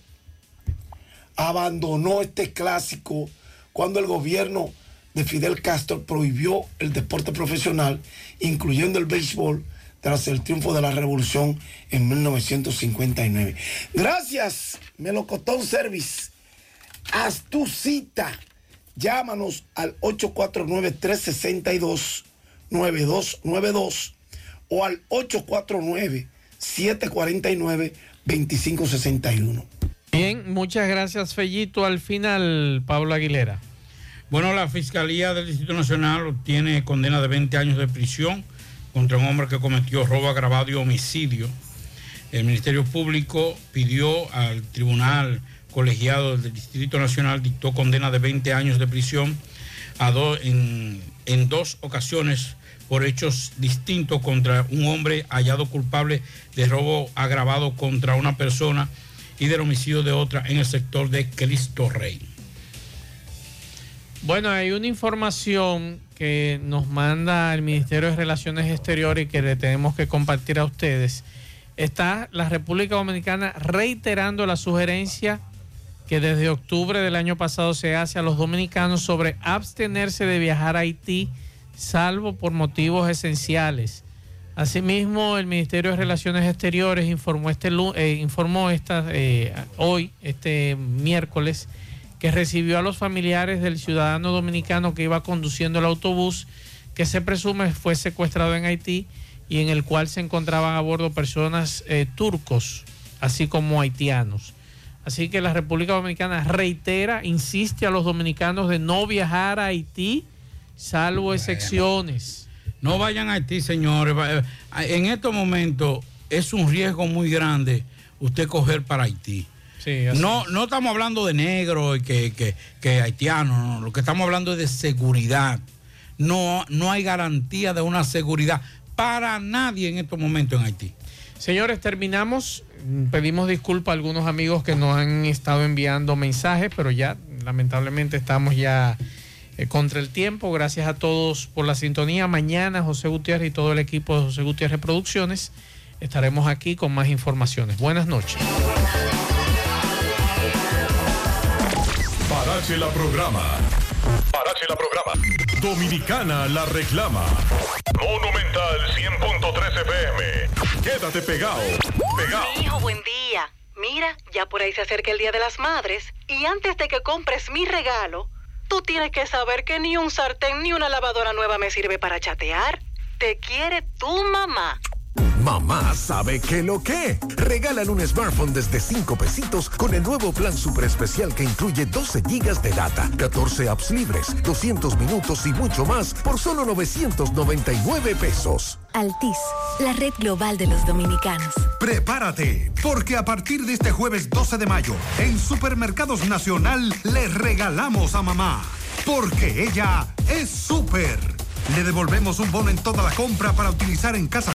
abandonó este clásico cuando el gobierno de Fidel Castro prohibió el deporte profesional, incluyendo el béisbol, tras el triunfo de la revolución en 1959. Gracias, Melocotón Service. Haz tu cita. Llámanos al 849-362-9292 o al 849-749-2561. Bien, muchas gracias, Fellito. Al final, Pablo Aguilera. Bueno, la Fiscalía del Distrito Nacional obtiene condena de 20 años de prisión contra un hombre que cometió robo agravado y homicidio. El Ministerio Público pidió al Tribunal Colegiado del Distrito Nacional, dictó condena de 20 años de prisión en, en dos ocasiones por hechos distintos contra un hombre hallado culpable de robo agravado contra una persona y del homicidio de otra en el sector de Cristo Rey. Bueno, hay una información que nos manda el Ministerio de Relaciones Exteriores y que le tenemos que compartir a ustedes. Está la República Dominicana reiterando la sugerencia que desde octubre del año pasado se hace a los dominicanos sobre abstenerse de viajar a Haití, salvo por motivos esenciales. Asimismo, el Ministerio de Relaciones Exteriores informó, este, eh, informó esta, eh, hoy, este miércoles, que recibió a los familiares del ciudadano dominicano que iba conduciendo el autobús que se presume fue secuestrado en Haití y en el cual se encontraban a bordo personas eh, turcos, así como haitianos. Así que la República Dominicana reitera, insiste a los dominicanos de no viajar a Haití, salvo excepciones. No vayan a Haití, señores. Eh, en estos momentos es un riesgo muy grande usted coger para Haití no, no estamos hablando de negro y que, que, que haitiano, lo que estamos hablando es de seguridad. No, no hay garantía de una seguridad para nadie en estos momentos en Haití. Señores, terminamos. Pedimos disculpas a algunos amigos que nos han estado enviando mensajes, pero ya lamentablemente estamos ya eh, contra el tiempo. Gracias a todos por la sintonía. Mañana José Gutiérrez y todo el equipo de José Gutiérrez Producciones estaremos aquí con más informaciones. Buenas noches. Parache la programa. Parache la programa. Dominicana la reclama. Monumental 100.13 FM. Quédate pegado. Pegado. hijo, buen día. Mira, ya por ahí se acerca el Día de las Madres y antes de que compres mi regalo, tú tienes que saber que ni un sartén ni una lavadora nueva me sirve para chatear. Te quiere tu mamá. Mamá sabe que lo que. Regalan un smartphone desde 5 pesitos con el nuevo plan super especial que incluye 12 gigas de data, 14 apps libres, 200 minutos y mucho más por solo 999 pesos. Altis, la red global de los dominicanos. Prepárate, porque a partir de este jueves 12 de mayo, en Supermercados Nacional le regalamos a mamá. Porque ella es súper. Le devolvemos un bono en toda la compra para utilizar en casa